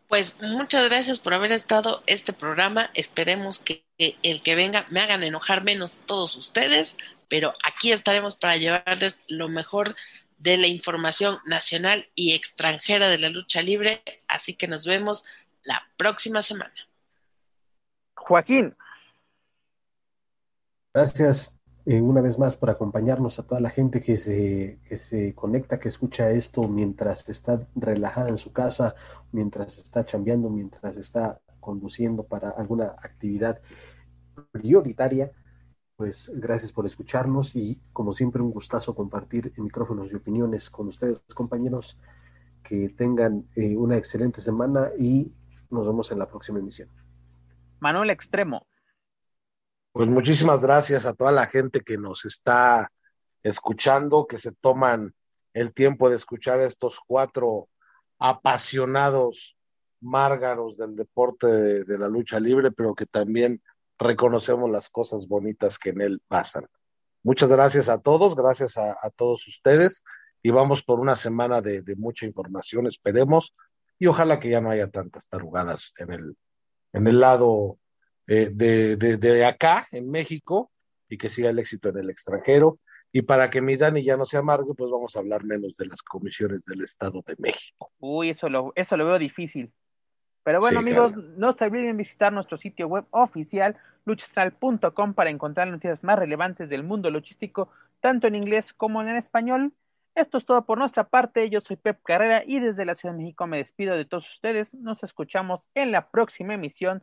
Pues muchas gracias por haber estado este programa. Esperemos que, que, el que venga me hagan enojar menos todos ustedes, pero aquí estaremos para llevarles lo mejor de la información nacional y extranjera de la lucha libre. Así que nos vemos la próxima semana. Joaquín. Gracias eh, una vez más por acompañarnos a toda la gente que se, que se conecta, que escucha esto mientras está relajada en su casa, mientras está chambeando, mientras está conduciendo para alguna actividad prioritaria. Pues gracias por escucharnos y como siempre un gustazo compartir micrófonos y opiniones con ustedes, compañeros. Que tengan eh, una excelente semana y nos vemos en la próxima emisión. Manuel Extremo. Pues muchísimas gracias a toda la gente que nos está escuchando, que se toman el tiempo de escuchar a estos cuatro apasionados márgaros del deporte de, la lucha libre, pero que también reconocemos las cosas bonitas que en él pasan. Muchas gracias a todos, gracias a, a todos ustedes y vamos por una semana de, de, mucha información, esperemos, y ojalá que ya no haya tantas tarugadas en el, en el lado eh, de, de, de, acá, en México, y que siga el éxito en el extranjero. Y para que mi Dani ya no se amargue, pues vamos a hablar menos de las comisiones del Estado de México. Uy, eso lo, eso lo veo difícil. Pero bueno, sí, amigos, claro. no se olviden visitar nuestro sitio web oficial, luchastral.com, para encontrar noticias más relevantes del mundo luchístico, tanto en inglés como en español. Esto es todo por nuestra parte. Yo soy Pep Carrera y desde la Ciudad de México me despido de todos ustedes. Nos escuchamos en la próxima emisión